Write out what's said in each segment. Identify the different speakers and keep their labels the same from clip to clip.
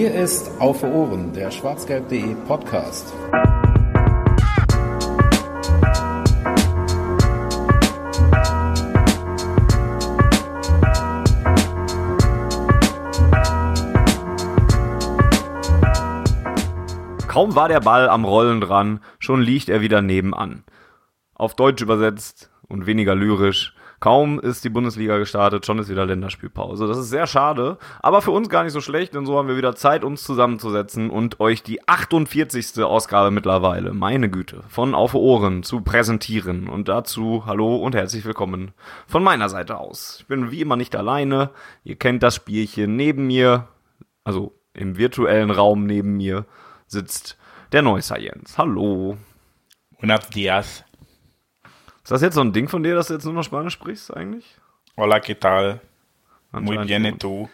Speaker 1: Hier ist Auf Ohren, der schwarzgelb.de Podcast.
Speaker 2: Kaum war der Ball am Rollen dran, schon liegt er wieder nebenan. Auf Deutsch übersetzt und weniger lyrisch. Kaum ist die Bundesliga gestartet, schon ist wieder Länderspielpause. Das ist sehr schade, aber für uns gar nicht so schlecht, denn so haben wir wieder Zeit, uns zusammenzusetzen und euch die 48. Ausgabe mittlerweile, meine Güte, von Auf Ohren zu präsentieren. Und dazu hallo und herzlich willkommen von meiner Seite aus. Ich bin wie immer nicht alleine. Ihr kennt das Spielchen neben mir, also im virtuellen Raum neben mir sitzt der Neusser Jens. Hallo.
Speaker 3: Buenos dias.
Speaker 2: Ist das jetzt so ein Ding von dir, dass du jetzt nur noch Spanisch sprichst eigentlich?
Speaker 3: Hola, ¿qué tal? Muy bien,
Speaker 2: schon.
Speaker 3: ¿y tú?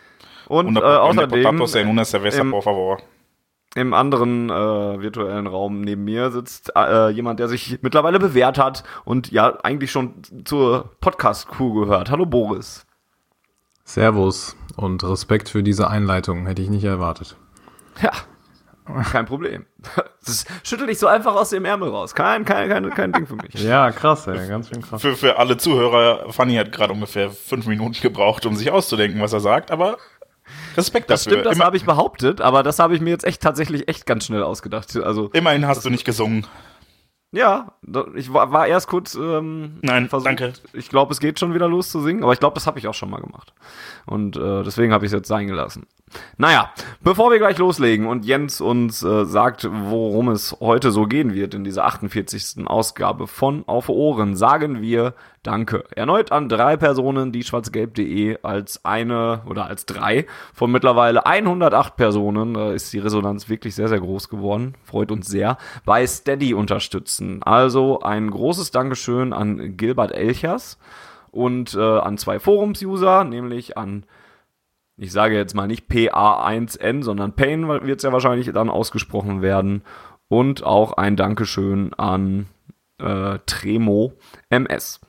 Speaker 2: Und
Speaker 3: Una
Speaker 2: äh, außerdem
Speaker 3: patatas en una cerveza,
Speaker 2: im-
Speaker 3: por favor.
Speaker 2: im anderen äh, virtuellen Raum neben mir sitzt äh, jemand, der sich mittlerweile bewährt hat und ja eigentlich schon zur Podcast-Crew gehört. Hallo Boris.
Speaker 4: Servus und Respekt für diese Einleitung hätte ich nicht erwartet.
Speaker 2: Ja, kein Problem. Das schüttel dich so einfach aus dem Ärmel raus. Kein, kein, kein, kein Ding für mich.
Speaker 4: Ja, krass, ey, ganz schön krass.
Speaker 3: Für, für alle Zuhörer, Fanny hat gerade ungefähr fünf Minuten gebraucht, um sich auszudenken, was er sagt, aber Respekt
Speaker 2: Das
Speaker 3: dafür.
Speaker 2: stimmt, das habe ich behauptet, aber das habe ich mir jetzt echt tatsächlich echt ganz schnell ausgedacht. Also
Speaker 3: immerhin hast du nicht gesungen.
Speaker 2: Ja, ich war, war erst kurz. Ähm,
Speaker 3: Nein, danke.
Speaker 2: Ich glaube, es geht schon wieder los zu singen, aber ich glaube, das habe ich auch schon mal gemacht. Und äh, deswegen habe ich es jetzt sein gelassen. Naja, bevor wir gleich loslegen und Jens uns äh, sagt, worum es heute so gehen wird in dieser 48. Ausgabe von Auf Ohren, sagen wir Danke. Erneut an drei Personen, die schwarzgelb.de als eine oder als drei von mittlerweile 108 Personen, da ist die Resonanz wirklich sehr, sehr groß geworden, freut uns sehr, bei Steady unterstützen. Also ein großes Dankeschön an Gilbert Elchers und äh, an zwei Forums-User, nämlich an ich sage jetzt mal nicht PA1N, sondern Pain wird es ja wahrscheinlich dann ausgesprochen werden. Und auch ein Dankeschön an äh, Tremo MS.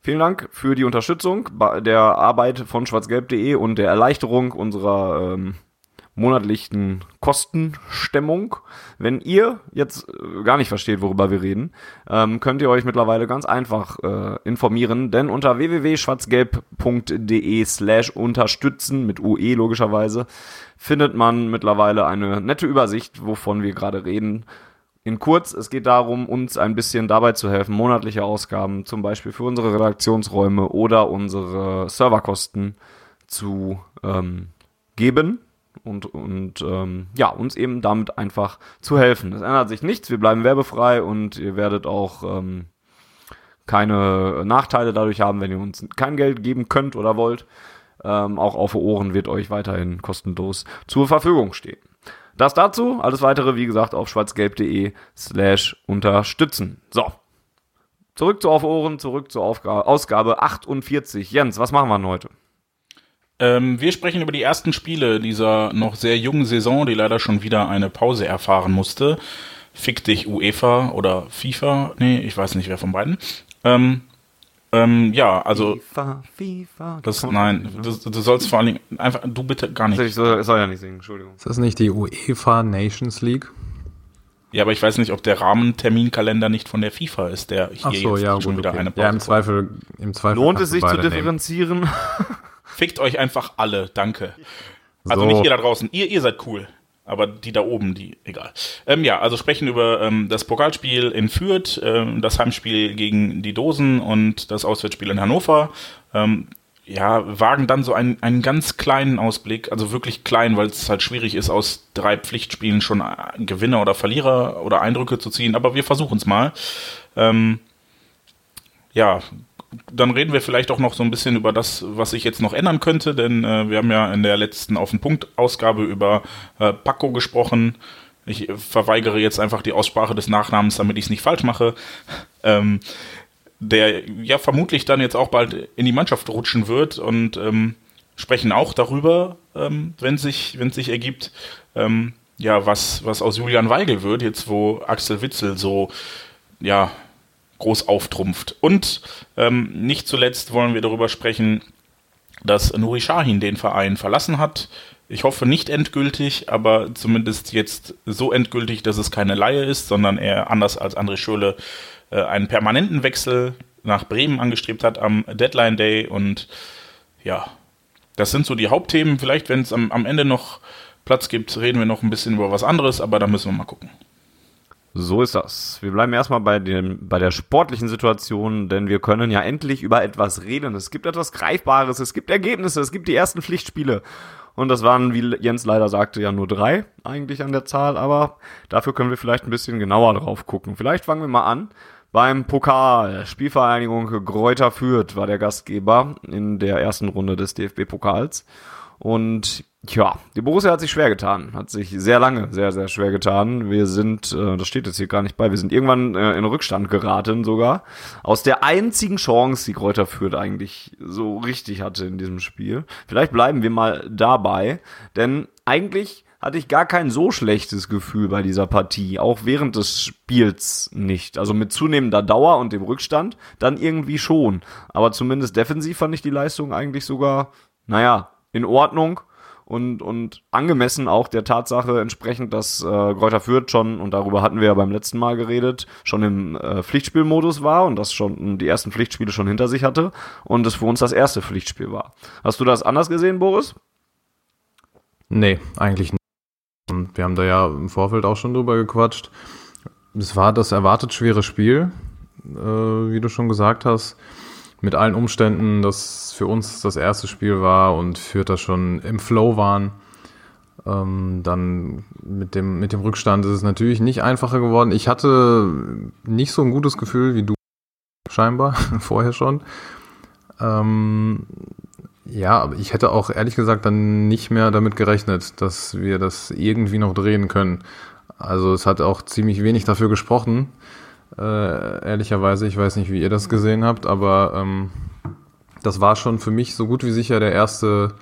Speaker 2: Vielen Dank für die Unterstützung bei der Arbeit von schwarzgelb.de und der Erleichterung unserer ähm, monatlichen Kostenstemmung. Wenn ihr jetzt äh, gar nicht versteht, worüber wir reden, ähm, könnt ihr euch mittlerweile ganz einfach äh, informieren, denn unter www.schwarzgelb.de slash unterstützen, mit UE logischerweise, findet man mittlerweile eine nette Übersicht, wovon wir gerade reden. In kurz, es geht darum, uns ein bisschen dabei zu helfen, monatliche Ausgaben zum Beispiel für unsere Redaktionsräume oder unsere Serverkosten zu ähm, geben und, und ähm, ja, uns eben damit einfach zu helfen. Es ändert sich nichts, wir bleiben werbefrei und ihr werdet auch ähm, keine Nachteile dadurch haben, wenn ihr uns kein Geld geben könnt oder wollt. Ähm, auch auf Ohren wird euch weiterhin kostenlos zur Verfügung stehen. Das dazu, alles weitere, wie gesagt, auf schwarzgelb.de slash unterstützen. So. Zurück zu Auf Ohren, zurück zur Aufga Ausgabe 48. Jens, was machen wir denn heute?
Speaker 3: Ähm, wir sprechen über die ersten Spiele dieser noch sehr jungen Saison, die leider schon wieder eine Pause erfahren musste. Fick dich UEFA oder FIFA. Nee, ich weiß nicht, wer von beiden. Ähm, ähm, ja, also
Speaker 2: FIFA, FIFA.
Speaker 3: das, nein, du, du sollst vor allen Dingen einfach, du bitte gar nicht.
Speaker 2: Ich soll, ich soll ja nicht singen, Entschuldigung.
Speaker 4: Ist das nicht die UEFA Nations League?
Speaker 3: Ja, aber ich weiß nicht, ob der Rahmenterminkalender nicht von der FIFA ist, der hier
Speaker 4: Ach so,
Speaker 3: jetzt
Speaker 4: ja,
Speaker 3: schon
Speaker 4: gut,
Speaker 3: wieder
Speaker 4: okay.
Speaker 3: eine
Speaker 4: Ja, im
Speaker 3: Pause
Speaker 4: Zweifel, im Zweifel.
Speaker 2: Lohnt es sich zu differenzieren?
Speaker 3: Fickt euch einfach alle, danke. Also
Speaker 4: So.
Speaker 3: nicht ihr da draußen, ihr, ihr seid cool. Aber die da oben, die, egal. Ähm, ja, also sprechen über ähm, das Pokalspiel in Fürth, ähm, das Heimspiel gegen die Dosen und das Auswärtsspiel in Hannover. Ähm, ja, wagen dann so einen, einen ganz kleinen Ausblick, also wirklich klein, weil es halt schwierig ist, aus drei Pflichtspielen schon äh, Gewinner oder Verlierer oder Eindrücke zu ziehen, aber wir versuchen es mal. Ähm, ja, dann reden wir vielleicht auch noch so ein bisschen über das, was sich jetzt noch ändern könnte, denn äh, wir haben ja in der letzten Auf den Punkt Ausgabe über äh, Paco gesprochen. Ich verweigere jetzt einfach die Aussprache des Nachnamens, damit ich es nicht falsch mache. Ähm, der ja vermutlich dann jetzt auch bald in die Mannschaft rutschen wird und ähm, sprechen auch darüber, ähm, wenn sich wenn sich ergibt, ähm, ja was was aus Julian Weigel wird jetzt, wo Axel Witzel so ja groß auftrumpft. Und ähm, nicht zuletzt wollen wir darüber sprechen, dass Nuri Sahin den Verein verlassen hat. Ich hoffe nicht endgültig, aber zumindest jetzt so endgültig, dass es keine Laie ist, sondern er anders als André Schöle äh, einen permanenten Wechsel nach Bremen angestrebt hat am Deadline Day. Und ja, das sind so die Hauptthemen. Vielleicht, wenn es am, am Ende noch Platz gibt, reden wir noch ein bisschen über was anderes, aber da müssen wir mal gucken.
Speaker 2: So ist das. Wir bleiben erstmal bei, dem, bei der sportlichen Situation, denn wir können ja endlich über etwas reden. Es gibt etwas Greifbares, es gibt Ergebnisse, es gibt die ersten Pflichtspiele. Und das waren, wie Jens leider sagte, ja nur drei eigentlich an der Zahl, aber dafür können wir vielleicht ein bisschen genauer drauf gucken. Vielleicht fangen wir mal an beim Pokal. Spielvereinigung Gräuter Fürth war der Gastgeber in der ersten Runde des DFB-Pokals. Und ja, die Borussia hat sich schwer getan, hat sich sehr lange sehr, sehr schwer getan. Wir sind, äh, das steht jetzt hier gar nicht bei, wir sind irgendwann äh, in Rückstand geraten sogar. Aus der einzigen Chance, die Kräuter führt, eigentlich so richtig hatte in diesem Spiel. Vielleicht bleiben wir mal dabei, denn eigentlich hatte ich gar kein so schlechtes Gefühl bei dieser Partie, auch während des Spiels nicht. Also mit zunehmender Dauer und dem Rückstand dann irgendwie schon. Aber zumindest defensiv fand ich die Leistung eigentlich sogar, naja, in Ordnung und, und angemessen auch der Tatsache entsprechend, dass äh, Gräuter Fürth schon, und darüber hatten wir ja beim letzten Mal geredet, schon im äh, Pflichtspielmodus war und das schon die ersten Pflichtspiele schon hinter sich hatte und es für uns das erste Pflichtspiel war. Hast du das anders gesehen, Boris?
Speaker 4: Nee, eigentlich nicht. Und wir haben da ja im Vorfeld auch schon drüber gequatscht. Es war das erwartet schwere Spiel, äh, wie du schon gesagt hast mit allen Umständen, dass für uns das erste Spiel war und Fürth schon im Flow waren. Ähm, dann mit dem, mit dem Rückstand ist es natürlich nicht einfacher geworden. Ich hatte nicht so ein gutes Gefühl wie du, scheinbar, vorher schon. Ähm, ja, aber ich hätte auch ehrlich gesagt dann nicht mehr damit gerechnet, dass wir das irgendwie noch drehen können. Also es hat auch ziemlich wenig dafür gesprochen, äh, ehrlicherweise, ich weiß nicht, wie ihr das gesehen habt, aber ähm, das war schon für mich so gut wie sicher der erste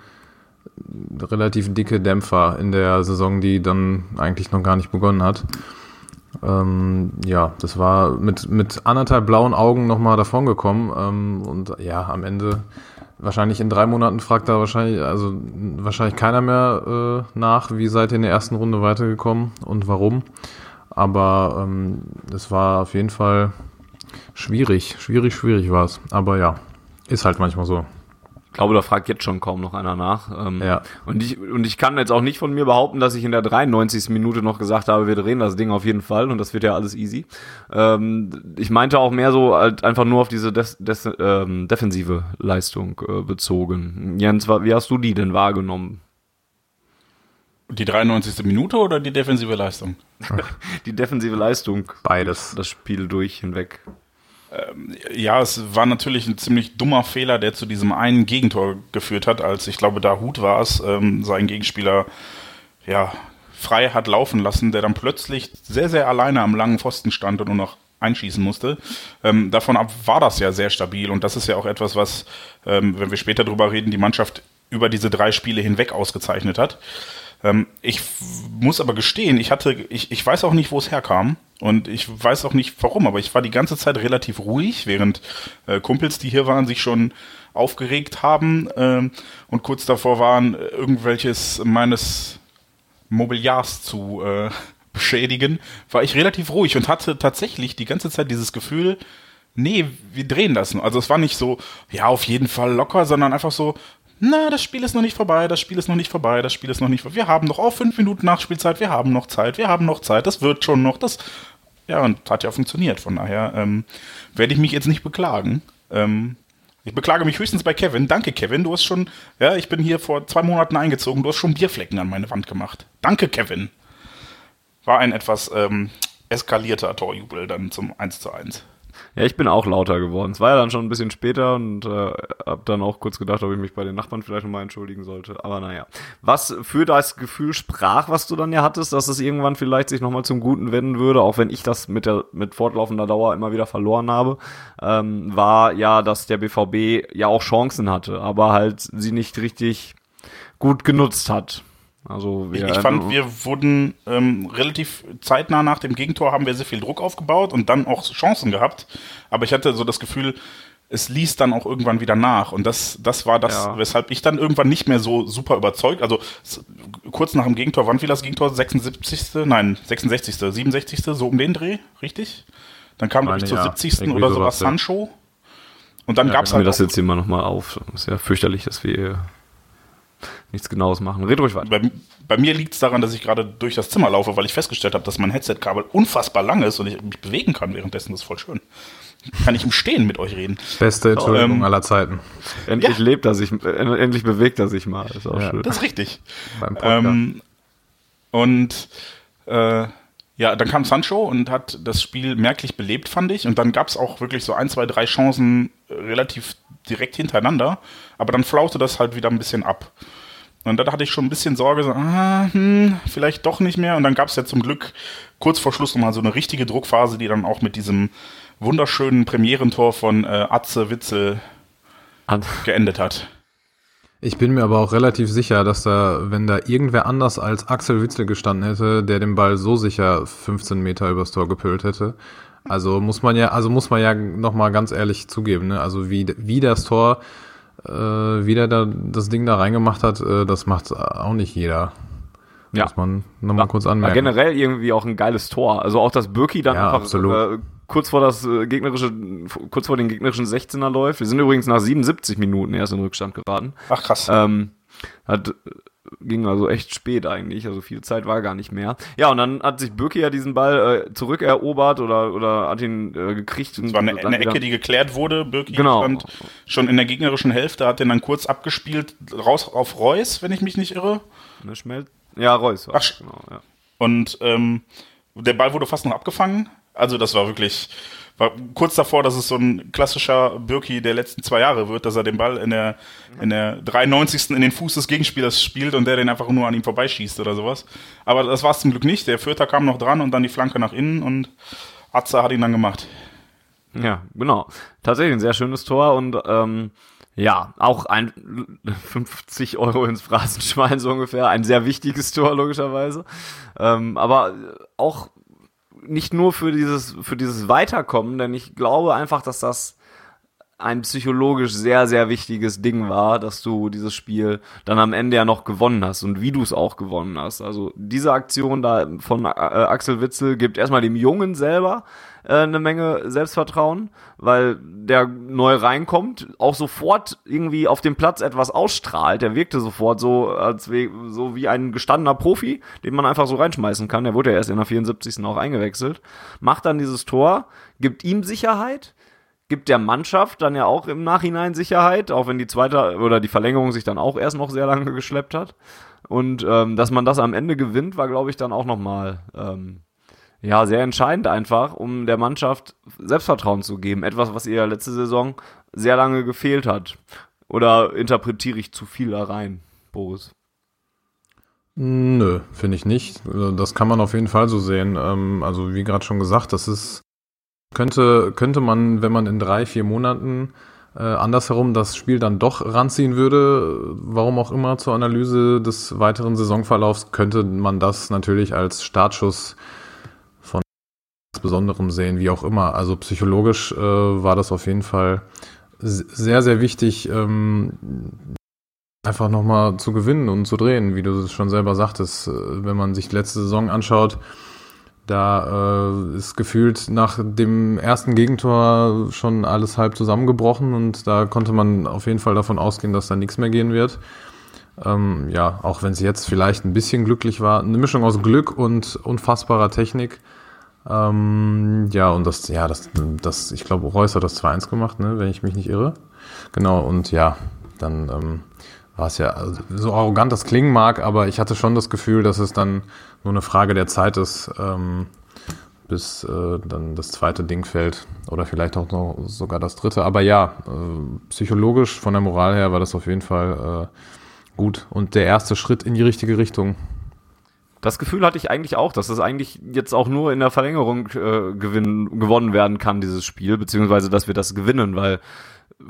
Speaker 4: relativ dicke Dämpfer in der Saison, die dann eigentlich noch gar nicht begonnen hat. Ähm, ja, das war mit, mit anderthalb blauen Augen nochmal davongekommen. Ähm, und ja, am Ende, wahrscheinlich in drei Monaten fragt da wahrscheinlich, also wahrscheinlich keiner mehr äh, nach, wie seid ihr in der ersten Runde weitergekommen und warum. Aber ähm, es war auf jeden Fall schwierig, schwierig, schwierig war es. Aber ja, ist halt manchmal so.
Speaker 2: Ich glaube, da fragt jetzt schon kaum noch einer nach. Ähm, ja. und, ich, und ich kann jetzt auch nicht von mir behaupten, dass ich in der 93. Minute noch gesagt habe, wir drehen das Ding auf jeden Fall und das wird ja alles easy. Ähm, ich meinte auch mehr so halt einfach nur auf diese des, des, ähm, defensive Leistung äh, bezogen. Jens, wie hast du die denn wahrgenommen?
Speaker 3: Die 93. Minute oder die defensive Leistung?
Speaker 2: die defensive Leistung.
Speaker 4: Beides.
Speaker 2: Das Spiel durch hinweg.
Speaker 3: Ähm, ja, es war natürlich ein ziemlich dummer Fehler, der zu diesem einen Gegentor geführt hat, als ich glaube, da Hut war es, ähm, sein Gegenspieler ja, frei hat laufen lassen, der dann plötzlich sehr, sehr alleine am langen Pfosten stand und nur noch einschießen musste. Ähm, davon ab war das ja sehr stabil und das ist ja auch etwas, was, ähm, wenn wir später drüber reden, die Mannschaft über diese drei Spiele hinweg ausgezeichnet hat. Ähm, ich muss aber gestehen, ich hatte, ich, ich weiß auch nicht, wo es herkam. Und ich weiß auch nicht warum, aber ich war die ganze Zeit relativ ruhig, während äh, Kumpels, die hier waren, sich schon aufgeregt haben ähm, und kurz davor waren, irgendwelches meines Mobiliars zu äh, beschädigen, war ich relativ ruhig und hatte tatsächlich die ganze Zeit dieses Gefühl, nee, wir drehen das. Also es war nicht so, ja, auf jeden Fall locker, sondern einfach so, na, das Spiel ist noch nicht vorbei, das Spiel ist noch nicht vorbei, das Spiel ist noch nicht vorbei. Wir haben noch auch fünf Minuten Nachspielzeit, wir haben noch Zeit, wir haben noch Zeit, das wird schon noch, das, ja, und hat ja funktioniert. Von daher ähm, werde ich mich jetzt nicht beklagen. Ähm, ich beklage mich höchstens bei Kevin. Danke, Kevin. Du hast schon, ja, ich bin hier vor zwei Monaten eingezogen. Du hast schon Bierflecken an meine Wand gemacht. Danke, Kevin. War ein etwas ähm, eskalierter Torjubel dann zum 1 zu 1.
Speaker 2: Ja, ich bin auch lauter geworden. Es war ja dann schon ein bisschen später und äh, habe dann auch kurz gedacht, ob ich mich bei den Nachbarn vielleicht nochmal entschuldigen sollte. Aber naja. Was für das Gefühl sprach, was du dann ja hattest, dass es irgendwann vielleicht sich nochmal zum Guten wenden würde, auch wenn ich das mit der mit fortlaufender Dauer immer wieder verloren habe, ähm, war ja, dass der BVB ja auch Chancen hatte, aber halt sie nicht richtig gut genutzt hat. Also
Speaker 3: wir, ich, ich fand, wir wurden ähm, relativ zeitnah nach dem Gegentor haben wir sehr viel Druck aufgebaut und dann auch Chancen gehabt. Aber ich hatte so das Gefühl, es ließ dann auch irgendwann wieder nach. Und das, das war das,
Speaker 2: Ja.
Speaker 3: weshalb ich dann irgendwann nicht mehr so super überzeugt. Also kurz nach dem Gegentor, wann fiel das Gegentor? 76. Nein, 66. 67. So um den Dreh, richtig? Dann kam, glaube ich, zur
Speaker 4: ja.
Speaker 3: 70.
Speaker 4: Irgendwie
Speaker 3: oder sowas. Sancho. Und dann
Speaker 4: Ja,
Speaker 3: gab's
Speaker 2: Mir
Speaker 3: halt
Speaker 2: das
Speaker 3: auch,
Speaker 2: jetzt mal nochmal auf. Das ist ja fürchterlich, dass wir nichts Genaues machen. Red ruhig weiter.
Speaker 3: bei, bei mir liegt es daran, dass ich gerade durch das Zimmer laufe, weil ich festgestellt habe, dass mein Headset-Kabel unfassbar lang ist und ich mich bewegen kann währenddessen. Das ist voll schön. Kann ich im Stehen mit euch reden.
Speaker 4: Beste Entschuldigung
Speaker 3: ähm,
Speaker 4: aller Zeiten
Speaker 2: Endlich
Speaker 3: Ja.
Speaker 2: lebt er sich, äh, endlich bewegt er sich mal. Ist auch
Speaker 4: Ja.
Speaker 2: schön.
Speaker 3: Das ist richtig.
Speaker 4: beim.
Speaker 3: Ähm, und äh, ja, dann kam Sancho und hat das Spiel merklich belebt, fand ich. Und dann gab es auch wirklich so ein, zwei, drei Chancen äh, relativ direkt hintereinander. Aber dann flaute das halt wieder ein bisschen ab. Und da hatte ich schon ein bisschen Sorge, so, ah, hm, vielleicht doch nicht mehr. Und dann gab es ja zum Glück kurz vor Schluss nochmal so eine richtige Druckphase, die dann auch mit diesem wunderschönen Premierentor von äh, Atze Witzel
Speaker 2: An-
Speaker 3: geendet hat.
Speaker 4: Ich bin mir aber auch relativ sicher, dass da, wenn da irgendwer anders als Axel Witzel gestanden hätte, der den Ball so sicher 15 Meter übers Tor gepölt hätte. Also muss man ja, also muss man ja noch mal ganz ehrlich zugeben, ne? Also wie, wie das Tor, äh, wie der da das Ding da reingemacht hat, äh, das macht auch nicht jeder.
Speaker 2: Ja.
Speaker 4: Muss man noch mal kurz anmerken.
Speaker 2: generell irgendwie auch ein geiles Tor. Also auch, dass Birki dann
Speaker 4: Ja,
Speaker 2: einfach. Äh, kurz vor das äh, gegnerische, kurz vor den gegnerischen 16er läuft. Wir sind übrigens nach 77 Minuten erst in Rückstand geraten.
Speaker 3: Ach krass.
Speaker 2: Ähm, hat, ging also echt spät eigentlich, also viel Zeit war gar nicht mehr. Ja, und dann hat sich Birki ja diesen Ball äh, zurückerobert oder, oder hat ihn äh, gekriegt.
Speaker 3: Es war eine, eine Ecke, die geklärt wurde. Birki
Speaker 2: Genau.
Speaker 3: stand schon in der gegnerischen Hälfte, hat den dann kurz abgespielt, raus auf Reus, wenn ich mich nicht irre.
Speaker 2: Ne, Schmelz? Ja, Reus war
Speaker 3: Ach,
Speaker 2: genau, ja.
Speaker 3: Und ähm, der Ball wurde fast noch abgefangen. Also das war wirklich war kurz davor, dass es so ein klassischer Birki der letzten zwei Jahre wird, dass er den Ball in der, in der 93. in den Fuß des Gegenspielers spielt und der den einfach nur an ihm vorbeischießt oder sowas. Aber das war es zum Glück nicht. Der Vierter kam noch dran und dann die Flanke nach innen und Atze hat ihn dann gemacht.
Speaker 2: Ja, genau. Tatsächlich ein sehr schönes Tor und ähm, ja, auch ein 50 Euro ins Phrasenschwein so ungefähr. Ein sehr wichtiges Tor, logischerweise. Ähm, aber auch nicht nur für dieses, für dieses Weiterkommen, denn ich glaube einfach, dass das ein psychologisch sehr, sehr wichtiges Ding war, dass du dieses Spiel dann am Ende ja noch gewonnen hast und wie du es auch gewonnen hast. Also diese Aktion da von äh, Axel Witzel gibt erstmal dem Jungen selber äh, eine Menge Selbstvertrauen, weil der neu reinkommt, auch sofort irgendwie auf dem Platz etwas ausstrahlt. Der wirkte sofort so, als we so wie ein gestandener Profi, den man einfach so reinschmeißen kann. Der wurde ja erst in der 74. auch eingewechselt. Macht dann dieses Tor, gibt ihm Sicherheit, gibt der Mannschaft dann ja auch im Nachhinein Sicherheit, auch wenn die zweite oder die Verlängerung sich dann auch erst noch sehr lange geschleppt hat. Und ähm, dass man das am Ende gewinnt, war, glaube ich, dann auch nochmal ähm, ja, sehr entscheidend einfach, um der Mannschaft Selbstvertrauen zu geben. Etwas, was ihr letzte Saison sehr lange gefehlt hat. Oder interpretiere ich zu viel da rein, Boris?
Speaker 4: Nö, finde ich nicht. Das kann man auf jeden Fall so sehen. Ähm, Also wie gerade schon gesagt, das ist könnte könnte man, wenn man in drei vier Monaten äh, andersherum das Spiel dann doch ranziehen würde, warum auch immer zur Analyse des weiteren Saisonverlaufs, könnte man das natürlich als Startschuss ganz Besonderem sehen, wie auch immer. Also psychologisch äh, war das auf jeden Fall sehr sehr wichtig. Ähm, einfach nochmal zu gewinnen und zu drehen, wie du es schon selber sagtest. Äh, Wenn man sich die letzte Saison anschaut, da äh, ist gefühlt nach dem ersten Gegentor schon alles halb zusammengebrochen und da konnte man auf jeden Fall davon ausgehen, dass da nichts mehr gehen wird. Ähm, ja, auch wenn es jetzt vielleicht ein bisschen glücklich war, eine Mischung aus Glück und unfassbarer Technik. Ähm, ja, und das, ja, das, das, ich glaube, Reus hat das 2-1 gemacht, ne, wenn ich mich nicht irre. Genau, und ja, dann ähm, war es ja also, so arrogant das klingen mag, aber ich hatte schon das Gefühl, dass es dann nur eine Frage der Zeit ist, ähm, bis äh, dann das zweite Ding fällt oder vielleicht auch noch sogar das dritte. Aber ja, äh, psychologisch von der Moral her war das auf jeden Fall äh, gut und der erste Schritt in die richtige Richtung.
Speaker 2: Das Gefühl hatte ich eigentlich auch, dass es eigentlich jetzt auch nur in der Verlängerung äh, gewinnen, gewonnen werden kann, dieses Spiel, beziehungsweise dass wir das gewinnen, weil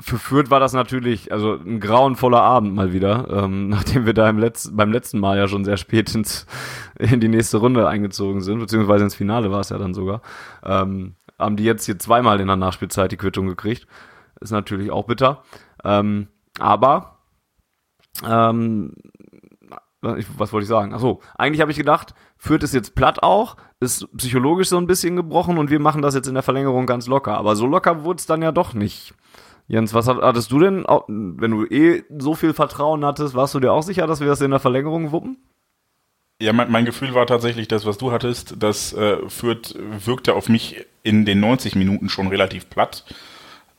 Speaker 2: für Fürth war das natürlich also ein grauenvoller Abend mal wieder, ähm, nachdem wir da im Letz beim letzten Mal ja schon sehr spät ins, in die nächste Runde eingezogen sind, beziehungsweise ins Finale war es ja dann sogar, ähm, haben die jetzt hier zweimal in der Nachspielzeit die Quittung gekriegt. Ist natürlich auch bitter. Ähm, aber, ähm, was wollte ich sagen? Achso, eigentlich habe ich gedacht, Fürth ist jetzt platt auch, ist psychologisch so ein bisschen gebrochen und wir machen das jetzt in der Verlängerung ganz locker. Aber so locker wurde es dann ja doch nicht. Jens, was hattest du denn, wenn du eh so viel Vertrauen hattest, warst du dir auch sicher, dass wir das in der Verlängerung wuppen?
Speaker 3: Ja, mein, mein Gefühl war tatsächlich das, was du hattest. Das äh, Fürth wirkte auf mich in den 90 Minuten schon relativ platt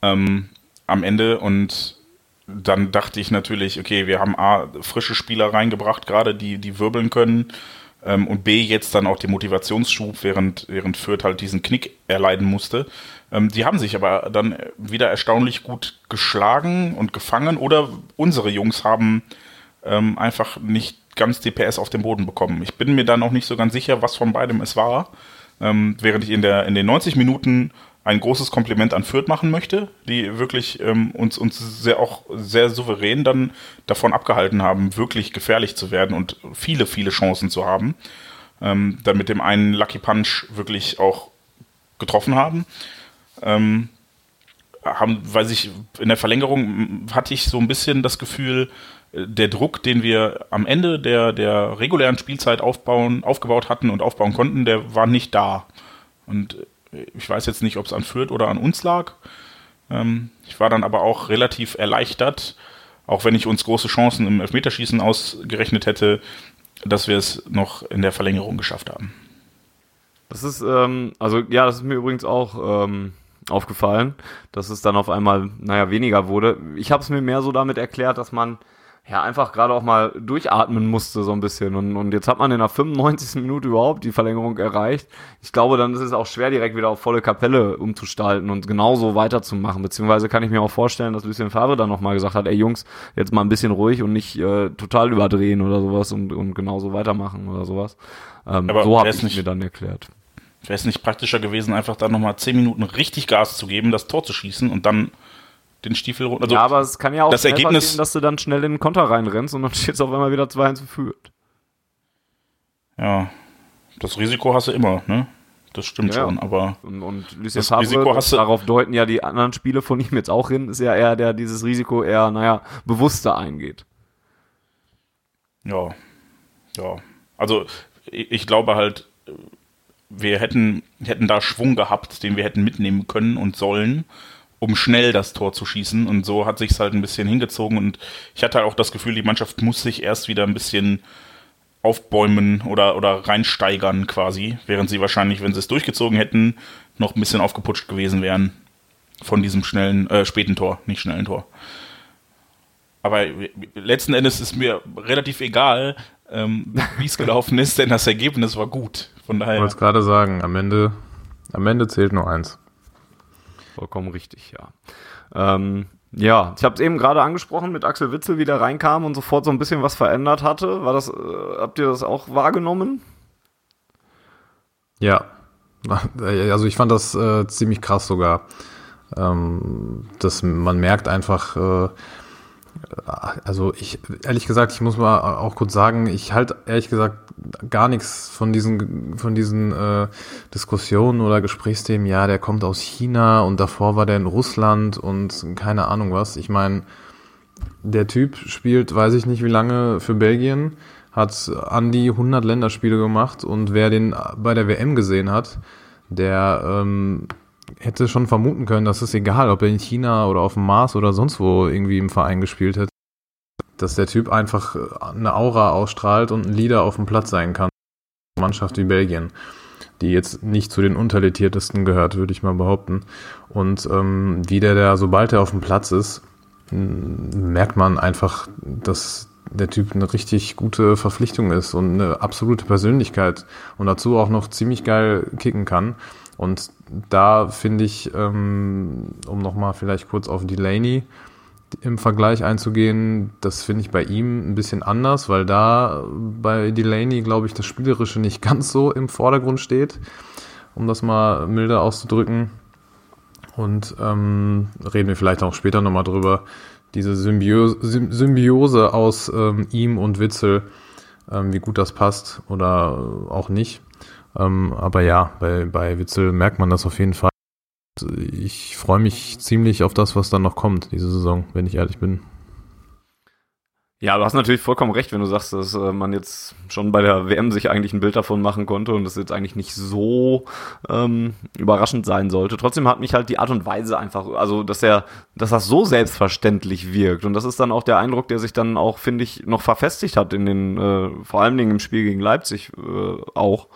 Speaker 3: ähm, am Ende und dann dachte ich natürlich, okay, wir haben A, frische Spieler reingebracht, gerade die, die wirbeln können ähm, und B, jetzt dann auch den Motivationsschub, während, während Fürth halt diesen Knick erleiden musste. Ähm, die haben sich aber dann wieder erstaunlich gut geschlagen und gefangen oder unsere Jungs haben ähm, einfach nicht ganz DPS auf den Boden bekommen. Ich bin mir da noch nicht so ganz sicher, was von beidem es war. Ähm, während ich in, der, in den 90 Minuten ein großes Kompliment an Fürth machen möchte, die wirklich ähm, uns, uns sehr auch sehr souverän dann davon abgehalten haben, wirklich gefährlich zu werden und viele, viele Chancen zu haben. Ähm, dann mit dem einen Lucky Punch wirklich auch getroffen haben. Ähm, haben, weil ich in der Verlängerung hatte ich so ein bisschen das Gefühl, äh, der Druck, den wir am Ende der, der regulären Spielzeit aufbauen, aufgebaut hatten und aufbauen konnten, der war nicht da. Und ich weiß jetzt nicht, ob es an Fürth oder an uns lag. Ähm, ich war dann aber auch relativ erleichtert, auch wenn ich uns große Chancen im Elfmeterschießen ausgerechnet hätte, dass wir es noch in der Verlängerung geschafft haben.
Speaker 2: Das ist, ähm, also ja, das ist mir übrigens auch ähm, aufgefallen, dass es dann auf einmal, naja, weniger wurde. Ich habe es mir mehr so damit erklärt, dass man ja, einfach gerade auch mal durchatmen musste so ein bisschen. Und, und jetzt hat man in der 95. Minute überhaupt die Verlängerung erreicht. Ich glaube, dann ist es auch schwer, direkt wieder auf volle Kapelle umzustalten und genauso weiterzumachen. Beziehungsweise kann ich mir auch vorstellen, dass Lucien Favre dann nochmal gesagt hat, ey Jungs, jetzt mal ein bisschen ruhig und nicht äh, total überdrehen oder sowas und, und genauso weitermachen oder sowas. Ähm, Aber so habe ich nicht, mir dann erklärt.
Speaker 3: Wäre es nicht praktischer gewesen, einfach dann nochmal 10 Minuten richtig Gas zu geben, das Tor zu schießen und dann den Stiefel runter.
Speaker 2: Also ja, aber es kann ja auch
Speaker 3: das Ergebnis,
Speaker 2: passieren, dass du dann schnell in den Konter reinrennst und dann steht es auf einmal wieder 2-1 geführt.
Speaker 3: Ja, das Risiko hast du immer, ne? Das stimmt ja, schon, aber.
Speaker 2: Und, und Lucien das Favre, Risiko hast du darauf deuten ja die anderen Spiele von ihm jetzt auch hin, ist ja eher der dieses Risiko eher, naja, bewusster eingeht.
Speaker 3: Ja. Ja. Also, ich, ich glaube halt, wir hätten, hätten da Schwung gehabt, den wir hätten mitnehmen können und sollen um schnell das Tor zu schießen. Und so hat sich es halt ein bisschen hingezogen. Und ich hatte auch das Gefühl, die Mannschaft muss sich erst wieder ein bisschen aufbäumen oder, oder reinsteigern quasi, während sie wahrscheinlich, wenn sie es durchgezogen hätten, noch ein bisschen aufgeputscht gewesen wären von diesem schnellen, äh, späten Tor, nicht schnellen Tor. Aber letzten Endes ist mir relativ egal, ähm, wie es gelaufen ist, denn das Ergebnis war gut.
Speaker 4: Von daher. Ich wollte es gerade sagen, am Ende, am Ende zählt nur eins.
Speaker 2: Vollkommen richtig, ja. Ähm, ja, ich habe es eben gerade angesprochen mit Axel Witzel, wie der reinkam und sofort so ein bisschen was verändert hatte. War das, äh, habt ihr das auch wahrgenommen?
Speaker 4: Ja, also ich fand das äh, ziemlich krass sogar. Ähm, dass man merkt einfach, äh, also ich, ehrlich gesagt, ich muss mal auch kurz sagen, ich halte ehrlich gesagt gar nichts von diesen, von diesen äh, Diskussionen oder Gesprächsthemen, ja, der kommt aus China und davor war der in Russland und keine Ahnung was. Ich meine, der Typ spielt, weiß ich nicht wie lange, für Belgien, hat an die 100 Länderspiele gemacht und wer den bei der WM gesehen hat, der ähm, hätte schon vermuten können, dass es egal, ob er in China oder auf dem Mars oder sonst wo irgendwie im Verein gespielt hätte, dass der Typ einfach eine Aura ausstrahlt und ein Leader auf dem Platz sein kann. Mannschaft wie Belgien, die jetzt nicht zu den unterletiertesten gehört, würde ich mal behaupten. Und ähm, wie der da, sobald er auf dem Platz ist, merkt man einfach, dass der Typ eine richtig gute Verpflichtung ist und eine absolute Persönlichkeit und dazu auch noch ziemlich geil kicken kann. Und da finde ich, ähm, um nochmal vielleicht kurz auf Delaney im Vergleich einzugehen, das finde ich bei ihm ein bisschen anders, weil da bei Delaney, glaube ich, das Spielerische nicht ganz so im Vordergrund steht, um das mal milder auszudrücken. Und ähm, reden wir vielleicht auch später nochmal drüber, diese Symbiose, Symbiose aus ähm, ihm und Witzel, ähm, wie gut das passt oder auch nicht. Ähm, aber ja, bei, bei Witzel merkt man das auf jeden Fall. ich freue mich ziemlich auf das, was dann noch kommt, diese Saison, wenn ich ehrlich bin.
Speaker 2: Ja, du hast natürlich vollkommen recht, wenn du sagst, dass äh, man jetzt schon bei der WM sich eigentlich ein Bild davon machen konnte und das jetzt eigentlich nicht so ähm, überraschend sein sollte. Trotzdem hat mich halt die Art und Weise einfach, also dass er, dass das so selbstverständlich wirkt und das ist dann auch der Eindruck, der sich dann auch, finde ich, noch verfestigt hat in den, äh, vor allen Dingen im Spiel gegen Leipzig äh, auch.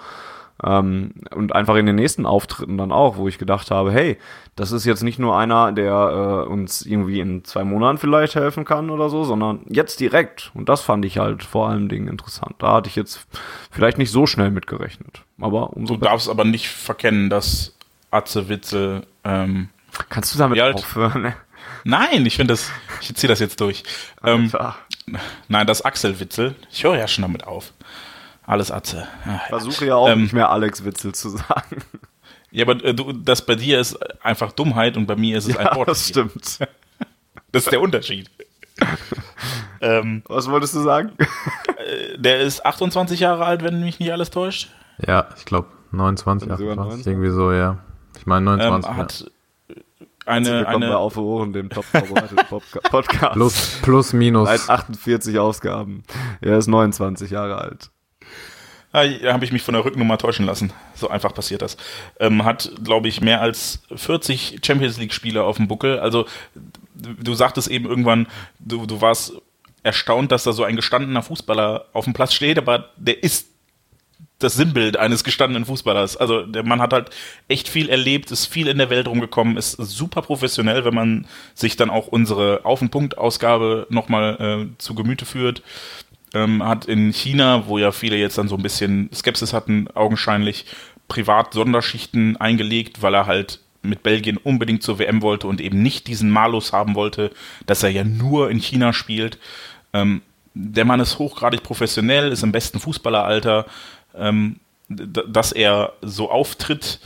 Speaker 2: Ähm, und einfach in den nächsten Auftritten dann auch, wo ich gedacht habe, hey, das ist jetzt nicht nur einer, der äh, uns irgendwie in zwei Monaten vielleicht helfen kann oder so, sondern jetzt direkt. Und das fand ich halt vor allen Dingen interessant. Da hatte ich jetzt vielleicht nicht so schnell mitgerechnet. Aber umso
Speaker 3: Du darfst aber nicht verkennen, dass Atze Witzel. Ähm,
Speaker 2: Kannst du damit
Speaker 3: Ja,
Speaker 2: aufhören? Ne?
Speaker 3: nein, ich finde das. Ich ziehe das jetzt durch. Ähm, nein, das Axel Witzel. Ich höre ja schon damit auf. Alles Atze. Ja, ja.
Speaker 2: Versuche ja auch
Speaker 3: Ähm,
Speaker 2: nicht mehr Alex Witzel zu sagen.
Speaker 3: Ja, aber äh, du, das bei dir ist einfach Dummheit und bei mir ist es ein
Speaker 2: Ja,
Speaker 3: Wort.
Speaker 2: das stimmt.
Speaker 3: Das ist der Unterschied. ähm,
Speaker 2: Was wolltest du sagen?
Speaker 3: der ist 28 Jahre alt, wenn mich nicht alles täuscht.
Speaker 4: Ja, ich glaube 29,
Speaker 2: Sind sogar
Speaker 4: 28,
Speaker 2: 19?
Speaker 4: irgendwie so, ja. Ich meine
Speaker 3: Ähm,
Speaker 4: 29. ja.
Speaker 3: hat eine,
Speaker 2: Willkommen bei
Speaker 3: eine
Speaker 2: Auf Ohren, dem top vorbereiteten Podca- Podcast.
Speaker 4: Plus, plus, minus.
Speaker 2: Seit 48 Ausgaben. Er ist 29 Jahre alt.
Speaker 3: Ah, Da habe ich mich von der Rücknummer täuschen lassen. So einfach passiert das. Ähm, hat, glaube ich, mehr als 40 Champions League-Spiele auf dem Buckel. Also, du sagtest eben irgendwann, du, du warst erstaunt, dass da so ein gestandener Fußballer auf dem Platz steht, aber der ist das Sinnbild eines gestandenen Fußballers. Also der Mann hat halt echt viel erlebt, ist viel in der Welt rumgekommen, ist super professionell, wenn man sich dann auch unsere Auf- und Punkt-Ausgabe nochmal äh, zu Gemüte führt. Ähm, hat in China, wo ja viele jetzt dann so ein bisschen Skepsis hatten, augenscheinlich privat Sonderschichten eingelegt, weil er halt mit Belgien unbedingt zur WM wollte und eben nicht diesen Malus haben wollte, dass er ja nur in China spielt. Ähm, der Mann ist hochgradig professionell, ist im besten Fußballeralter. Ähm, dass er so auftritt,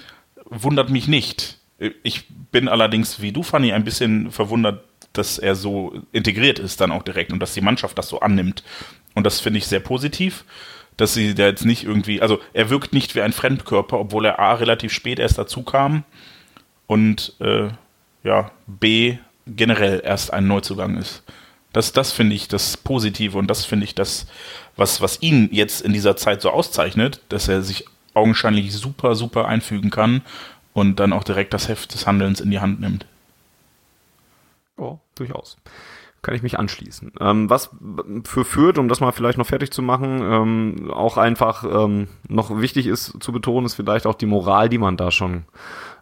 Speaker 3: wundert mich nicht. Ich bin allerdings, wie du, Fanny, ein bisschen verwundert, dass er so integriert ist dann auch direkt und dass die Mannschaft das so annimmt. Und das finde ich sehr positiv, dass sie da jetzt nicht irgendwie, also er wirkt nicht wie ein Fremdkörper, obwohl er A relativ spät erst dazu kam und äh, ja, B generell erst ein Neuzugang ist. Das, das finde ich das Positive und das finde ich das, was, was ihn jetzt in dieser Zeit so auszeichnet, dass er sich augenscheinlich super, super einfügen kann und dann auch direkt das Heft des Handelns in die Hand nimmt.
Speaker 2: Ja, durchaus. Kann ich mich anschließen. Ähm, was für führt, um das mal vielleicht noch fertig zu machen, ähm, auch einfach ähm, noch wichtig ist zu betonen, ist vielleicht auch die Moral, die man da schon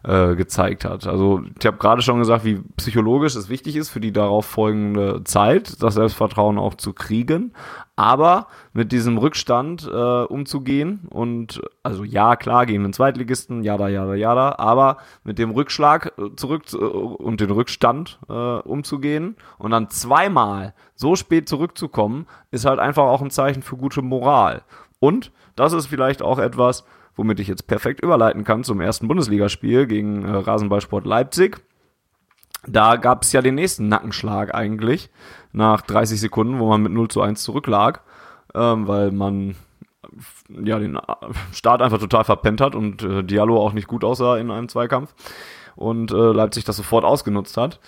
Speaker 2: äh, gezeigt hat. Also ich habe gerade schon gesagt, wie psychologisch es wichtig ist für die darauf folgende Zeit, das Selbstvertrauen auch zu kriegen, aber mit diesem Rückstand äh, umzugehen und also ja, klar, gegen den Zweitligisten, jada, jada, jada, aber mit dem Rückschlag äh, zurück äh, und den Rückstand äh, umzugehen und dann zweimal so spät zurückzukommen, ist halt einfach auch ein Zeichen für gute Moral. Und das ist vielleicht auch etwas, womit ich jetzt perfekt überleiten kann zum ersten Bundesligaspiel gegen äh, Rasenballsport Leipzig. Da gab es ja den nächsten Nackenschlag eigentlich, nach 30 Sekunden, wo man mit 0 zu 1 zurücklag, ähm, weil man ja den Start einfach total verpennt hat und äh, Diallo auch nicht gut aussah in einem Zweikampf und äh, Leipzig das sofort ausgenutzt hat.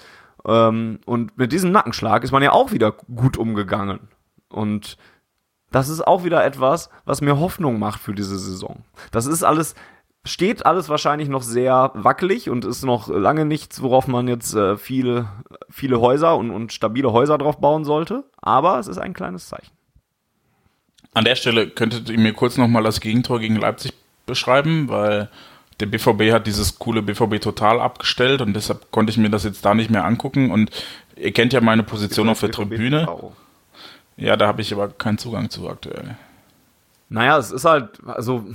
Speaker 2: Ähm, und mit diesem Nackenschlag ist man ja auch wieder gut umgegangen. Und das ist auch wieder etwas, was mir Hoffnung macht für diese Saison. Das ist alles, steht alles wahrscheinlich noch sehr wackelig und ist noch lange nichts, worauf man jetzt äh, viele, viele Häuser und, und stabile Häuser drauf bauen sollte. Aber es ist ein kleines Zeichen.
Speaker 3: An der Stelle könntet ihr mir kurz nochmal das Gegentor gegen Leipzig beschreiben, weil der BVB hat dieses coole BVB total abgestellt und deshalb konnte ich mir das jetzt da nicht mehr angucken und ihr kennt ja meine Position auf der Tribüne. Ja, da habe ich aber keinen Zugang zu aktuell.
Speaker 2: Naja, es ist halt, also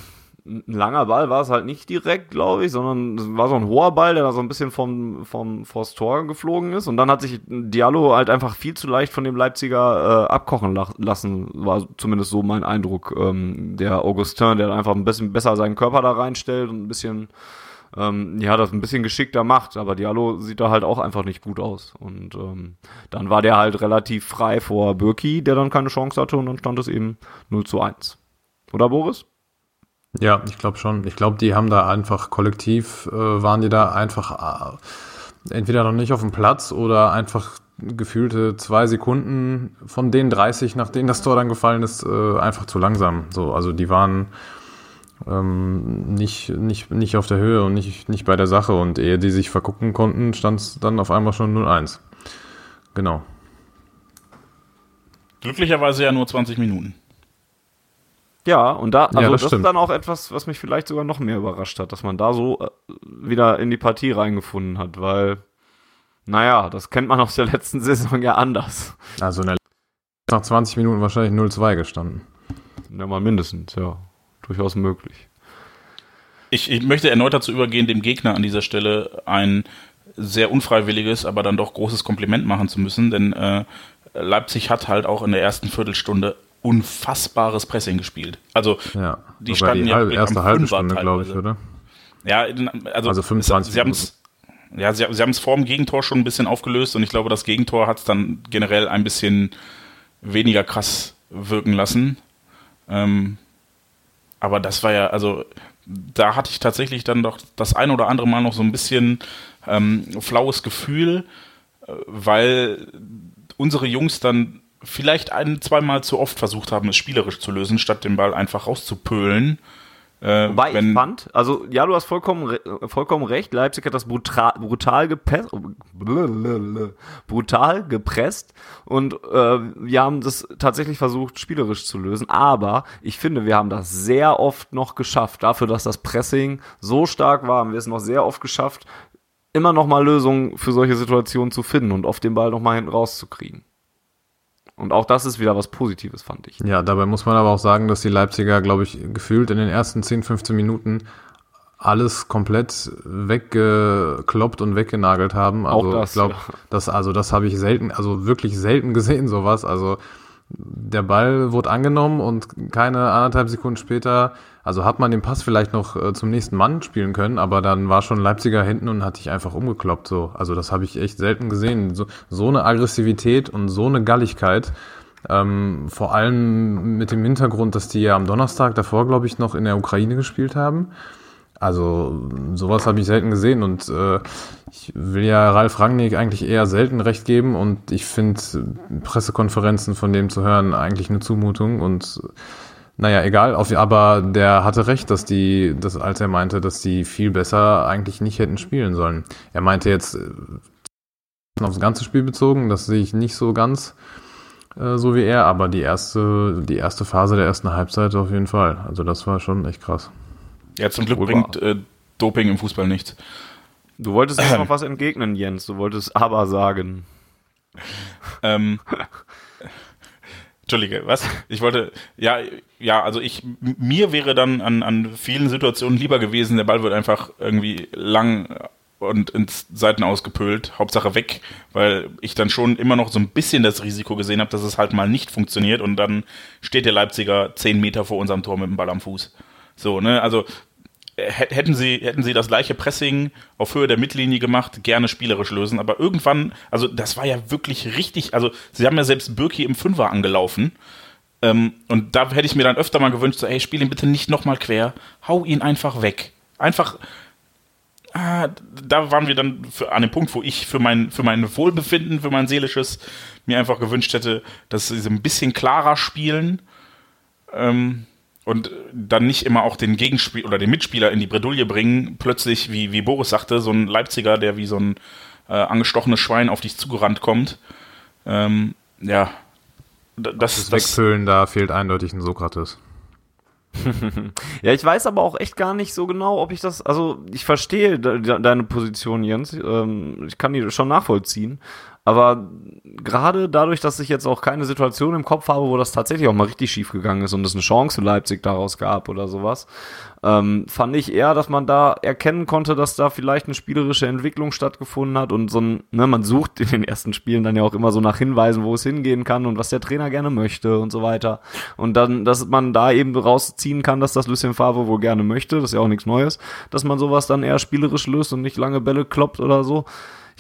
Speaker 2: ein langer Ball war es halt nicht direkt, glaube ich, sondern es war so ein hoher Ball, der da so ein bisschen vom, vom vors Tor geflogen ist. Und dann hat sich Diallo halt einfach viel zu leicht von dem Leipziger äh, abkochen lassen, war zumindest so mein Eindruck. Ähm, der Augustin, der einfach ein bisschen besser seinen Körper da reinstellt und ein bisschen, ähm, ja, das ein bisschen geschickter macht. Aber Diallo sieht da halt auch einfach nicht gut aus. Und ähm, dann war der halt relativ frei vor Birki, der dann keine Chance hatte und dann stand es eben 0 zu 1. Oder Boris?
Speaker 4: Ja, ich glaube schon. Ich glaube, die haben da einfach kollektiv, äh, waren die da einfach äh, entweder noch nicht auf dem Platz oder einfach gefühlte zwei Sekunden von den 30, nach denen das Tor dann gefallen ist, äh, einfach zu langsam. So, also die waren ähm, nicht, nicht, nicht auf der Höhe und nicht, nicht bei der Sache. Und ehe die sich vergucken konnten, stand es dann auf einmal schon 0-1. Genau.
Speaker 3: Glücklicherweise ja nur 20 Minuten.
Speaker 2: Ja, und da, also
Speaker 4: Ja,
Speaker 2: das,
Speaker 4: das
Speaker 2: ist
Speaker 4: stimmt.
Speaker 2: dann auch etwas, was mich vielleicht sogar noch mehr überrascht hat, dass man da so äh, wieder in die Partie reingefunden hat, weil, naja, das kennt man aus der letzten Saison ja anders.
Speaker 4: Also in der nach 20 Minuten wahrscheinlich 0-2 gestanden.
Speaker 2: Ja, mal mindestens, ja. Durchaus möglich.
Speaker 3: Ich, ich möchte erneut dazu übergehen, dem Gegner an dieser Stelle ein sehr unfreiwilliges, aber dann doch großes Kompliment machen zu müssen, denn äh, Leipzig hat halt auch in der ersten Viertelstunde unfassbares Pressing gespielt. Also
Speaker 4: Ja.
Speaker 3: Die standen
Speaker 4: die
Speaker 3: ja
Speaker 4: halbe, erste halbe Stunde, glaube ich, oder?
Speaker 3: Ja, also,
Speaker 4: Also 25
Speaker 3: es- Sie haben es ja, sie, sie haben es vor dem Gegentor schon ein bisschen aufgelöst und ich glaube, das Gegentor hat es dann generell ein bisschen weniger krass wirken lassen. Ähm, aber das war ja, also da hatte ich tatsächlich dann doch das ein oder andere Mal noch so ein bisschen ähm, flaues Gefühl, äh, weil unsere Jungs dann vielleicht ein, zweimal zu oft versucht haben, es spielerisch zu lösen, statt den Ball einfach rauszupölen. Äh,
Speaker 2: Wobei
Speaker 3: wenn-
Speaker 2: ich fand, also ja, du hast vollkommen, vollkommen recht, Leipzig hat das brutal, brutal, gepresst, brutal gepresst und äh, wir haben das tatsächlich versucht, spielerisch zu lösen, aber ich finde, wir haben das sehr oft noch geschafft, dafür, dass das Pressing so stark war, haben wir es noch sehr oft geschafft, immer noch mal Lösungen für solche Situationen zu finden und oft den Ball noch mal hinten rauszukriegen. Und auch das ist wieder was Positives, fand ich.
Speaker 4: Ja, dabei muss man aber auch sagen, dass die Leipziger, glaube ich, gefühlt in den ersten 10, 15 Minuten alles komplett weggekloppt und weggenagelt haben.
Speaker 2: Auch
Speaker 4: Also
Speaker 2: das,
Speaker 4: ich glaube,
Speaker 2: ja.
Speaker 4: das, also das habe ich selten, also wirklich selten gesehen, sowas. Also der Ball wurde angenommen und keine anderthalb Sekunden später, also hat man den Pass vielleicht noch äh, zum nächsten Mann spielen können, aber dann war schon Leipziger hinten und hat dich einfach umgekloppt. So. Also das habe ich echt selten gesehen. So, so eine Aggressivität und so eine Galligkeit. Ähm, vor allem mit dem Hintergrund, dass die ja am Donnerstag davor, glaube ich, noch in der Ukraine gespielt haben. Also sowas habe ich selten gesehen und äh, ich will ja Ralf Rangnick eigentlich eher selten recht geben und ich finde Pressekonferenzen von dem zu hören eigentlich eine Zumutung und naja, egal, auf, aber der hatte recht, dass die, dass, als er meinte, dass die viel besser eigentlich nicht hätten spielen sollen. Er meinte jetzt äh, aufs ganze Spiel bezogen, das sehe ich nicht so ganz äh, so wie er, aber die erste, die erste Phase der ersten Halbzeit auf jeden Fall. Also das war schon echt krass.
Speaker 3: Ja, zum Glück bringt äh, Doping im Fußball nichts.
Speaker 2: Du wolltest jetzt noch was entgegnen, Jens. Du wolltest aber sagen.
Speaker 3: Ähm, Entschuldige, was? Ich wollte, ja, ja, also ich, mir wäre dann an, an vielen Situationen lieber gewesen, der Ball wird einfach irgendwie lang und ins Seiten ausgepölt, Hauptsache weg, weil ich dann schon immer noch so ein bisschen das Risiko gesehen habe, dass es halt mal nicht funktioniert und dann steht der Leipziger zehn Meter vor unserem Tor mit dem Ball am Fuß. So, ne, also hätten sie, hätten sie das gleiche Pressing auf Höhe der Mittellinie gemacht, gerne spielerisch lösen, aber irgendwann, also das war ja wirklich richtig, also sie haben ja selbst Birki im Fünfer angelaufen. Ähm, und da hätte ich mir dann öfter mal gewünscht, so, ey, spiel ihn bitte nicht nochmal quer, hau ihn einfach weg. Einfach, ah, da waren wir dann für, an dem Punkt, wo ich für mein, für mein Wohlbefinden, für mein seelisches, mir einfach gewünscht hätte, dass sie so ein bisschen klarer spielen. Ähm, und dann nicht immer auch den Gegenspiel oder den Mitspieler in die Bredouille bringen, plötzlich, wie, wie Boris sagte, so ein Leipziger, der wie so ein äh, angestochenes Schwein auf dich zugerannt kommt. Ähm, ja, das,
Speaker 4: Das
Speaker 3: das,
Speaker 4: Wegfüllen, da fehlt eindeutig ein Sokrates.
Speaker 2: Ja, ich weiß aber auch echt gar nicht so genau, ob ich das, also ich verstehe de de deine Position, Jens. Ähm, ich kann die schon nachvollziehen. Aber gerade dadurch, dass ich jetzt auch keine Situation im Kopf habe, wo das tatsächlich auch mal richtig schief gegangen ist und es eine Chance für Leipzig daraus gab oder sowas, ähm, fand ich eher, dass man da erkennen konnte, dass da vielleicht eine spielerische Entwicklung stattgefunden hat und so ein, ne, man sucht in den ersten Spielen dann ja auch immer so nach Hinweisen, wo es hingehen kann und was der Trainer gerne möchte und so weiter. Und dann, dass man da eben rausziehen kann, dass das Lucien Favre wohl gerne möchte, das ist ja auch nichts Neues, dass man sowas dann eher spielerisch löst und nicht lange Bälle kloppt oder so.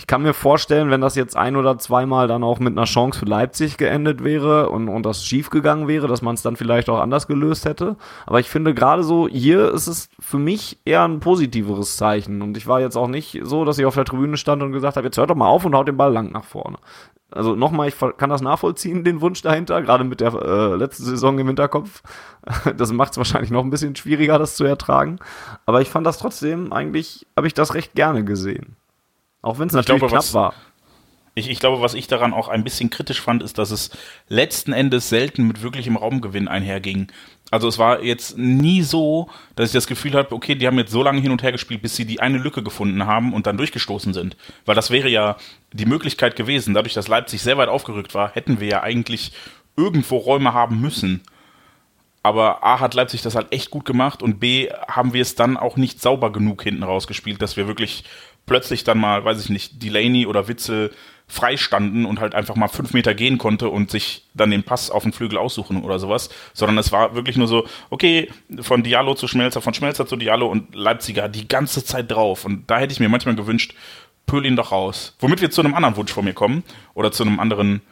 Speaker 2: Ich kann mir vorstellen, wenn das jetzt ein oder zweimal dann auch mit einer Chance für Leipzig geendet wäre und, und das schief gegangen wäre, dass man es dann vielleicht auch anders gelöst hätte. Aber ich finde gerade so, hier ist es für mich eher ein positiveres Zeichen. Und ich war jetzt auch nicht so, dass ich auf der Tribüne stand und gesagt habe, jetzt hört doch mal auf und haut den Ball lang nach vorne. Also nochmal, ich kann das nachvollziehen, den Wunsch dahinter, gerade mit der äh, letzten Saison im Hinterkopf. Das macht es wahrscheinlich noch ein bisschen schwieriger, das zu ertragen. Aber ich fand das trotzdem, eigentlich habe ich das recht gerne gesehen. Auch wenn es natürlich glaube, knapp was, war.
Speaker 3: Ich, ich, glaube, was ich daran auch ein bisschen kritisch fand, ist, dass es letzten Endes selten mit wirklichem Raumgewinn einherging. Also es war jetzt nie so, dass ich das Gefühl habe, okay, die haben jetzt so lange hin und her gespielt, bis sie die eine Lücke gefunden haben und dann durchgestoßen sind. Weil das wäre ja die Möglichkeit gewesen. Dadurch, dass Leipzig sehr weit aufgerückt war, hätten wir ja eigentlich irgendwo Räume haben müssen. Aber A hat Leipzig das halt echt gut gemacht und B haben wir es dann auch nicht sauber genug hinten rausgespielt, dass wir wirklich plötzlich dann mal, weiß ich nicht, Delaney oder Witzel freistanden und halt einfach mal fünf Meter gehen konnte und sich dann den Pass auf den Flügel aussuchen oder sowas, sondern es war wirklich nur so, okay, von Diallo zu Schmelzer, von Schmelzer zu Diallo und Leipziger die ganze Zeit drauf. Und da hätte ich mir manchmal gewünscht, pöl ihn doch raus. Womit wir zu einem anderen Wunsch von mir kommen oder zu einem anderen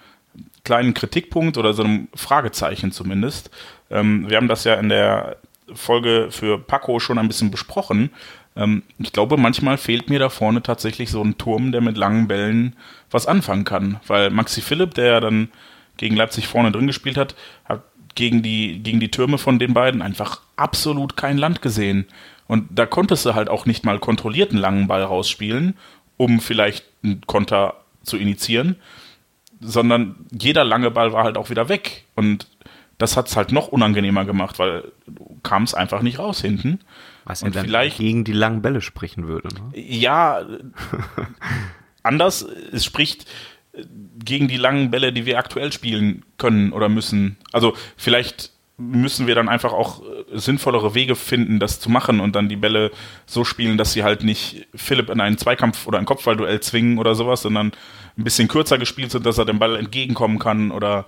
Speaker 3: kleinen Kritikpunkt oder so einem Fragezeichen zumindest. Ähm, wir haben das ja in der Folge für Paco schon ein bisschen besprochen. Ähm, ich glaube, manchmal fehlt mir da vorne tatsächlich so ein Turm, der mit langen Bällen was anfangen kann. Weil Maxi Philipp, der ja dann gegen Leipzig vorne drin gespielt hat, hat gegen die, gegen die Türme von den beiden einfach absolut kein Land gesehen. Und da konntest du halt auch nicht mal kontrollierten langen Ball rausspielen, um vielleicht einen Konter zu initiieren, sondern jeder lange Ball war halt auch wieder weg. Und das hat es halt noch unangenehmer gemacht, weil du kamst einfach nicht raus hinten.
Speaker 2: Was und vielleicht gegen die langen Bälle sprechen würde. Ne?
Speaker 3: Ja, anders. Es spricht gegen die langen Bälle, die wir aktuell spielen können oder müssen. Also vielleicht müssen wir dann einfach auch äh, sinnvollere Wege finden, das zu machen und dann die Bälle so spielen, dass sie halt nicht Philipp in einen Zweikampf oder ein Kopfballduell zwingen oder sowas, sondern ein bisschen kürzer gespielt sind, dass er dem Ball entgegenkommen kann oder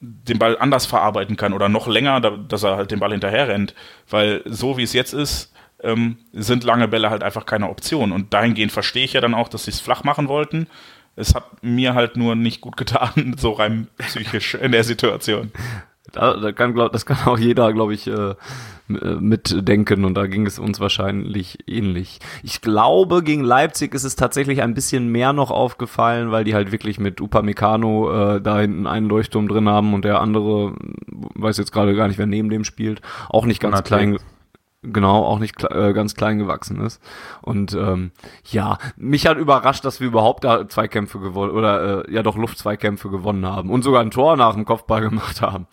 Speaker 3: den Ball anders verarbeiten kann oder noch länger, dass er halt den Ball hinterher rennt. Weil so wie es jetzt ist, ähm, sind lange Bälle halt einfach keine Option. Und dahingehend verstehe ich ja dann auch, dass sie es flach machen wollten. Es hat mir halt nur nicht gut getan, so rein psychisch in der Situation.
Speaker 2: Da, da kann, glaub, das kann auch jeder, glaube ich, äh, äh, mitdenken und da ging es uns wahrscheinlich ähnlich. Ich glaube, gegen Leipzig ist es tatsächlich ein bisschen mehr noch aufgefallen, weil die halt wirklich mit Upamecano äh, da hinten einen Leuchtturm drin haben und der andere, weiß jetzt gerade gar nicht, wer neben dem spielt, auch nicht ganz klein genau auch nicht äh, ganz klein gewachsen ist. Und ähm, ja mich hat überrascht dass wir überhaupt da Zweikämpfe gewonnen oder äh, ja doch Luftzweikämpfe gewonnen haben und sogar ein Tor nach dem Kopfball gemacht haben.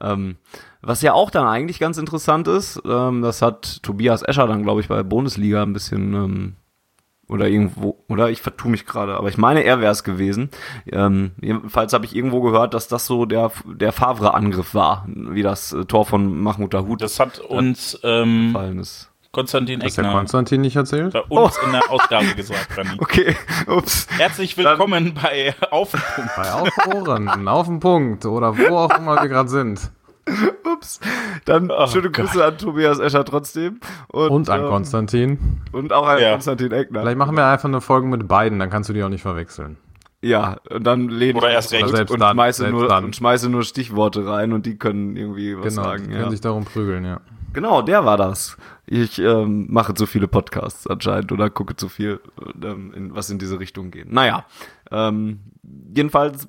Speaker 2: Ähm, was ja auch dann eigentlich ganz interessant ist ähm, das hat Tobias Escher dann glaube ich bei Bundesliga ein bisschen ähm, oder irgendwo, oder ich vertue mich gerade, aber ich meine, er wäre es gewesen. Ähm, jedenfalls habe ich irgendwo gehört, dass das so der, der Favre-Angriff war, wie das äh, Tor von Mahmoud Dahoud.
Speaker 3: Das hat uns ähm, gefallen ist. Konstantin
Speaker 4: Eckner. Hast der Konstantin nicht erzählt?
Speaker 3: Bei uns oh. in der Ausgabe gesagt, Rani.
Speaker 2: Okay, ups.
Speaker 3: Herzlich willkommen Dann, bei Auf den Punkt.
Speaker 4: Bei Auf Ohren, Auf den Punkt oder wo auch immer wir gerade sind.
Speaker 2: Ups. Dann oh, schöne Grüße Gott. an Tobias Escher trotzdem.
Speaker 4: Und, und an ähm, Konstantin.
Speaker 2: Und auch an ja. Konstantin Eckner.
Speaker 4: Vielleicht machen wir einfach eine Folge mit beiden, dann kannst du die auch nicht verwechseln.
Speaker 2: Ja, und dann lehne
Speaker 3: Oder erst recht.
Speaker 2: Und, und, dann, schmeiße nur, dann. und schmeiße nur Stichworte rein und die können irgendwie was
Speaker 4: genau,
Speaker 2: sagen.
Speaker 4: Die können
Speaker 2: ja.
Speaker 4: sich darum prügeln, ja.
Speaker 2: Genau, der war das. Ich ähm, mache zu viele Podcasts anscheinend oder gucke zu viel, ähm, in, was in diese Richtung geht. Naja, ähm, jedenfalls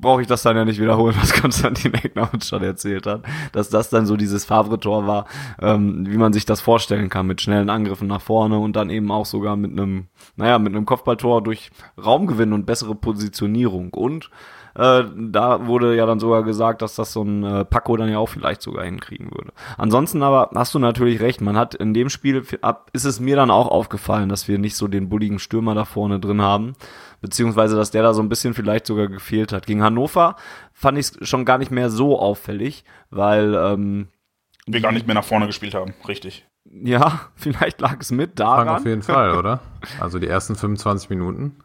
Speaker 2: brauche ich das dann ja nicht wiederholen, was Konstantin Eckner uns schon erzählt hat, dass das dann so dieses Favre-Tor war, ähm, wie man sich das vorstellen kann, mit schnellen Angriffen nach vorne und dann eben auch sogar mit einem, naja, mit einem Kopfballtor durch Raumgewinn und bessere Positionierung und äh, da wurde ja dann sogar gesagt, dass das so ein äh, Paco dann ja auch vielleicht sogar hinkriegen würde. Ansonsten aber hast du natürlich recht, man hat in dem Spiel, ist es mir dann auch aufgefallen, dass wir nicht so den bulligen Stürmer da vorne drin haben, beziehungsweise dass der da so ein bisschen vielleicht sogar gefehlt hat. Gegen Hannover fand ich es schon gar nicht mehr so auffällig, weil ähm,
Speaker 3: wir gar nicht mehr nach vorne gespielt haben, richtig.
Speaker 2: Ja, vielleicht lag es mit daran.
Speaker 4: auf jeden Fall, oder? Also die ersten 25 Minuten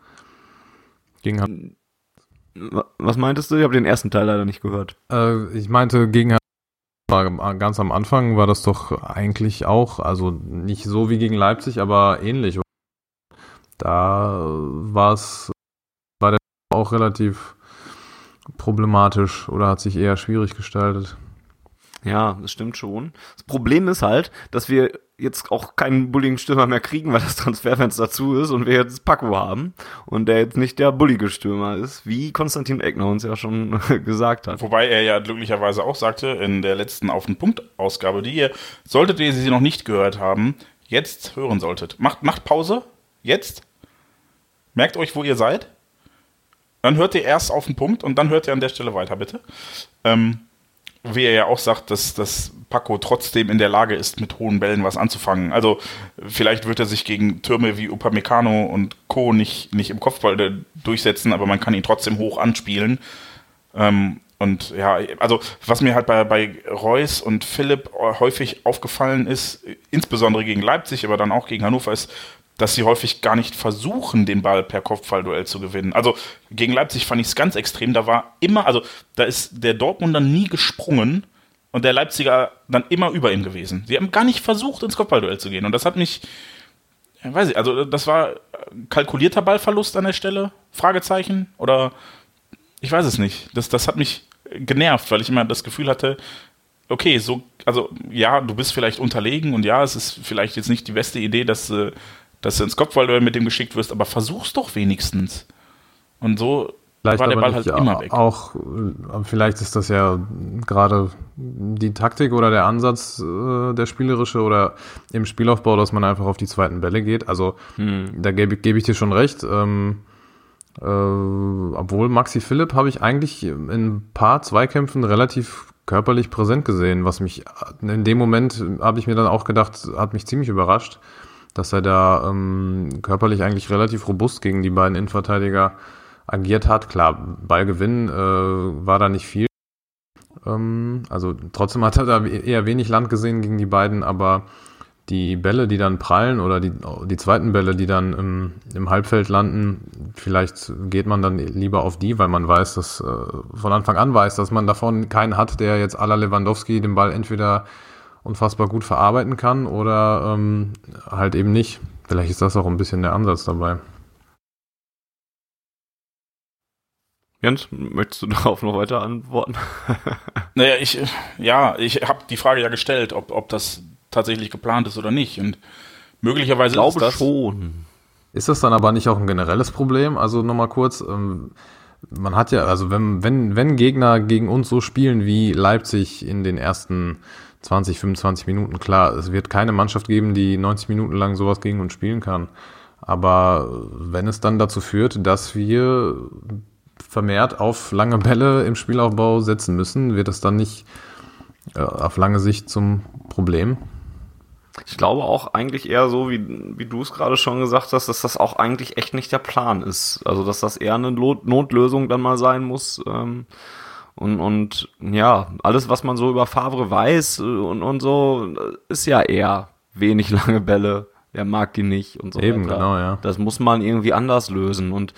Speaker 2: gegen was meintest du? Ich habe den ersten Teil leider nicht gehört.
Speaker 4: Äh, ich meinte, gegen ganz am Anfang war das doch eigentlich auch, also nicht so wie gegen Leipzig, aber ähnlich. Da war es war der auch relativ problematisch oder hat sich eher schwierig gestaltet.
Speaker 2: Ja, das stimmt schon. Das Problem ist halt, dass wir jetzt auch keinen Bullying-Stürmer mehr kriegen, weil das Transferfenster dazu ist und wir jetzt Paco haben und der jetzt nicht der bullige Stürmer ist, wie Konstantin Eckner uns ja schon gesagt hat.
Speaker 3: Wobei er ja glücklicherweise auch sagte in der letzten Auf den Punkt-Ausgabe, die ihr, solltet ihr sie noch nicht gehört haben, jetzt hören solltet. Macht, macht Pause, jetzt, merkt euch, wo ihr seid, dann hört ihr erst auf den Punkt und dann hört ihr an der Stelle weiter, bitte. Ähm, wie er ja auch sagt, dass, dass Paco trotzdem in der Lage ist, mit hohen Bällen was anzufangen. Also vielleicht wird er sich gegen Türme wie Upamecano und Co. nicht, nicht im Kopfball durchsetzen, aber man kann ihn trotzdem hoch anspielen. Ähm, und ja, also was mir halt bei, bei Reus und Philipp häufig aufgefallen ist, insbesondere gegen Leipzig, aber dann auch gegen Hannover, ist, dass sie häufig gar nicht versuchen, den Ball per Kopfballduell zu gewinnen. Also gegen Leipzig fand ich es ganz extrem. Da war immer, also da ist der Dortmunder nie gesprungen und der Leipziger dann immer über ihm gewesen. Sie haben gar nicht versucht, ins Kopfballduell zu gehen. Und das hat mich, weiß ich, also das war kalkulierter Ballverlust an der Stelle? Fragezeichen? Oder ich weiß es nicht. Das, das hat mich genervt, weil ich immer das Gefühl hatte, okay, so, also ja, du bist vielleicht unterlegen und ja, es ist vielleicht jetzt nicht die beste Idee, dass äh, dass du ins Kopfballduell mit dem geschickt wirst, aber versuch's doch wenigstens. Und so
Speaker 4: vielleicht war der Ball halt immer weg. Auch, äh, vielleicht ist das ja gerade die Taktik oder der Ansatz, äh, der spielerische oder im Spielaufbau, dass man einfach auf die zweiten Bälle geht. Also hm. da gebe geb ich dir schon recht. Ähm, äh, obwohl Maxi Philipp habe ich eigentlich in ein paar Zweikämpfen relativ körperlich präsent gesehen, was mich in dem Moment habe ich mir dann auch gedacht, hat mich ziemlich überrascht dass er da ähm, körperlich eigentlich relativ robust gegen die beiden Innenverteidiger agiert hat. Klar, Ballgewinn äh, war da nicht viel. Ähm, also trotzdem hat er da eher wenig Land gesehen gegen die beiden, aber die Bälle, die dann prallen oder die, die zweiten Bälle, die dann im, im Halbfeld landen, vielleicht geht man dann lieber auf die, weil man weiß, dass äh, von Anfang an weiß, dass man davon keinen hat, der jetzt à la Lewandowski den Ball entweder unfassbar gut verarbeiten kann oder ähm, halt eben nicht. Vielleicht ist das auch ein bisschen der Ansatz dabei.
Speaker 2: Jens, möchtest du darauf noch weiter antworten?
Speaker 3: naja, ich, ja, ich habe die Frage ja gestellt, ob, ob das tatsächlich geplant ist oder nicht. Und möglicherweise ich
Speaker 2: glaube
Speaker 3: ist das
Speaker 2: schon.
Speaker 4: Ist das dann aber nicht auch ein generelles Problem? Also nochmal kurz, ähm, man hat ja, also wenn, wenn, wenn Gegner gegen uns so spielen wie Leipzig in den ersten 20, 25 Minuten. Klar, es wird keine Mannschaft geben, die 90 Minuten lang sowas gegen uns spielen kann. Aber wenn es dann dazu führt, dass wir vermehrt auf lange Bälle im Spielaufbau setzen müssen, wird es dann nicht äh, auf lange Sicht zum Problem?
Speaker 2: Ich glaube auch eigentlich eher so, wie, wie du es gerade schon gesagt hast, dass das auch eigentlich echt nicht der Plan ist. Also, dass das eher eine Notlösung dann mal sein muss. Ähm und, und ja, alles, was man so über Favre weiß äh, und, und so, ist ja eher wenig lange Bälle. Er mag die nicht und so
Speaker 4: Eben, weiter. genau, ja.
Speaker 2: Das muss man irgendwie anders lösen. Und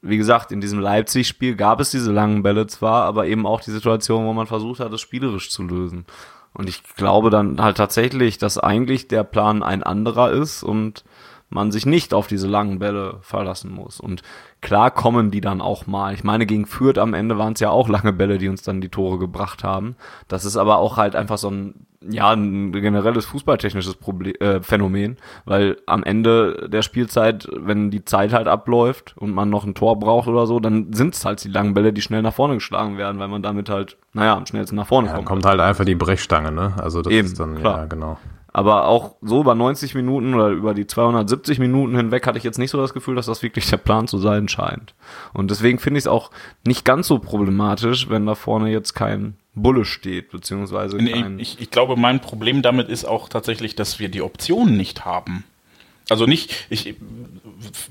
Speaker 2: wie gesagt, in diesem Leipzig-Spiel gab es diese langen Bälle zwar, aber eben auch die Situation, wo man versucht hat, es spielerisch zu lösen. Und ich glaube dann halt tatsächlich, dass eigentlich der Plan ein anderer ist und man sich nicht auf diese langen Bälle verlassen muss. Und klar kommen die dann auch mal. Ich meine, gegen Fürth am Ende waren es ja auch lange Bälle, die uns dann die Tore gebracht haben. Das ist aber auch halt einfach so ein, ja, ein generelles fußballtechnisches Problem, äh, Phänomen, weil am Ende der Spielzeit, wenn die Zeit halt abläuft und man noch ein Tor braucht oder so, dann sind es halt die langen Bälle, die schnell nach vorne geschlagen werden, weil man damit halt, naja, am schnellsten nach vorne
Speaker 4: ja,
Speaker 2: kommt.
Speaker 4: kommt halt einfach die Brechstange, ne? Also das
Speaker 2: Eben,
Speaker 4: ist dann,
Speaker 2: klar.
Speaker 4: ja, genau.
Speaker 2: Aber auch so über 90 Minuten oder über die 270 Minuten hinweg hatte ich jetzt nicht so das Gefühl, dass das wirklich der Plan zu sein scheint. Und deswegen finde ich es auch nicht ganz so problematisch, wenn da vorne jetzt kein Bulle steht, beziehungsweise kein
Speaker 3: ich, ich glaube, mein Problem damit ist auch tatsächlich, dass wir die Optionen nicht haben. Also nicht, ich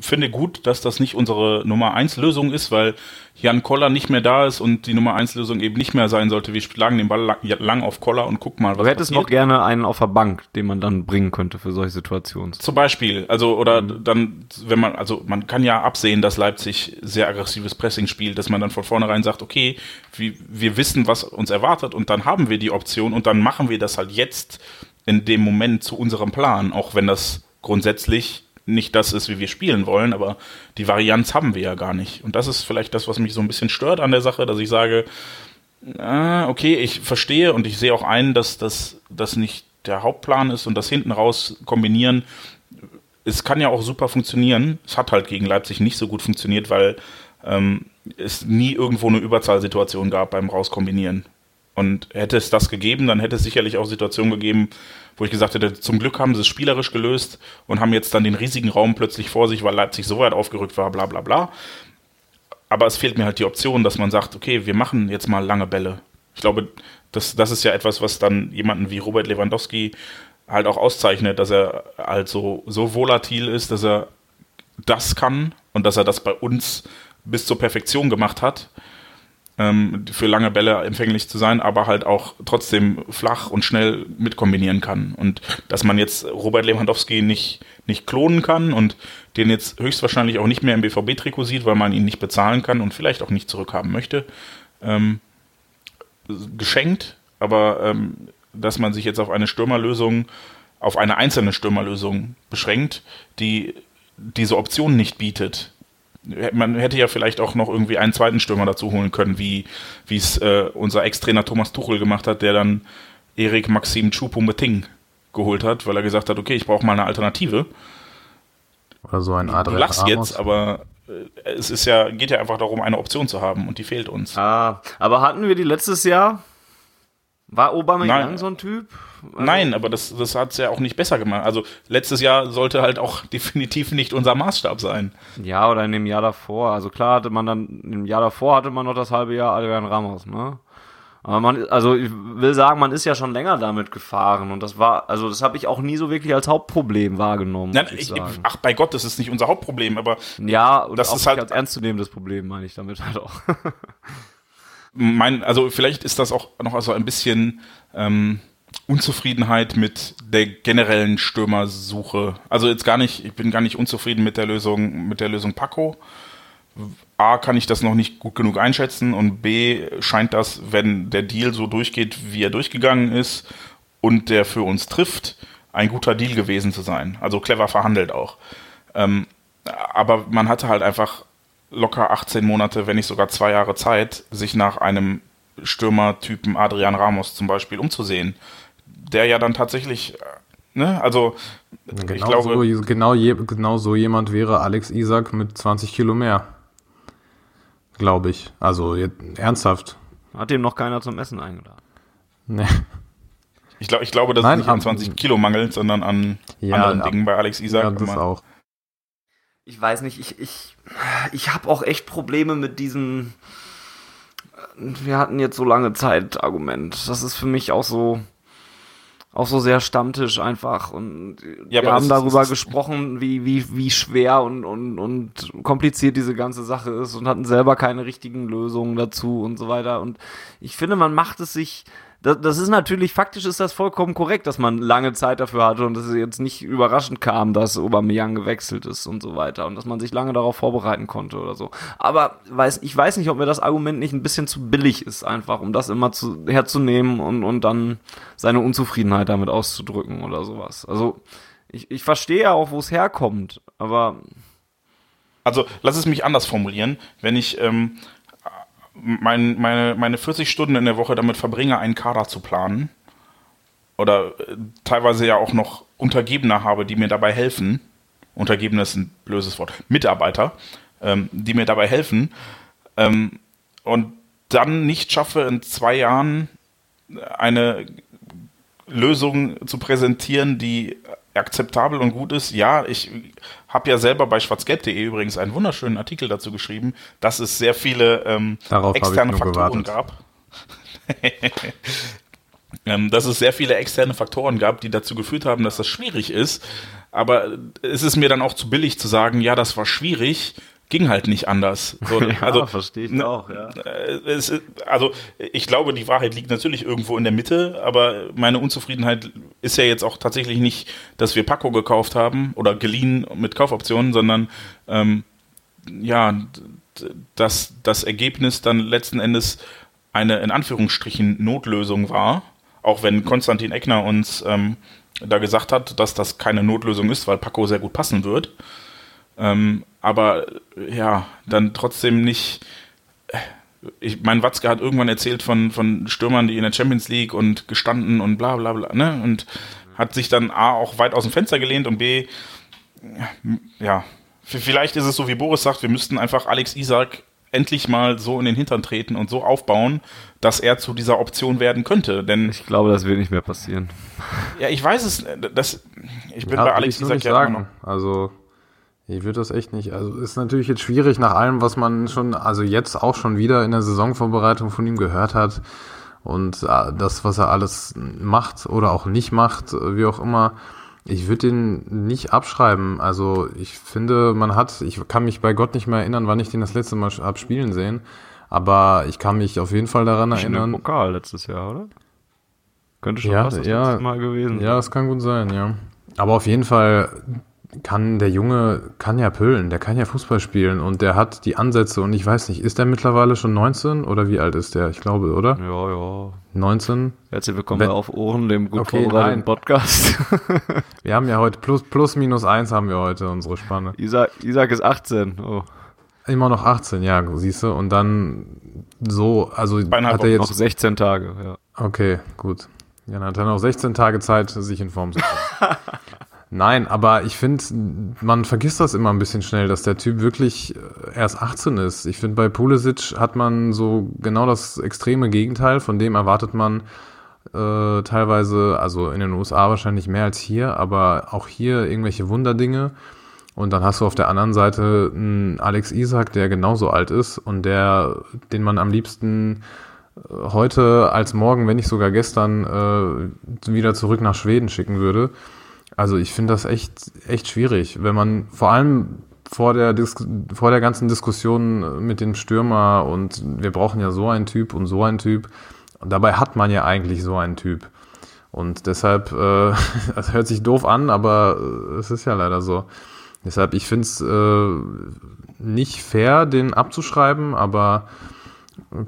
Speaker 3: finde gut, dass das nicht unsere Nummer 1 Lösung ist, weil Jan Koller nicht mehr da ist und die Nummer 1 Lösung eben nicht mehr sein sollte. Wir schlagen den Ball lang, lang auf Koller und guck mal,
Speaker 2: was Du hättest noch gerne einen auf der Bank, den man dann bringen könnte für solche Situationen.
Speaker 3: Zum Beispiel, also oder mhm. dann, wenn man, also man kann ja absehen, dass Leipzig sehr aggressives Pressing spielt, dass man dann von vornherein sagt, okay, wir, wir wissen, was uns erwartet und dann haben wir die Option und dann machen wir das halt jetzt in dem Moment zu unserem Plan, auch wenn das grundsätzlich nicht das ist, wie wir spielen wollen, aber die Varianz haben wir ja gar nicht. Und das ist vielleicht das, was mich so ein bisschen stört an der Sache, dass ich sage, ah, okay, ich verstehe und ich sehe auch ein, dass das nicht der Hauptplan ist und das hinten raus kombinieren. Es kann ja auch super funktionieren. Es hat halt gegen Leipzig nicht so gut funktioniert, weil ähm, es nie irgendwo eine Überzahlsituation gab beim Rauskombinieren. Und hätte es das gegeben, dann hätte es sicherlich auch Situationen gegeben, wo ich gesagt hätte, zum Glück haben sie es spielerisch gelöst und haben jetzt dann den riesigen Raum plötzlich vor sich, weil Leipzig so weit aufgerückt war, bla bla bla. Aber es fehlt mir halt die Option, dass man sagt, okay, wir machen jetzt mal lange Bälle. Ich glaube, das, das ist ja etwas, was dann jemanden wie Robert Lewandowski halt auch auszeichnet, dass er halt so, so volatil ist, dass er das kann und dass er das bei uns bis zur Perfektion gemacht hat ähm, für lange Bälle empfänglich zu sein, aber halt auch trotzdem flach und schnell mitkombinieren kann. Und dass man jetzt Robert Lewandowski nicht, nicht klonen kann und den jetzt höchstwahrscheinlich auch nicht mehr im BVB-Trikot sieht, weil man ihn nicht bezahlen kann und vielleicht auch nicht zurückhaben möchte, ähm, geschenkt. Aber ähm, dass man sich jetzt auf eine Stürmerlösung, auf eine einzelne Stürmerlösung beschränkt, die diese Option nicht bietet, man hätte ja vielleicht auch noch irgendwie einen zweiten Stürmer dazu holen können, wie es äh, unser Ex-Trainer Thomas Tuchel gemacht hat, der dann Erik Maxim Choupo-Meting geholt hat, weil er gesagt hat, okay, ich brauche mal eine Alternative.
Speaker 4: Oder so ein Adrian
Speaker 3: Du lachst Ramos. jetzt, aber äh, es ist ja, geht ja einfach darum, eine Option zu haben und die fehlt uns.
Speaker 2: Ah, aber hatten wir die letztes Jahr? War Aubameyang so ein Typ?
Speaker 3: Also Nein, aber das, das hat es ja auch nicht besser gemacht. Also letztes Jahr sollte halt auch definitiv nicht unser Maßstab sein.
Speaker 2: Ja, oder in dem Jahr davor. Also klar hatte man dann, im Jahr davor hatte man noch das halbe Jahr Adrian Ramos, ne? Aber man, also ich will sagen, man ist ja schon länger damit gefahren und das war, also das habe ich auch nie so wirklich als Hauptproblem wahrgenommen.
Speaker 3: Nein, ich, ach bei Gott, das ist nicht unser Hauptproblem, aber
Speaker 2: ja, und das ist halt als ernstzunehmendes Problem, meine ich damit halt auch.
Speaker 3: mein, also vielleicht ist das auch noch also ein bisschen ähm, Unzufriedenheit mit der generellen Stürmersuche. Also jetzt gar nicht, ich bin gar nicht unzufrieden mit der Lösung, mit der Lösung Paco. A, kann ich das noch nicht gut genug einschätzen und B, scheint das, wenn der Deal so durchgeht, wie er durchgegangen ist und der für uns trifft, ein guter Deal gewesen zu sein. Also clever verhandelt auch. Ähm, aber man hatte halt einfach locker 18 Monate, wenn nicht sogar zwei Jahre Zeit, sich nach einem Stürmertypen Adrian Ramos zum Beispiel umzusehen der ja dann tatsächlich, äh, ne, also
Speaker 4: genau ich glaube. So, genau, je, genau so jemand wäre Alex Isaac mit 20 Kilo mehr. Glaube ich. Also ernsthaft.
Speaker 2: Hat ihm noch keiner zum Essen eingeladen.
Speaker 3: Nee. Ich, glaub, ich glaube, dass Nein, es nicht an 20 Kilo mangelt, sondern an ja, anderen Dingen bei Alex Isaac. Ja,
Speaker 4: das auch.
Speaker 2: Ich weiß nicht, ich, ich, ich habe auch echt Probleme mit diesem wir hatten jetzt so lange Zeit Argument. Das ist für mich auch so, auch so sehr Stammtisch einfach und ja, wir haben darüber gesprochen, wie, wie, wie schwer und, und, und kompliziert diese ganze Sache ist und hatten selber keine richtigen Lösungen dazu und so weiter und ich finde, man macht es sich das, das ist natürlich, faktisch ist das vollkommen korrekt, dass man lange Zeit dafür hatte und dass es jetzt nicht überraschend kam, dass Aubameyang gewechselt ist und so weiter und dass man sich lange darauf vorbereiten konnte oder so. Aber weiß, ich weiß nicht, ob mir das Argument nicht ein bisschen zu billig ist, einfach, um das immer zu, herzunehmen und, und dann seine Unzufriedenheit damit auszudrücken oder sowas. Also, ich, ich verstehe ja auch, wo es herkommt, aber.
Speaker 3: Also, lass es mich anders formulieren. Wenn ich, ähm, mein, meine, meine 40 Stunden in der Woche damit verbringe, einen Kader zu planen oder äh, teilweise ja auch noch Untergebene habe, die mir dabei helfen, Untergebene ist ein blödes Wort, Mitarbeiter, ähm, die mir dabei helfen. Ähm, und dann nicht schaffe, in zwei Jahren eine Lösung zu präsentieren, die akzeptabel und gut ist. Ja, ich habe ja selber bei schwarzgelb.de übrigens einen wunderschönen Artikel dazu geschrieben, dass es sehr viele ähm, externe Faktoren gewartet. gab. ähm, dass es sehr viele externe Faktoren gab, die dazu geführt haben, dass das schwierig ist. Aber es ist mir dann auch zu billig zu sagen, ja, das war schwierig, ging halt nicht anders.
Speaker 2: So, ja, also, verstehe ich auch, ja.
Speaker 3: Äh, es, also ich glaube, die Wahrheit liegt natürlich irgendwo in der Mitte, aber meine Unzufriedenheit ist ja jetzt auch tatsächlich nicht, dass wir Paco gekauft haben oder geliehen mit Kaufoptionen, sondern ähm, ja, dass das Ergebnis dann letzten Endes eine in Anführungsstrichen Notlösung war auch wenn Konstantin Eckner uns ähm, da gesagt hat, dass das keine Notlösung ist, weil Paco sehr gut passen wird. Ähm, aber ja, dann trotzdem nicht. Ich mein Watzke hat irgendwann erzählt von, von Stürmern, die in der Champions League und gestanden und bla bla bla, ne? Und hat sich dann A auch weit aus dem Fenster gelehnt und B, ja, vielleicht ist es so, wie Boris sagt, wir müssten einfach Alex Isak endlich mal so in den Hintern treten und so aufbauen, dass er zu dieser Option werden könnte. Denn
Speaker 2: ich glaube, das wird nicht mehr passieren.
Speaker 3: Ja, ich weiß es. Das, ich bin
Speaker 4: Ja,
Speaker 3: bei Alex Isak
Speaker 4: nicht
Speaker 3: ja immer
Speaker 4: sagen. Also, ich würde das echt nicht. Also, ist natürlich jetzt schwierig nach allem, was man schon, also jetzt auch schon wieder in der Saisonvorbereitung von ihm gehört hat. Und äh, das, was er alles macht oder auch nicht macht, äh, wie auch immer. Ich würde den nicht abschreiben. Also ich finde, man hat, ich kann mich bei Gott nicht mehr erinnern, wann ich den das letzte Mal hab spielen sehen. Aber ich kann mich auf jeden Fall daran
Speaker 2: im
Speaker 4: erinnern.
Speaker 2: Pokal letztes Jahr, oder? Könnte schon
Speaker 4: Ja,
Speaker 2: fast das
Speaker 4: ja.
Speaker 2: letzte Mal gewesen
Speaker 4: Ja, das kann gut sein, ja. Aber auf jeden Fall kann der Junge, kann ja pölen, der kann ja Fußball spielen und der hat die Ansätze und ich weiß nicht, ist der mittlerweile schon 19 oder wie alt ist der? Ich glaube, oder?
Speaker 2: Ja, ja.
Speaker 4: 19?
Speaker 2: Herzlich willkommen
Speaker 4: Wenn-
Speaker 2: Auf Ohren, dem gut
Speaker 4: Okay,
Speaker 2: vorbereiteten. Podcast.
Speaker 4: Wir haben ja heute plus, plus minus eins haben wir heute unsere Spanne.
Speaker 2: Isaac, Isaac ist 18. Oh,
Speaker 4: Immer noch 18, ja, siehst du, und dann so, also hat er
Speaker 2: noch
Speaker 4: jetzt,
Speaker 2: 16 Tage, ja.
Speaker 4: okay, gut. Ja, dann hat er noch 16 Tage Zeit, sich in Form zu bringen. Nein, aber ich finde, man vergisst das immer ein bisschen schnell, dass der Typ wirklich äh, erst 18 ist. Ich finde, bei Pulisic hat man so genau das extreme Gegenteil. Von dem erwartet man äh, teilweise, also in den USA wahrscheinlich mehr als hier, aber auch hier irgendwelche Wunderdinge. Und dann hast du auf der anderen Seite einen Alex Isak, der genauso alt ist und der, den man am liebsten äh, heute als morgen, wenn nicht sogar gestern, äh, wieder zurück nach Schweden schicken würde. Also ich finde das echt, echt schwierig, wenn man vor allem vor der, vor der ganzen Diskussion mit dem Stürmer und wir brauchen ja so einen Typ und so einen Typ. Und dabei hat man ja eigentlich so einen Typ. Und deshalb, äh, das hört sich doof an, aber äh, es ist ja leider so. Deshalb, ich finde es äh, nicht fair, den abzuschreiben, aber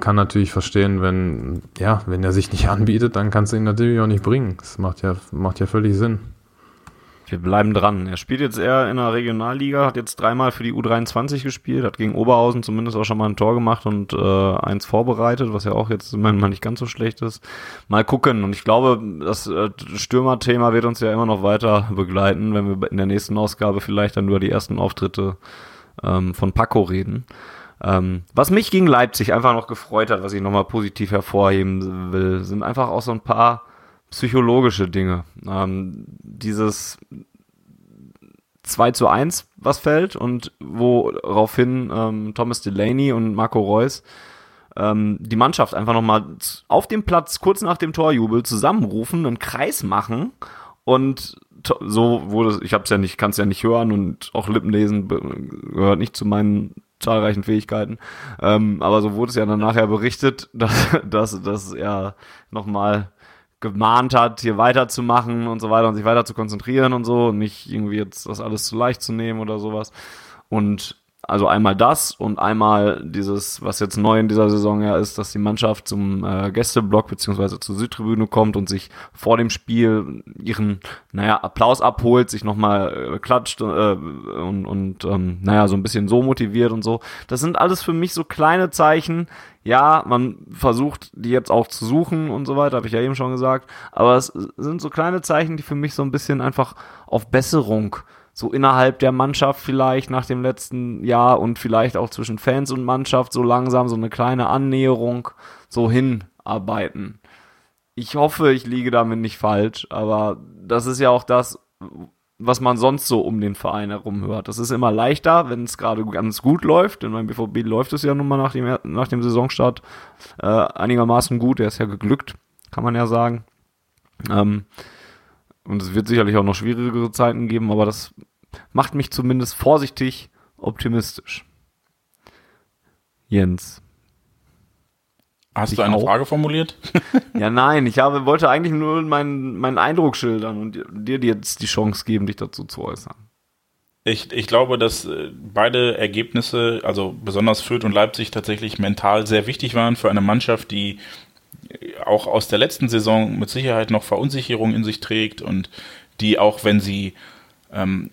Speaker 4: kann natürlich verstehen, wenn, ja, wenn er sich nicht anbietet, dann kannst du ihn natürlich auch nicht bringen. Das macht ja, macht ja völlig Sinn.
Speaker 2: Wir bleiben dran. Er spielt jetzt eher in der Regionalliga, hat jetzt dreimal für die U23 gespielt, hat gegen Oberhausen zumindest auch schon mal ein Tor gemacht und äh, eins vorbereitet, was ja auch jetzt manchmal nicht ganz so schlecht ist. Mal gucken. Und ich glaube, das äh, Stürmerthema wird uns ja immer noch weiter begleiten, wenn wir in der nächsten Ausgabe vielleicht dann über die ersten Auftritte ähm, von Paco reden. Ähm, was mich gegen Leipzig einfach noch gefreut hat, was ich nochmal positiv hervorheben will, sind einfach auch so ein paar psychologische Dinge. Ähm, dieses 2 zu 1, was fällt und woraufhin ähm, Thomas Delaney und Marco Reus ähm, die Mannschaft einfach nochmal auf dem Platz kurz nach dem Torjubel zusammenrufen, einen Kreis machen und so wurde es, ich hab's ja nicht, kann's ja nicht hören und auch Lippenlesen gehört nicht zu meinen zahlreichen Fähigkeiten. Ähm, aber so wurde es ja dann nachher berichtet, dass, dass, dass er nochmal gemahnt hat, hier weiterzumachen und so weiter und sich weiter zu konzentrieren und so und nicht irgendwie jetzt das alles zu leicht zu nehmen oder sowas. Und also einmal das und einmal dieses, was jetzt neu in dieser Saison ja ist, dass die Mannschaft zum äh, Gästeblock beziehungsweise zur Südtribüne kommt und sich vor dem Spiel ihren, naja, Applaus abholt, sich nochmal äh, klatscht äh, und, und ähm, naja, so ein bisschen so motiviert und so. Das sind alles für mich so kleine Zeichen. Ja, man versucht, die jetzt auch zu suchen und so weiter, habe ich ja eben schon gesagt. Aber es sind so kleine Zeichen, die für mich so ein bisschen einfach auf Besserung so innerhalb der Mannschaft vielleicht nach dem letzten Jahr und vielleicht auch zwischen Fans und Mannschaft so langsam so eine kleine Annäherung so hinarbeiten. Ich hoffe, ich liege damit nicht falsch, aber das ist ja auch das, was man sonst so um den Verein herum hört. Das ist immer leichter, wenn es gerade ganz gut läuft. Denn beim BVB läuft es ja nun mal nach dem, nach dem Saisonstart äh, einigermaßen gut. Der ist ja geglückt, kann man ja sagen. Ähm, und es wird sicherlich auch noch schwierigere Zeiten geben, aber das macht mich zumindest vorsichtig optimistisch. Jens.
Speaker 3: Hast du eine
Speaker 2: auch.
Speaker 3: Frage formuliert?
Speaker 2: Ja, nein, ich habe, wollte eigentlich nur meinen, meinen Eindruck schildern und dir dir jetzt die Chance geben, dich dazu zu äußern.
Speaker 3: Ich, ich glaube, dass äh, beide Ergebnisse, also besonders Fürth und Leipzig, tatsächlich mental sehr wichtig waren für eine Mannschaft, die äh, auch aus der letzten Saison mit Sicherheit noch Verunsicherung in sich trägt und die auch, wenn sie ähm,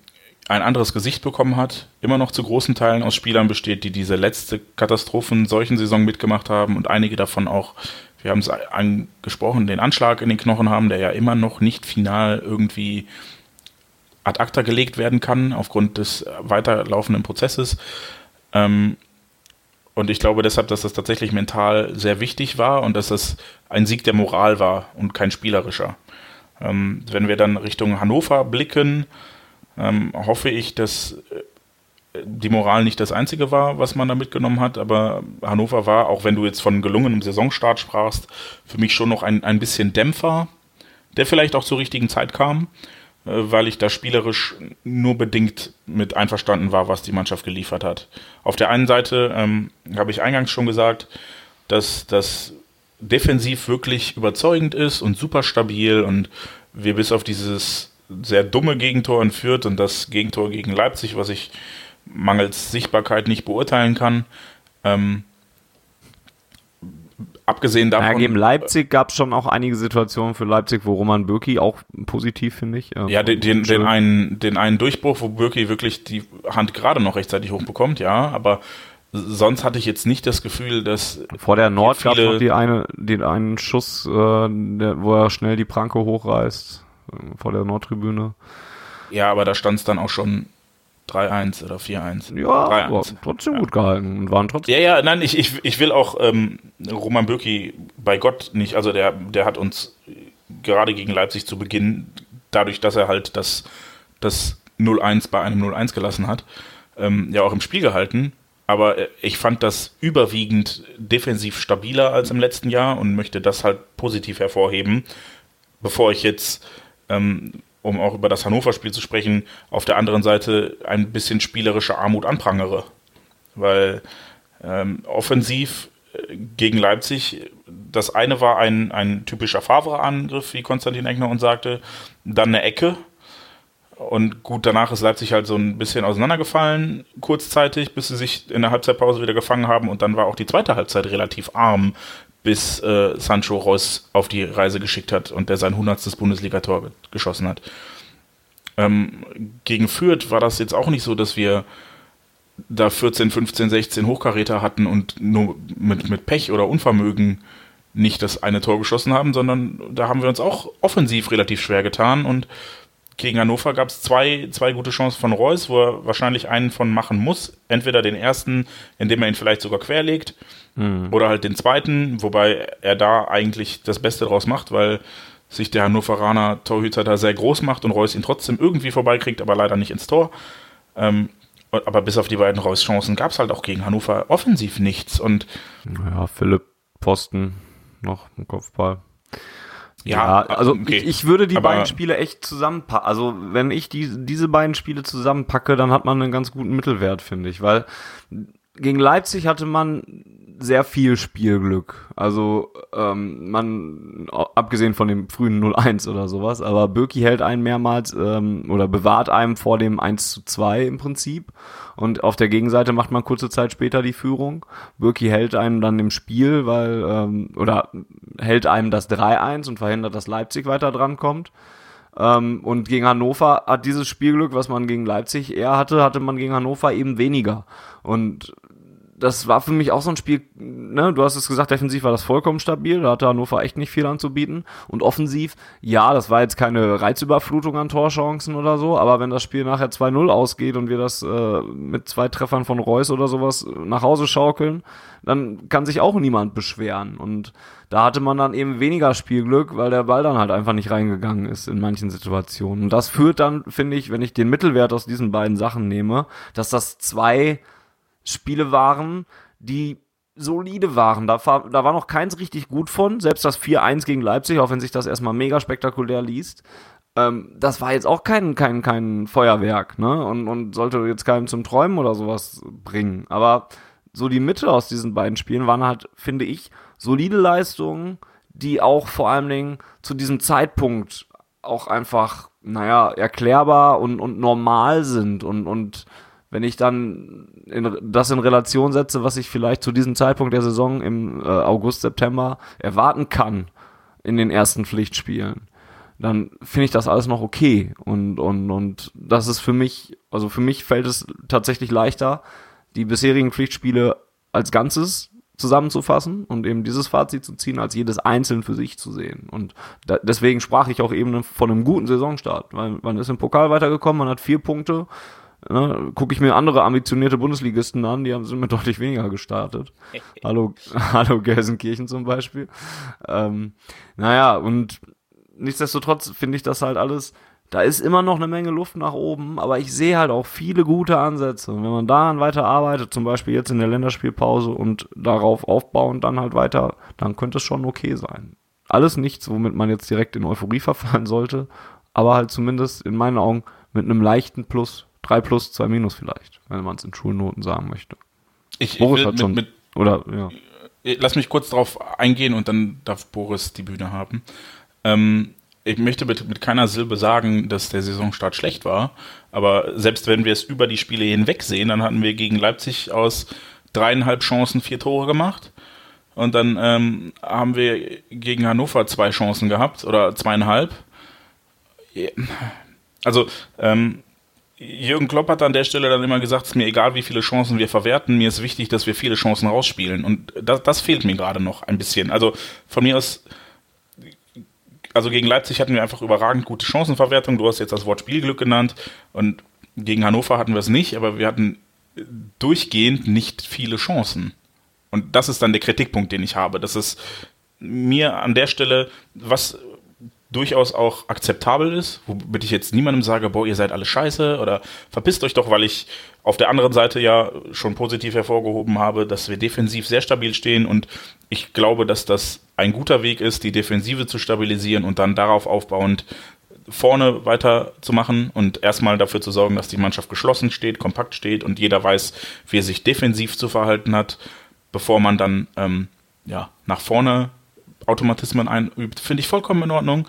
Speaker 3: ein anderes Gesicht bekommen hat, immer noch zu großen Teilen aus Spielern besteht, die diese letzte Katastrophen solchen Saison mitgemacht haben und einige davon auch, wir haben es angesprochen, den Anschlag in den Knochen haben, der ja immer noch nicht final irgendwie ad acta gelegt werden kann aufgrund des weiterlaufenden Prozesses. Ähm, und ich glaube deshalb, dass das tatsächlich mental sehr wichtig war und dass das ein Sieg der Moral war und kein spielerischer. Ähm, wenn wir dann Richtung Hannover blicken, ähm, hoffe ich, dass äh, die Moral nicht das Einzige war, was man da mitgenommen hat, aber Hannover war, auch wenn du jetzt von gelungenem Saisonstart sprachst, für mich schon noch ein, ein bisschen Dämpfer, der vielleicht auch zur richtigen Zeit kam, äh, weil ich da spielerisch nur bedingt mit einverstanden war, was die Mannschaft geliefert hat. Auf der einen Seite ähm, habe ich eingangs schon gesagt, dass das defensiv wirklich überzeugend ist und super stabil und wir bis auf dieses sehr dumme Gegentor in Fürth und das Gegentor gegen Leipzig, was ich mangels Sichtbarkeit nicht beurteilen kann. Ähm, abgesehen davon. Ja,
Speaker 2: gegen Leipzig gab es schon auch einige Situationen für Leipzig, wo Roman Bürki auch positiv, finde ich.
Speaker 3: ja, den, den, den, einen, den einen Durchbruch, wo Bürki wirklich die Hand gerade noch rechtzeitig hochbekommt, ja, aber sonst hatte ich jetzt nicht das Gefühl, dass.
Speaker 2: Vor der Nord gab es noch die eine, den einen Schuss, äh, der, wo er schnell die Pranke hochreißt vor der Nordtribüne.
Speaker 3: Ja, aber da stand es dann auch schon 3-1 oder 4-1.
Speaker 2: Ja, 3-1. trotzdem ja. gut gehalten und waren trotzdem.
Speaker 3: Ja, ja, nein, ich, ich, ich will auch ähm, Roman Bürki bei Gott nicht, also der, der hat uns gerade gegen Leipzig zu Beginn, dadurch, dass er halt das, das 0-1 bei einem 0-1 gelassen hat, ähm, ja auch im Spiel gehalten. Aber äh, ich fand das überwiegend defensiv stabiler als im letzten Jahr und möchte das halt positiv hervorheben, bevor ich jetzt ähm, um auch über das Hannover-Spiel zu sprechen, auf der anderen Seite ein bisschen spielerische Armut anprangere. Weil ähm, offensiv äh, gegen Leipzig, das eine war ein, ein typischer Favre-Angriff, wie Konstantin Eckner uns sagte, dann eine Ecke. Und gut, danach ist Leipzig halt so ein bisschen auseinandergefallen, kurzzeitig, bis sie sich in der Halbzeitpause wieder gefangen haben. Und dann war auch die zweite Halbzeit relativ arm bis äh, Sancho Reus auf die Reise geschickt hat und der sein 100. Bundesligator geschossen hat. Ähm, gegen Fürth war das jetzt auch nicht so, dass wir da 14, 15, 16 Hochkaräter hatten und nur mit, mit Pech oder Unvermögen nicht das eine Tor geschossen haben, sondern da haben wir uns auch offensiv relativ schwer getan und gegen Hannover gab es zwei, zwei gute Chancen von Reus, wo er wahrscheinlich einen von machen muss. Entweder den ersten, indem er ihn vielleicht sogar querlegt, mhm. oder halt den zweiten, wobei er da eigentlich das Beste draus macht, weil sich der Hannoveraner Torhüter da sehr groß macht und Reus ihn trotzdem irgendwie vorbeikriegt, aber leider nicht ins Tor. Ähm, aber bis auf die beiden Reus-Chancen gab es halt auch gegen Hannover offensiv nichts. Und
Speaker 2: ja, Philipp Posten noch im Kopfball. Ja, ja also okay. ich, ich, würde die Aber beiden Spiele echt zusammenpacken. Also wenn ich die, diese beiden Spiele zusammenpacke, dann hat man einen ganz guten Mittelwert, finde ich. Weil gegen Leipzig hatte man sehr viel Spielglück. Also ähm, man, abgesehen von dem frühen 0-1 oder sowas, aber Birki hält einen mehrmals ähm, oder bewahrt einem vor dem 1 zu 2 im Prinzip. Und auf der Gegenseite macht man kurze Zeit später die Führung. Birki hält einen dann im Spiel, weil, ähm, oder hält einem das 3-1 und verhindert, dass Leipzig weiter drankommt. Ähm, und gegen Hannover hat dieses Spielglück, was man gegen Leipzig eher hatte, hatte man gegen Hannover eben weniger. Und das war für mich auch so ein Spiel, ne, du hast es gesagt, defensiv war das vollkommen stabil, da hatte Hannover echt nicht viel anzubieten. Und offensiv, ja, das war jetzt keine Reizüberflutung an Torchancen oder so, aber wenn das Spiel nachher 2-0 ausgeht und wir das äh, mit zwei Treffern von Reus oder sowas nach Hause schaukeln, dann kann sich auch niemand beschweren. Und da hatte man dann eben weniger Spielglück, weil der Ball dann halt einfach nicht reingegangen ist in manchen Situationen. Und das führt dann, finde ich, wenn ich den Mittelwert aus diesen beiden Sachen nehme, dass das zwei Spiele waren, die solide waren. Da, da war noch keins richtig gut von. Selbst das 4-1 gegen Leipzig, auch wenn sich das erstmal mega spektakulär liest. Ähm, das war jetzt auch kein, kein, kein Feuerwerk, ne? Und, und sollte jetzt keinem zum Träumen oder sowas bringen. Aber so die Mitte aus diesen beiden Spielen waren halt, finde ich, solide Leistungen, die auch vor allen Dingen zu diesem Zeitpunkt auch einfach, naja, erklärbar und, und normal sind und, und wenn ich dann in, das in Relation setze, was ich vielleicht zu diesem Zeitpunkt der Saison im äh, August, September erwarten kann in den ersten Pflichtspielen, dann finde ich das alles noch okay. Und, und, und das ist für mich, also für mich fällt es tatsächlich leichter, die bisherigen Pflichtspiele als Ganzes zusammenzufassen und eben dieses Fazit zu ziehen, als jedes einzeln für sich zu sehen. Und da, deswegen sprach ich auch eben von einem guten Saisonstart, weil man ist im Pokal weitergekommen, man hat vier Punkte. Ne, Gucke ich mir andere ambitionierte Bundesligisten an, die haben, sind mit deutlich weniger gestartet. hallo, hallo Gelsenkirchen zum Beispiel. Ähm, naja, und nichtsdestotrotz finde ich das halt alles, da ist immer noch eine Menge Luft nach oben, aber ich sehe halt auch viele gute Ansätze. Und wenn man daran weiter arbeitet, zum Beispiel jetzt in der Länderspielpause und darauf aufbauen, dann halt weiter, dann könnte es schon okay sein. Alles nichts, womit man jetzt direkt in Euphorie verfallen sollte, aber halt zumindest in meinen Augen mit einem leichten Plus, 3 plus, 2 minus vielleicht, wenn man es in Schulnoten sagen möchte.
Speaker 3: Ich,
Speaker 2: Boris
Speaker 3: ich
Speaker 2: hat schon,
Speaker 3: mit,
Speaker 2: oder, ja.
Speaker 3: mit, lass mich kurz darauf eingehen und dann darf Boris die Bühne haben. Ähm, ich möchte mit, mit keiner Silbe sagen, dass der Saisonstart schlecht war, aber selbst wenn wir es über die Spiele hinweg sehen, dann hatten wir gegen Leipzig aus dreieinhalb Chancen vier Tore gemacht. Und dann ähm, haben wir gegen Hannover zwei Chancen gehabt oder zweieinhalb. Also ähm, Jürgen Klopp hat an der Stelle dann immer gesagt, es ist mir egal, wie viele Chancen wir verwerten, mir ist wichtig, dass wir viele Chancen rausspielen. Und das, das fehlt mir gerade noch ein bisschen. Also von mir aus also gegen Leipzig hatten wir einfach überragend gute Chancenverwertung. Du hast jetzt das Wort Spielglück genannt. Und gegen Hannover hatten wir es nicht, aber wir hatten durchgehend nicht viele Chancen. Und das ist dann der Kritikpunkt, den ich habe. Das ist mir an der Stelle, was durchaus auch akzeptabel ist, womit ich jetzt niemandem sage, boah, ihr seid alle scheiße oder verpisst euch doch, weil ich auf der anderen Seite ja schon positiv hervorgehoben habe, dass wir defensiv sehr stabil stehen und ich glaube, dass das ein guter Weg ist, die Defensive zu stabilisieren und dann darauf aufbauend vorne weiterzumachen und erstmal dafür zu sorgen, dass die Mannschaft geschlossen steht, kompakt steht und jeder weiß, wie er sich defensiv zu verhalten hat, bevor man dann ähm, ja, nach vorne Automatismen einübt, finde ich vollkommen in Ordnung.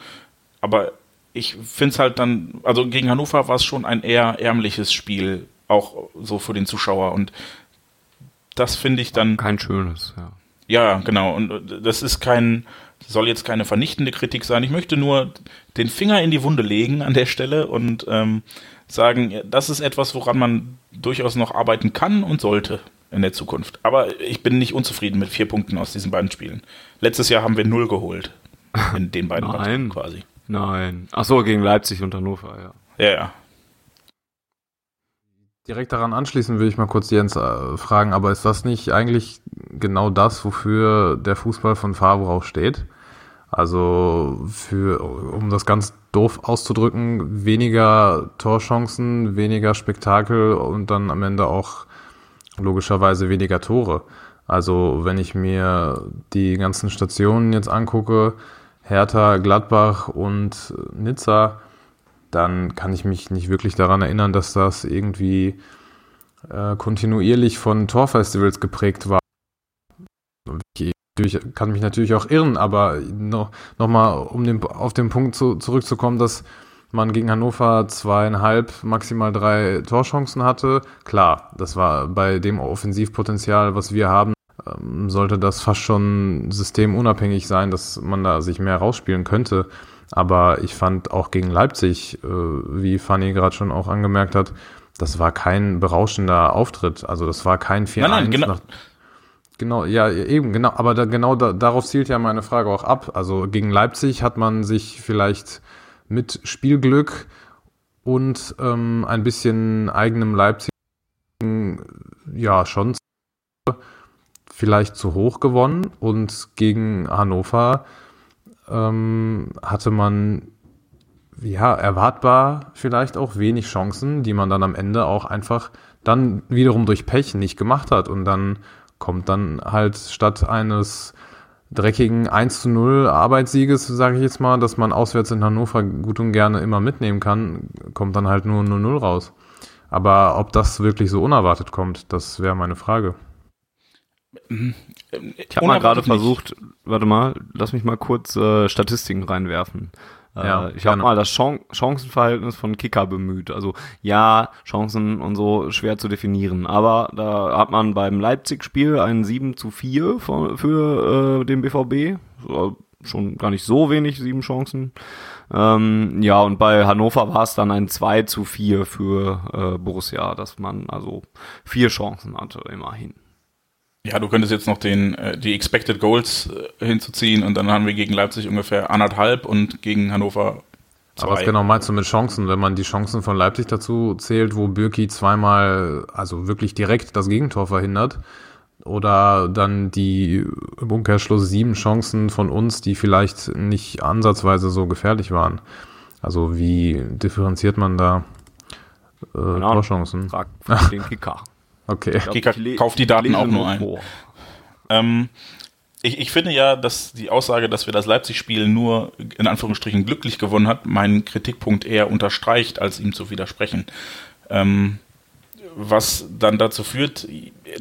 Speaker 3: Aber ich finde es halt dann, also gegen Hannover war es schon ein eher ärmliches Spiel, auch so für den Zuschauer. Und das finde ich dann.
Speaker 2: Kein schönes, ja.
Speaker 3: Ja, genau. Und das ist kein, soll jetzt keine vernichtende Kritik sein. Ich möchte nur den Finger in die Wunde legen an der Stelle und ähm, sagen, das ist etwas, woran man durchaus noch arbeiten kann und sollte in der Zukunft. Aber ich bin nicht unzufrieden mit vier Punkten aus diesen beiden Spielen. Letztes Jahr haben wir null geholt. In den beiden
Speaker 2: Nein.
Speaker 3: Partien quasi.
Speaker 2: Nein. Ach so, gegen Leipzig und Hannover, ja.
Speaker 3: Ja, ja.
Speaker 4: Direkt daran anschließen will ich mal kurz Jens äh, fragen, aber ist das nicht eigentlich genau das, wofür der Fußball von Favre auch steht? Also für, um das ganz doof auszudrücken, weniger Torchancen, weniger Spektakel und dann am Ende auch logischerweise weniger Tore. Also wenn ich mir die ganzen Stationen jetzt angucke, Hertha, Gladbach und Nizza, dann kann ich mich nicht wirklich daran erinnern, dass das irgendwie äh, kontinuierlich von Torfestivals geprägt war. Ich, kann mich natürlich auch irren, aber noch, noch mal um den, auf den Punkt zu, zurückzukommen, dass man gegen Hannover zweieinhalb, maximal drei Torchancen hatte. Klar, das war bei dem Offensivpotenzial, was wir haben, ähm, sollte das fast schon systemunabhängig sein, dass man da sich mehr rausspielen könnte. Aber ich fand auch gegen Leipzig, äh, wie Fanny gerade schon auch angemerkt hat, das war kein berauschender Auftritt. Also das war kein 4-1.
Speaker 3: Nein, nein, genau.
Speaker 4: Genau, ja, eben, genau. Aber da, genau da, darauf zielt ja meine Frage auch ab. Also gegen Leipzig hat man sich vielleicht mit Spielglück und ähm, ein bisschen eigenem Leipzig ja schon vielleicht zu hoch gewonnen und gegen Hannover ähm, hatte man ja erwartbar vielleicht auch wenig Chancen, die man dann am Ende auch einfach dann wiederum durch Pech nicht gemacht hat. Und dann kommt dann halt statt eines dreckigen 1 zu 0 Arbeitssieges, sage ich jetzt mal, dass man auswärts in Hannover gut und gerne immer mitnehmen kann, kommt dann halt nur 0-0 raus. Aber ob das wirklich so unerwartet kommt, das wäre meine Frage.
Speaker 2: Ich habe mal gerade versucht, warte mal, lass mich mal kurz äh, Statistiken reinwerfen. Äh,
Speaker 4: Ja,
Speaker 2: ich habe mal das Chan Chancenverhältnis von Kicker bemüht. Also ja, Chancen und so schwer zu definieren. Aber da hat man beim Leipzig-Spiel ein 7 zu 4 für, für äh, den BVB. Schon gar nicht so wenig, sieben Chancen. Ähm, ja, und bei Hannover war es dann ein 2 zu 4 für äh, Borussia, dass man also vier Chancen hatte, immerhin.
Speaker 3: Ja, du könntest jetzt noch den, äh, die Expected Goals äh, hinzuziehen und dann haben wir gegen Leipzig ungefähr anderthalb und gegen Hannover zwei.
Speaker 4: Aber was genau meinst du mit Chancen, wenn man die Chancen von Leipzig dazu zählt, wo Birki zweimal, also wirklich direkt das Gegentor verhindert? Oder dann die im Umkehrschluss sieben Chancen von uns, die vielleicht nicht ansatzweise so gefährlich waren? Also wie differenziert man da äh,
Speaker 2: Ahnung.
Speaker 4: Torchancen?
Speaker 2: Frag den Kicker.
Speaker 4: Okay.
Speaker 2: glaub,
Speaker 3: Kicker
Speaker 2: ich le-
Speaker 3: kauft die Daten auch nur ein. Ähm, ich, ich finde ja, dass die Aussage, dass wir das Leipzig-Spiel nur in Anführungsstrichen glücklich gewonnen hat, meinen Kritikpunkt eher unterstreicht, als ihm zu widersprechen. Ähm, was dann dazu führt,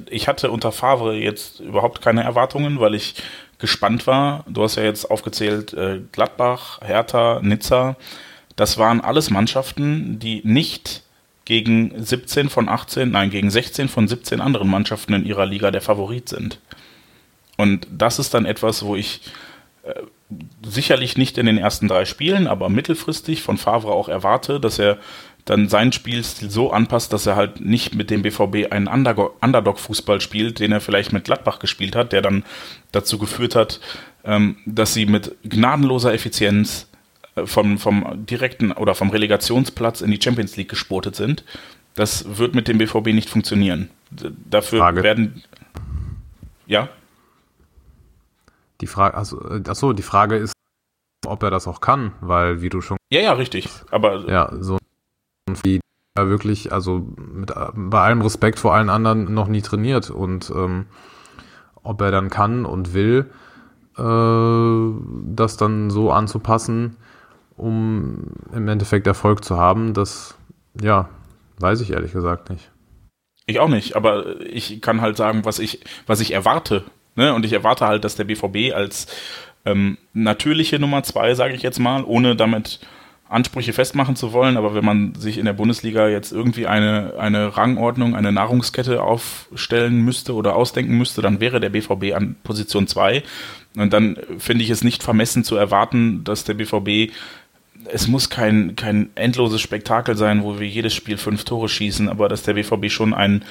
Speaker 3: ich hatte unter Favre jetzt überhaupt keine Erwartungen, weil ich gespannt war. Du hast ja jetzt aufgezählt, äh, Gladbach, Hertha, Nizza. Das waren alles Mannschaften, die nicht gegen 17 von 18, nein, gegen 16 von 17 anderen Mannschaften in ihrer Liga der Favorit sind. Und das ist dann etwas, wo ich äh, sicherlich nicht in den ersten drei Spielen, aber mittelfristig von Favre auch erwarte, dass er dann seinen Spielstil so anpasst, dass er halt nicht mit dem BVB einen Underdog-Fußball spielt, den er vielleicht mit Gladbach gespielt hat, der dann dazu geführt hat, ähm, dass sie mit gnadenloser Effizienz vom, vom direkten oder vom Relegationsplatz in die Champions League gespurtet sind. Das wird mit dem BVB nicht funktionieren. Dafür
Speaker 4: Frage.
Speaker 3: werden. Ja?
Speaker 4: Die Frage, also, äh, ach so, die Frage ist, ob er das auch kann, weil, wie du schon
Speaker 3: Ja, ja, richtig. Aber
Speaker 4: ja, so wie er wirklich, also mit, bei allem Respekt vor allen anderen noch nie trainiert und ähm, ob er dann kann und will, äh, das dann so anzupassen, um im Endeffekt Erfolg zu haben, das, ja, weiß ich ehrlich gesagt nicht.
Speaker 3: Ich auch nicht, aber ich kann halt sagen, was ich, was ich erwarte. Ne? Und ich erwarte halt, dass der BVB als ähm, natürliche Nummer zwei, sage ich jetzt mal, ohne damit Ansprüche festmachen zu wollen, aber wenn man sich in der Bundesliga jetzt irgendwie eine, eine Rangordnung, eine Nahrungskette aufstellen müsste oder ausdenken müsste, dann wäre der BVB an Position 2. Und dann finde ich es nicht vermessen zu erwarten, dass der BVB es muss kein, kein endloses Spektakel sein, wo wir jedes Spiel fünf Tore schießen, aber dass der BVB schon ein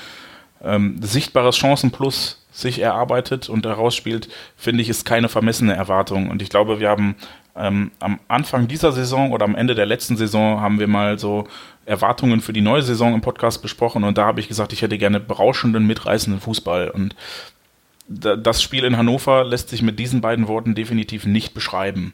Speaker 3: ähm, sichtbares Chancenplus sich erarbeitet und daraus spielt, finde ich, ist keine vermessene Erwartung. Und ich glaube, wir haben ähm, am Anfang dieser Saison oder am Ende der letzten Saison haben wir mal so Erwartungen für die neue Saison im Podcast besprochen und da habe ich gesagt, ich hätte gerne berauschenden, mitreißenden Fußball. Und da- das Spiel in Hannover lässt sich mit diesen beiden Worten definitiv nicht beschreiben.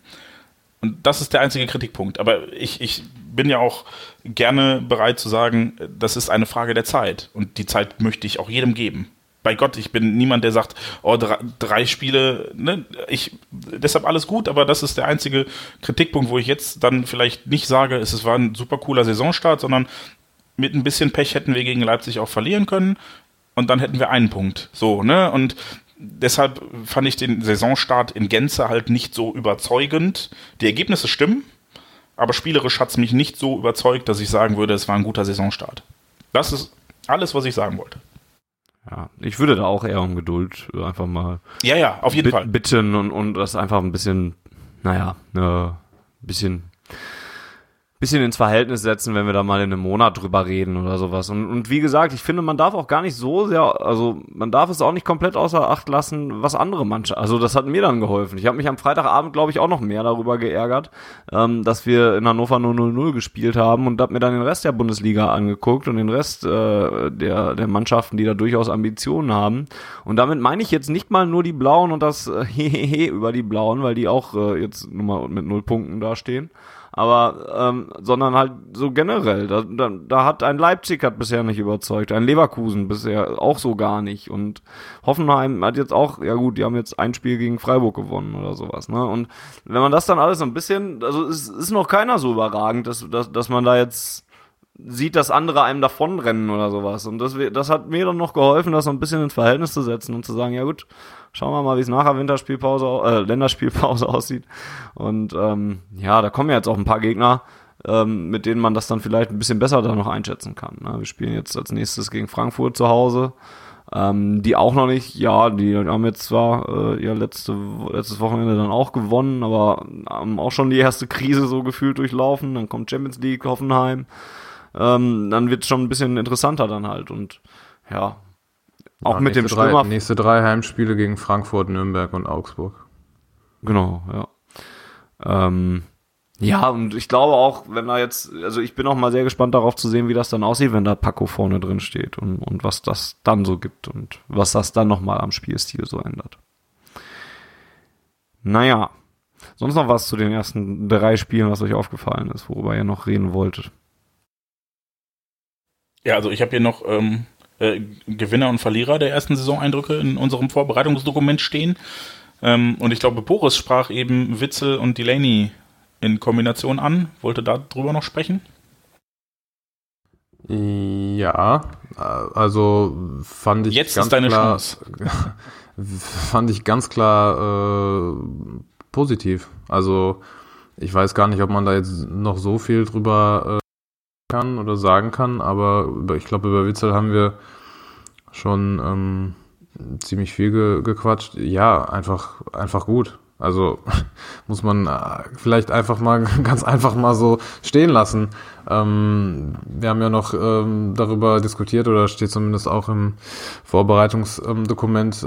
Speaker 3: Und das ist der einzige Kritikpunkt. Aber ich, ich bin ja auch gerne bereit zu sagen, das ist eine Frage der Zeit. Und die Zeit möchte ich auch jedem geben. Bei Gott, ich bin niemand, der sagt, oh, drei, drei Spiele, ne, ich, deshalb alles gut, aber das ist der einzige Kritikpunkt, wo ich jetzt dann vielleicht nicht sage, es war ein super cooler Saisonstart, sondern mit ein bisschen Pech hätten wir gegen Leipzig auch verlieren können und dann hätten wir einen Punkt. So, ne? Und deshalb fand ich den Saisonstart in Gänze halt nicht so überzeugend. Die Ergebnisse stimmen, aber spielerisch hat es mich nicht so überzeugt, dass ich sagen würde, es war ein guter Saisonstart. Das ist alles, was ich sagen wollte.
Speaker 2: Ja, ich würde da auch eher um Geduld einfach mal
Speaker 3: Ja, ja, auf jeden Fall.
Speaker 2: bitten und, und das einfach ein bisschen, naja, äh, bisschen, bisschen ins Verhältnis setzen, wenn wir da mal in einem Monat drüber reden oder sowas. Und, und wie gesagt, ich finde, man darf auch gar nicht so sehr, also man darf es auch nicht komplett außer Acht lassen, was andere Mannschaften, also das hat mir dann geholfen. Ich habe mich am Freitagabend, glaube ich, auch noch mehr darüber geärgert, ähm, dass wir in Hannover nur 0-0 gespielt haben und habe mir dann den Rest der Bundesliga angeguckt und den Rest äh, der, der Mannschaften, die da durchaus Ambitionen haben. Und damit meine ich jetzt nicht mal nur die Blauen und das äh, Hehehe über die Blauen, weil die auch äh, jetzt nur mal mit null Punkten dastehen. Aber, ähm, sondern halt so generell. Da, da, da hat ein Leipzig hat bisher nicht überzeugt, ein Leverkusen bisher auch so gar nicht. Und Hoffenheim hat jetzt auch, ja gut, die haben jetzt ein Spiel gegen Freiburg gewonnen oder sowas. Ne? Und wenn man das dann alles so ein bisschen, also es ist noch keiner so überragend, dass, dass, dass man da jetzt sieht, dass andere einem davonrennen oder sowas. Und das, das hat mir dann noch geholfen, das so ein bisschen ins Verhältnis zu setzen und zu sagen, ja gut, schauen wir mal, wie es nachher Winterspielpause, äh, Länderspielpause aussieht. Und ähm, ja, da kommen ja jetzt auch ein paar Gegner, ähm, mit denen man das dann vielleicht ein bisschen besser da noch einschätzen kann. Ne? Wir spielen jetzt als nächstes gegen Frankfurt zu Hause. Ähm, die auch noch nicht, ja, die haben jetzt zwar äh, ja letzte, letztes Wochenende dann auch gewonnen, aber haben auch schon die erste Krise so gefühlt durchlaufen. Dann kommt Champions League, Hoffenheim. Ähm, dann wird es schon ein bisschen interessanter dann halt. Und ja, auch
Speaker 4: Ja,
Speaker 2: mit dem
Speaker 4: drei,
Speaker 2: Stürmer.
Speaker 4: Nächste drei Heimspiele gegen Frankfurt, Nürnberg und Augsburg.
Speaker 2: Genau, ja. Ähm, ja, und ich glaube auch, wenn da jetzt, also ich bin auch mal sehr gespannt darauf zu sehen, wie das dann aussieht, wenn da Paco vorne drin steht und, und was das dann so gibt und was das dann nochmal am Spielstil so ändert. Naja, sonst noch was zu den ersten drei Spielen, was euch aufgefallen ist, worüber ihr noch reden wolltet.
Speaker 3: Ja, also ich habe hier noch ähm, äh, Gewinner und Verlierer der ersten Saisoneindrücke in unserem Vorbereitungsdokument stehen. Ähm, und ich glaube, Boris sprach eben Witzel und Delaney in Kombination an. Wollte da drüber noch sprechen?
Speaker 4: Ja, also fand ich
Speaker 3: Jetzt
Speaker 4: ganz
Speaker 3: ist deine
Speaker 4: klar,
Speaker 3: Chance.
Speaker 4: fand ich ganz klar äh, positiv. Also ich weiß gar nicht, ob man da jetzt noch so viel drüber äh, kann oder sagen kann, aber ich glaube, über Witzel haben wir schon ähm, ziemlich viel ge gequatscht. Ja, einfach, einfach gut. Also muss man äh, vielleicht einfach mal ganz einfach mal so stehen lassen. Ähm, wir haben ja noch ähm, darüber diskutiert oder steht zumindest auch im Vorbereitungsdokument,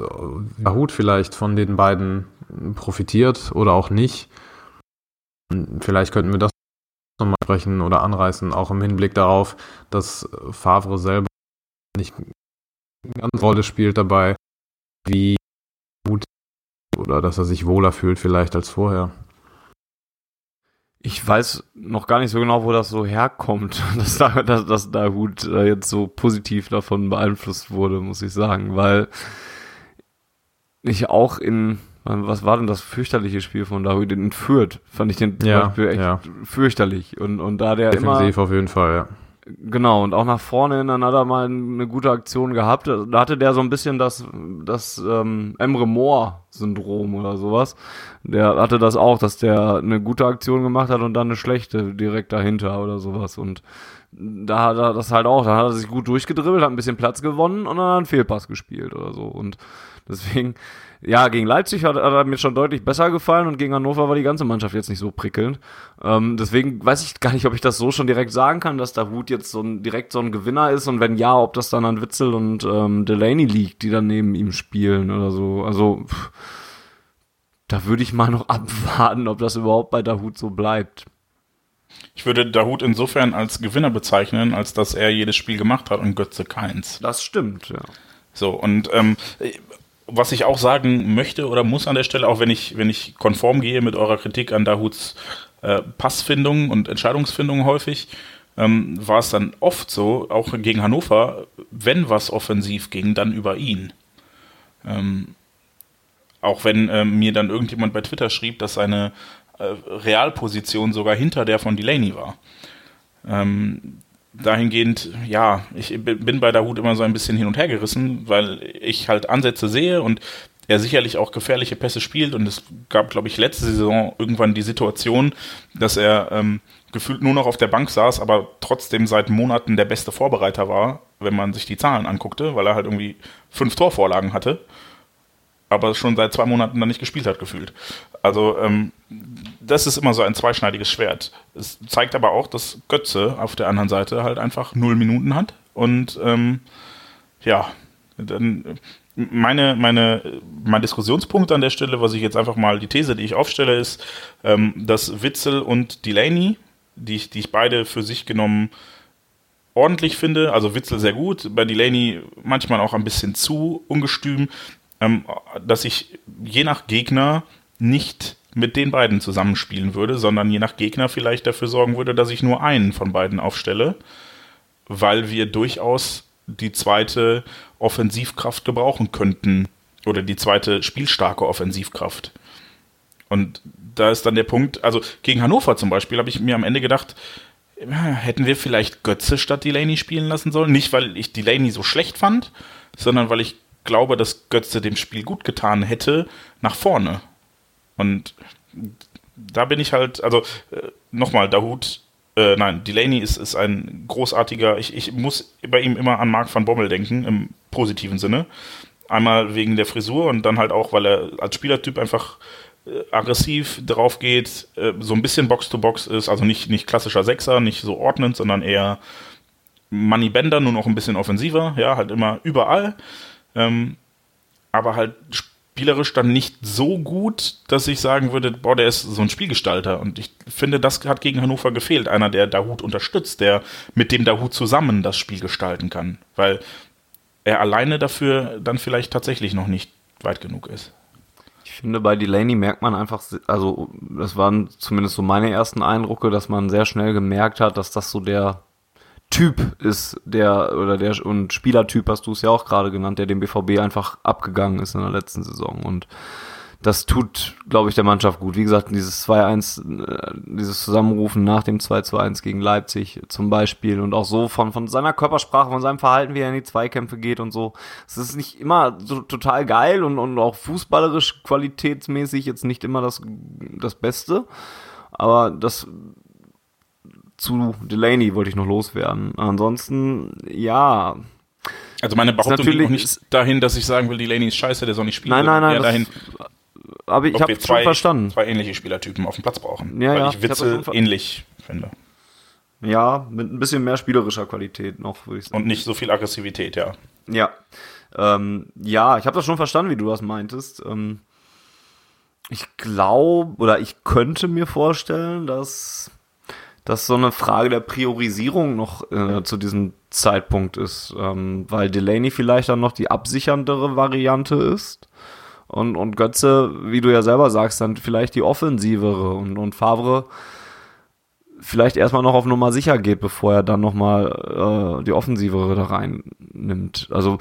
Speaker 4: äh, Hut vielleicht von den beiden profitiert oder auch nicht. Vielleicht könnten wir das nochmal sprechen oder anreißen, auch im Hinblick darauf, dass Favre selber nicht eine ganz Rolle spielt dabei, wie gut oder dass er sich wohler fühlt vielleicht als vorher.
Speaker 2: Ich weiß noch gar nicht so genau, wo das so herkommt, dass da, dass, dass da Hut äh, jetzt so positiv davon beeinflusst wurde, muss ich sagen, weil ich auch in, was war denn das fürchterliche Spiel von David in Fürth, fand ich den zum
Speaker 4: Ja,
Speaker 2: Beispiel echt
Speaker 4: ja.
Speaker 2: fürchterlich und, und da der immer,
Speaker 4: Defensiv auf jeden Fall, ja.
Speaker 2: Genau, und auch nach vorne hin, dann hat er mal eine gute Aktion gehabt. Da hatte der so ein bisschen das, das ähm, Emre Moore-Syndrom oder sowas. Der hatte das auch, dass der eine gute Aktion gemacht hat und dann eine schlechte direkt dahinter oder sowas. Und da hat er das halt auch, da hat er sich gut durchgedribbelt, hat ein bisschen Platz gewonnen und dann hat er einen Fehlpass gespielt oder so. Und deswegen, ja, gegen Leipzig hat, hat er mir schon deutlich besser gefallen und gegen Hannover war die ganze Mannschaft jetzt nicht so prickelnd. Ähm, deswegen weiß ich gar nicht, ob ich das so schon direkt sagen kann, dass der Hut jetzt so ein, direkt so ein Gewinner ist und wenn ja, ob das dann an Witzel und ähm, Delaney liegt, die dann neben ihm spielen oder so. Also, pff, da würde ich mal noch abwarten, ob das überhaupt bei Dahut so bleibt.
Speaker 3: Ich würde Dahut insofern als Gewinner bezeichnen, als dass er jedes Spiel gemacht hat und Götze keins.
Speaker 2: Das stimmt, ja.
Speaker 3: So, und ähm, was ich auch sagen möchte oder muss an der Stelle, auch wenn ich, wenn ich konform gehe mit eurer Kritik an Dahuts äh, Passfindung und Entscheidungsfindung häufig, ähm, war es dann oft so, auch gegen Hannover, wenn was offensiv ging, dann über ihn. Ähm, auch wenn ähm, mir dann irgendjemand bei Twitter schrieb, dass seine äh, Realposition sogar hinter der von Delaney war. Ähm, dahingehend, ja, ich bin bei Dahut immer so ein bisschen hin und her gerissen, weil ich halt Ansätze sehe und er sicherlich auch gefährliche Pässe spielt und es gab, glaube ich, letzte Saison irgendwann die Situation, dass er ähm, gefühlt nur noch auf der Bank saß, aber trotzdem seit Monaten der beste Vorbereiter war, wenn man sich die Zahlen anguckte, weil er halt irgendwie fünf Torvorlagen hatte, aber schon seit zwei Monaten dann nicht gespielt hat, gefühlt. Also ähm, das ist immer so ein zweischneidiges Schwert. Es zeigt aber auch, dass Götze auf der anderen Seite halt einfach null Minuten hat und ähm, ja, dann meine, meine, mein Diskussionspunkt an der Stelle, was ich jetzt einfach mal, die These, die ich aufstelle, ist, ähm, dass Witzel und Delaney, die ich, die ich beide für sich genommen ordentlich finde, also Witzel sehr gut, bei Delaney manchmal auch ein bisschen zu ungestüm, ähm, dass ich je nach Gegner nicht mit den beiden zusammenspielen würde, sondern je nach Gegner vielleicht dafür sorgen würde, dass ich nur einen von beiden aufstelle, weil wir durchaus die zweite Offensivkraft gebrauchen könnten oder die zweite spielstarke Offensivkraft. Und da ist dann der Punkt, also gegen Hannover zum Beispiel habe ich mir am Ende gedacht, hätten wir vielleicht Götze statt Delaney spielen lassen sollen. Nicht, weil ich Delaney so schlecht fand, sondern weil ich glaube, dass Götze dem Spiel gut getan hätte nach vorne. Und da bin ich halt, also äh, nochmal, Dahut äh, nein, Delaney ist, ist ein großartiger, ich, ich muss bei ihm immer an Mark van Bommel denken, im positiven Sinne. Einmal wegen der Frisur und dann halt auch, weil er als Spielertyp einfach äh, aggressiv drauf geht, äh, so ein bisschen Box-to-Box ist, also nicht, nicht klassischer Sechser, nicht so ordnend, sondern eher Money Bender, nur noch ein bisschen offensiver, ja, halt immer überall. Ähm, aber halt spielerisch dann nicht so gut, dass ich sagen würde, boah, der ist so ein Spielgestalter. Und ich finde, das hat gegen Hannover gefehlt. Einer, der Dahut unterstützt, der mit dem Dahut zusammen das Spiel gestalten kann. Weil er alleine dafür dann vielleicht tatsächlich noch nicht weit genug ist.
Speaker 2: Ich finde, bei Delaney merkt man einfach, also das waren zumindest so meine ersten Eindrücke, dass man sehr schnell gemerkt hat, dass das so der Typ ist, der, oder der, und Spielertyp hast du es ja auch gerade genannt, der dem BVB einfach abgegangen ist in der letzten Saison. Und das tut, glaube ich, der Mannschaft gut. Wie gesagt, dieses 2-1, äh, dieses Zusammenrufen nach dem 2-2-1 gegen Leipzig zum Beispiel und auch so von, von seiner Körpersprache, von seinem Verhalten, wie er in die Zweikämpfe geht und so. Es ist nicht immer so total geil und, und auch fußballerisch qualitätsmäßig jetzt nicht immer das, das Beste. Aber das zu Delaney wollte ich noch loswerden. Ansonsten, ja.
Speaker 3: Also meine Behauptung geht noch nicht dahin, dass ich sagen will, Delaney ist scheiße, der soll nicht spielen.
Speaker 2: Nein, nein, nein.
Speaker 3: Dahin,
Speaker 2: aber ich habe schon verstanden.
Speaker 3: Zwei ähnliche Spielertypen auf dem Platz brauchen.
Speaker 2: Ja,
Speaker 3: weil
Speaker 2: ja,
Speaker 3: ich Witze ich ähnlich finde.
Speaker 2: Ja, mit ein bisschen mehr spielerischer Qualität noch,
Speaker 3: würde ich sagen. Und nicht so viel Aggressivität, ja.
Speaker 2: Ja. Ähm, ja, ich habe das schon verstanden, wie du das meintest. Ähm, ich glaube, oder ich könnte mir vorstellen, dass das so eine Frage der Priorisierung noch äh, zu diesem Zeitpunkt ist, ähm, weil Delaney vielleicht dann noch die absicherndere Variante ist. Und, und Götze, wie du ja selber sagst, dann vielleicht die offensivere und, und Favre vielleicht erstmal noch auf Nummer sicher geht, bevor er dann nochmal äh, die offensivere da rein nimmt. Also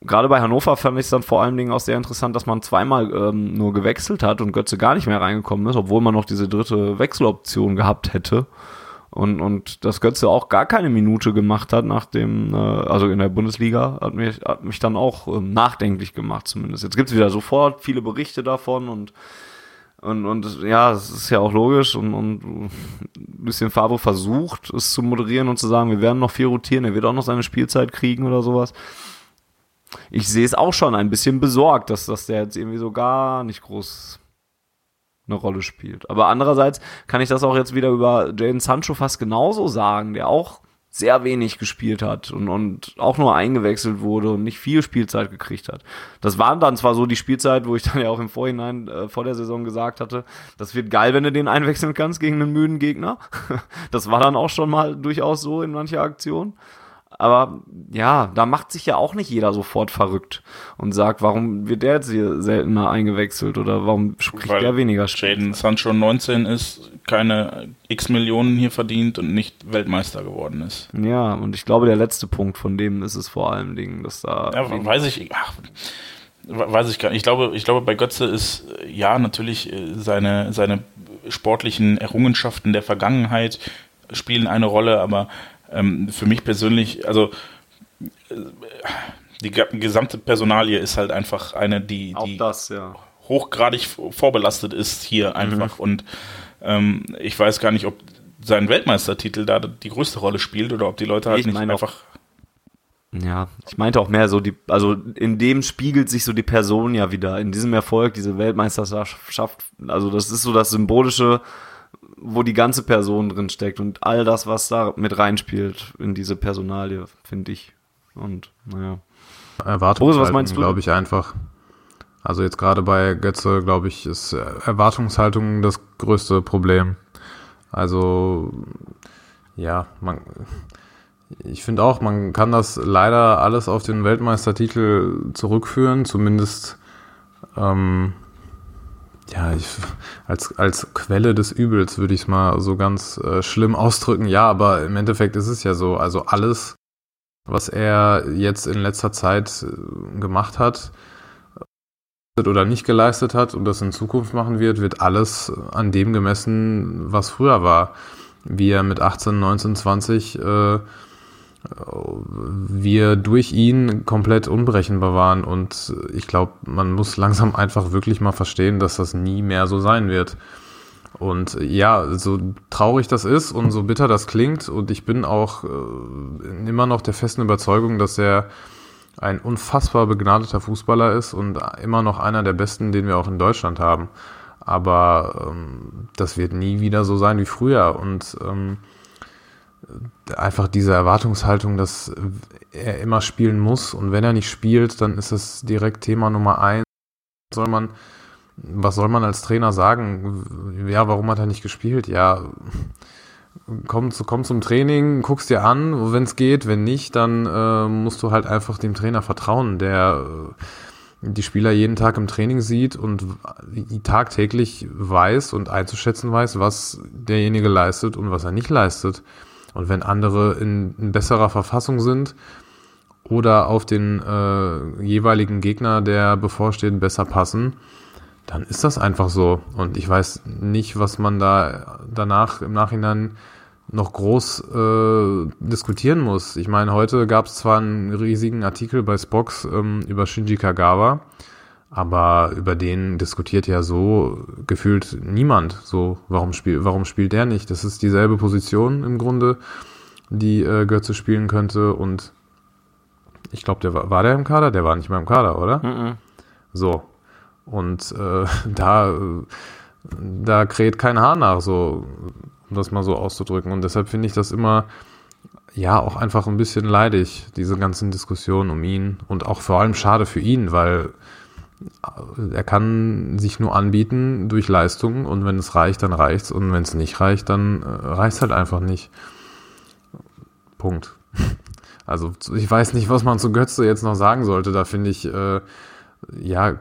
Speaker 2: gerade bei Hannover fand ich es dann vor allen Dingen auch sehr interessant, dass man zweimal ähm, nur gewechselt hat und Götze gar nicht mehr reingekommen ist, obwohl man noch diese dritte Wechseloption gehabt hätte und, und das Götze auch gar keine Minute gemacht hat nach dem, äh, also in der Bundesliga, hat mich, hat mich dann auch ähm, nachdenklich gemacht zumindest. Jetzt gibt's wieder sofort viele Berichte davon und und, und ja, es ist ja auch logisch und, und ein bisschen Fabo versucht, es zu moderieren und zu sagen, wir werden noch viel rotieren, er wird auch noch seine Spielzeit kriegen oder sowas. Ich sehe es auch schon ein bisschen besorgt, dass, dass der jetzt irgendwie so gar nicht groß eine Rolle spielt. Aber andererseits kann ich das auch jetzt wieder über Jaden Sancho fast genauso sagen, der auch sehr wenig gespielt hat und, und auch nur eingewechselt wurde und nicht viel Spielzeit gekriegt hat. Das waren dann zwar so die Spielzeit, wo ich dann ja auch im Vorhinein äh, vor der Saison gesagt hatte, das wird geil, wenn du den einwechseln kannst gegen einen müden Gegner. Das war dann auch schon mal durchaus so in mancher Aktion. Aber ja, da macht sich ja auch nicht jeder sofort verrückt und sagt, warum wird der jetzt hier seltener eingewechselt oder warum spricht Weil der weniger
Speaker 3: Spiel? Jaden Sancho 19 ist, keine x Millionen hier verdient und nicht Weltmeister geworden ist.
Speaker 2: Ja, und ich glaube, der letzte Punkt von dem ist es vor allen Dingen, dass da.
Speaker 3: Ja, weiß ich, ach, weiß ich gar nicht. Ich glaube, ich glaube, bei Götze ist ja natürlich äh, seine, seine sportlichen Errungenschaften der Vergangenheit spielen eine Rolle, aber ähm, für mich persönlich, also äh, die gesamte Personalie ist halt einfach eine, die, die
Speaker 2: das, ja.
Speaker 3: hochgradig vorbelastet ist hier mhm. einfach. Mhm. Und ähm, ich weiß gar nicht, ob sein Weltmeistertitel da die größte Rolle spielt oder ob die Leute halt ich nicht einfach.
Speaker 2: Ja, ich meinte auch mehr so die, also in dem spiegelt sich so die Person ja wieder, in diesem Erfolg, diese Weltmeisterschaft, also das ist so das symbolische, wo die ganze Person drin steckt und all das, was da mit reinspielt in diese Personalie, finde ich. Und naja.
Speaker 4: Erwartungshaltung, glaube ich, einfach. Also jetzt gerade bei Götze, glaube ich, ist Erwartungshaltung das größte Problem. Also ja, man, ich finde auch, man kann das leider alles auf den Weltmeistertitel zurückführen, zumindest ähm, ja, ich, als, als Quelle des Übels würde ich es mal so ganz äh, schlimm ausdrücken. Ja, aber im Endeffekt ist es ja so. Also alles, was er jetzt in letzter Zeit äh, gemacht hat oder nicht geleistet hat und das in Zukunft machen wird, wird alles an dem gemessen, was früher war. Wie er mit 18, 19, 20 äh, wir durch ihn komplett unberechenbar waren. Und ich glaube, man muss langsam einfach wirklich mal verstehen, dass das nie mehr so sein wird. Und ja, so traurig das ist und so bitter das klingt, und ich bin auch äh, immer noch der festen Überzeugung, dass er ein unfassbar begnadeter Fußballer ist und immer noch einer der besten, den wir auch in Deutschland haben. Aber ähm, das wird nie wieder so sein wie früher. Und ähm, einfach diese Erwartungshaltung, dass er immer spielen muss und wenn er nicht spielt, dann ist es direkt Thema Nummer eins. Soll man, was soll man als Trainer sagen? Ja, warum hat er nicht gespielt? Ja, komm, komm zum Training, guckst dir an, wenn es geht, wenn nicht, dann äh, musst du halt einfach dem Trainer vertrauen, der äh, die Spieler jeden Tag im Training sieht und tagtäglich weiß und einzuschätzen weiß, was derjenige leistet und was er nicht leistet. Und wenn andere in, in besserer Verfassung sind oder auf den äh, jeweiligen Gegner, der bevorsteht, besser passen, dann ist das einfach so. Und ich weiß nicht, was man da danach im Nachhinein noch groß äh, diskutieren muss. Ich meine, heute gab es zwar einen riesigen Artikel bei Spox ähm, über Shinji Kagawa, aber über den diskutiert ja so gefühlt niemand. So, warum, spiel, warum spielt der nicht? Das ist dieselbe Position im Grunde, die äh, Götze spielen könnte. Und ich glaube, der war, war der im Kader? Der war nicht mehr im Kader, oder? Mhm. So. Und äh, da, da kräht kein Haar nach, so, um das mal so auszudrücken. Und deshalb finde ich das immer ja auch einfach ein bisschen leidig, diese ganzen Diskussionen um ihn und auch vor allem schade für ihn, weil er kann sich nur anbieten durch Leistung und wenn es reicht, dann reicht's und wenn es nicht reicht, dann äh, reicht's halt einfach nicht. Punkt. Also ich weiß nicht, was man zu Götze jetzt noch sagen sollte. Da finde ich, äh, ja,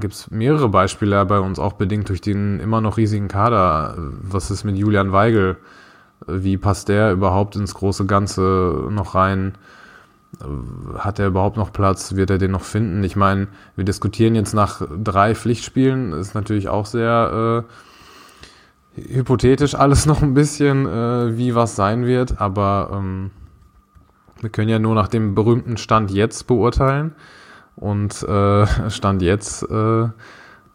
Speaker 4: gibt's mehrere Beispiele bei uns, auch bedingt durch den immer noch riesigen Kader. Was ist mit Julian Weigel? Wie passt der überhaupt ins große Ganze noch rein? Hat er überhaupt noch Platz? Wird er den noch finden? Ich meine, wir diskutieren jetzt nach drei Pflichtspielen, ist natürlich auch sehr äh, hypothetisch alles noch ein bisschen, äh, wie was sein wird, aber ähm, wir können ja nur nach dem berühmten Stand jetzt beurteilen. Und äh, Stand jetzt äh,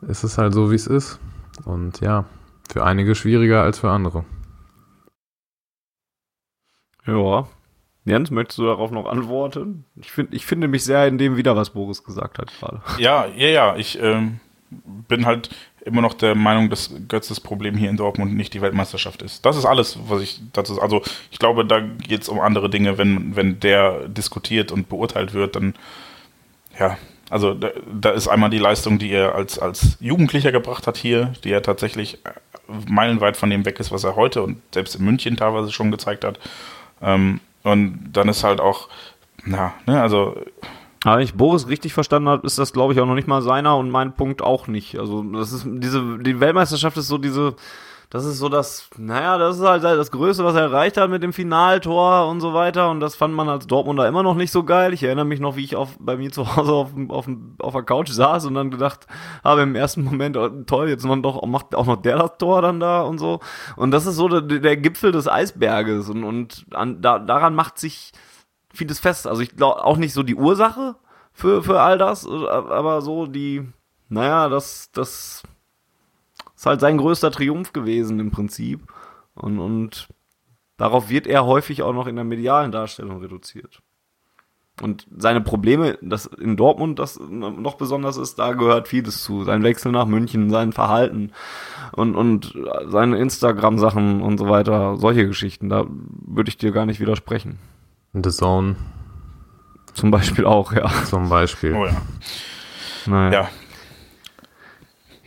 Speaker 4: ist es halt so, wie es ist. Und ja, für einige schwieriger als für andere.
Speaker 2: Ja, Jens, möchtest du darauf noch antworten? Ich, find, ich finde mich sehr in dem wieder, was Boris gesagt hat gerade.
Speaker 3: Ja, ja, ja. Ich ähm, bin halt immer noch der Meinung, dass Götz das Problem hier in Dortmund nicht die Weltmeisterschaft ist. Das ist alles, was ich dazu Also ich glaube, da geht es um andere Dinge. Wenn, wenn der diskutiert und beurteilt wird, dann ja, also da, da, ist einmal die Leistung, die er als, als Jugendlicher gebracht hat hier, die er tatsächlich äh, meilenweit von dem weg ist, was er heute und selbst in München teilweise schon gezeigt hat. Ähm, und dann ist halt auch, na, ne, also.
Speaker 2: Aber wenn ich Boris richtig verstanden habe, ist das, glaube ich, auch noch nicht mal seiner und mein Punkt auch nicht. Also, das ist diese, die Weltmeisterschaft ist so diese, das ist so das, naja, das ist halt das Größte, was er erreicht hat mit dem Finaltor und so weiter. Und das fand man als Dortmunder immer noch nicht so geil. Ich erinnere mich noch, wie ich auf, bei mir zu Hause auf, auf, auf der Couch saß und dann gedacht habe im ersten Moment, oh, toll, jetzt noch doch, macht auch noch der das Tor dann da und so. Und das ist so der, der Gipfel des Eisberges. Und, und an, da, daran macht sich vieles fest. Also ich glaube auch nicht so die Ursache für, für all das, aber so die, naja, das, das ist halt sein größter Triumph gewesen im Prinzip. Und, und darauf wird er häufig auch noch in der medialen Darstellung reduziert. Und seine Probleme, das in Dortmund das noch besonders ist, da gehört vieles zu. Sein Wechsel nach München, sein Verhalten und, und seine Instagram-Sachen und so weiter, solche Geschichten, da würde ich dir gar nicht widersprechen.
Speaker 4: The Zone.
Speaker 2: Zum Beispiel auch, ja.
Speaker 4: Zum Beispiel.
Speaker 3: Oh ja. Naja. Ja,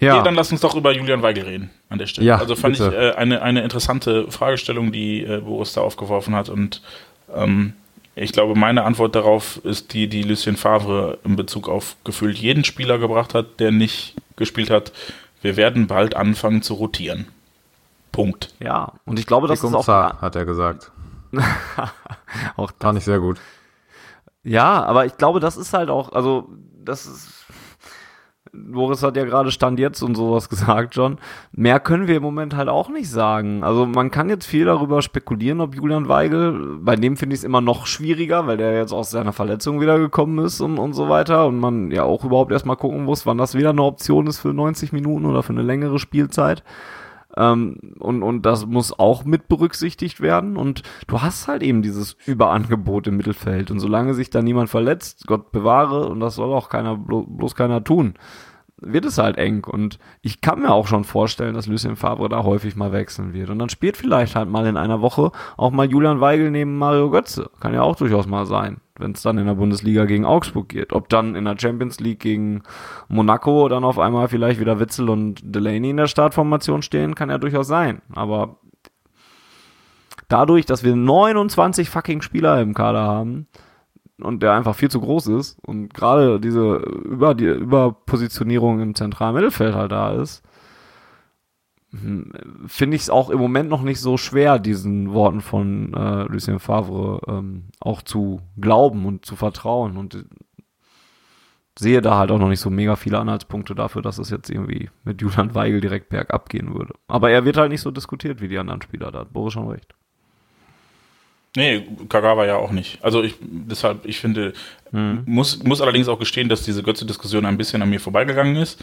Speaker 3: ja. Okay, dann lass uns doch über Julian Weigel reden an der Stelle. Ja, also fand bitte. ich äh, eine, eine interessante Fragestellung, die äh, Boris da aufgeworfen hat. Und ähm, ich glaube, meine Antwort darauf ist die, die Lucien Favre in Bezug auf gefühlt jeden Spieler gebracht hat, der nicht gespielt hat. Wir werden bald anfangen zu rotieren. Punkt.
Speaker 2: Ja, und ich glaube, das
Speaker 4: ist auch. Hat er gesagt. auch Gar nicht sehr gut.
Speaker 2: Ja, aber ich glaube, das ist halt auch, also, das ist Boris hat ja gerade Stand jetzt und sowas gesagt schon. Mehr können wir im Moment halt auch nicht sagen. Also man kann jetzt viel darüber spekulieren, ob Julian Weigel, bei dem finde ich es immer noch schwieriger, weil der jetzt aus seiner Verletzung wiedergekommen ist und, und so weiter und man ja auch überhaupt erstmal gucken muss, wann das wieder eine Option ist für 90 Minuten oder für eine längere Spielzeit. Ähm, und, und das muss auch mit berücksichtigt werden. Und du hast halt eben dieses Überangebot im Mittelfeld. Und solange sich da niemand verletzt, Gott bewahre, und das soll auch keiner, bloß keiner tun, wird es halt eng. Und ich kann mir auch schon vorstellen, dass Lucien Favre da häufig mal wechseln wird. Und dann spielt vielleicht halt mal in einer Woche auch mal Julian Weigel neben Mario Götze. Kann ja auch durchaus mal sein, wenn es dann in der Bundesliga gegen Augsburg geht. Ob dann in der Champions League gegen Monaco dann auf einmal vielleicht wieder Witzel und Delaney in der Startformation stehen, kann ja durchaus sein. Aber dadurch, dass wir 29 fucking Spieler im Kader haben, und der einfach viel zu groß ist und gerade diese über die Überpositionierung im zentralen Mittelfeld halt da ist, hm, finde ich es auch im Moment noch nicht so schwer, diesen Worten von äh, Lucien Favre ähm, auch zu glauben und zu vertrauen und sehe da halt auch noch nicht so mega viele Anhaltspunkte dafür, dass es jetzt irgendwie mit Julian Weigel direkt bergab gehen würde. Aber er wird halt nicht so diskutiert wie die anderen Spieler, da hat Boris schon recht.
Speaker 3: Nee, Kagawa ja auch nicht. Also ich, deshalb, ich finde, mhm. muss, muss allerdings auch gestehen, dass diese Götze-Diskussion ein bisschen an mir vorbeigegangen ist.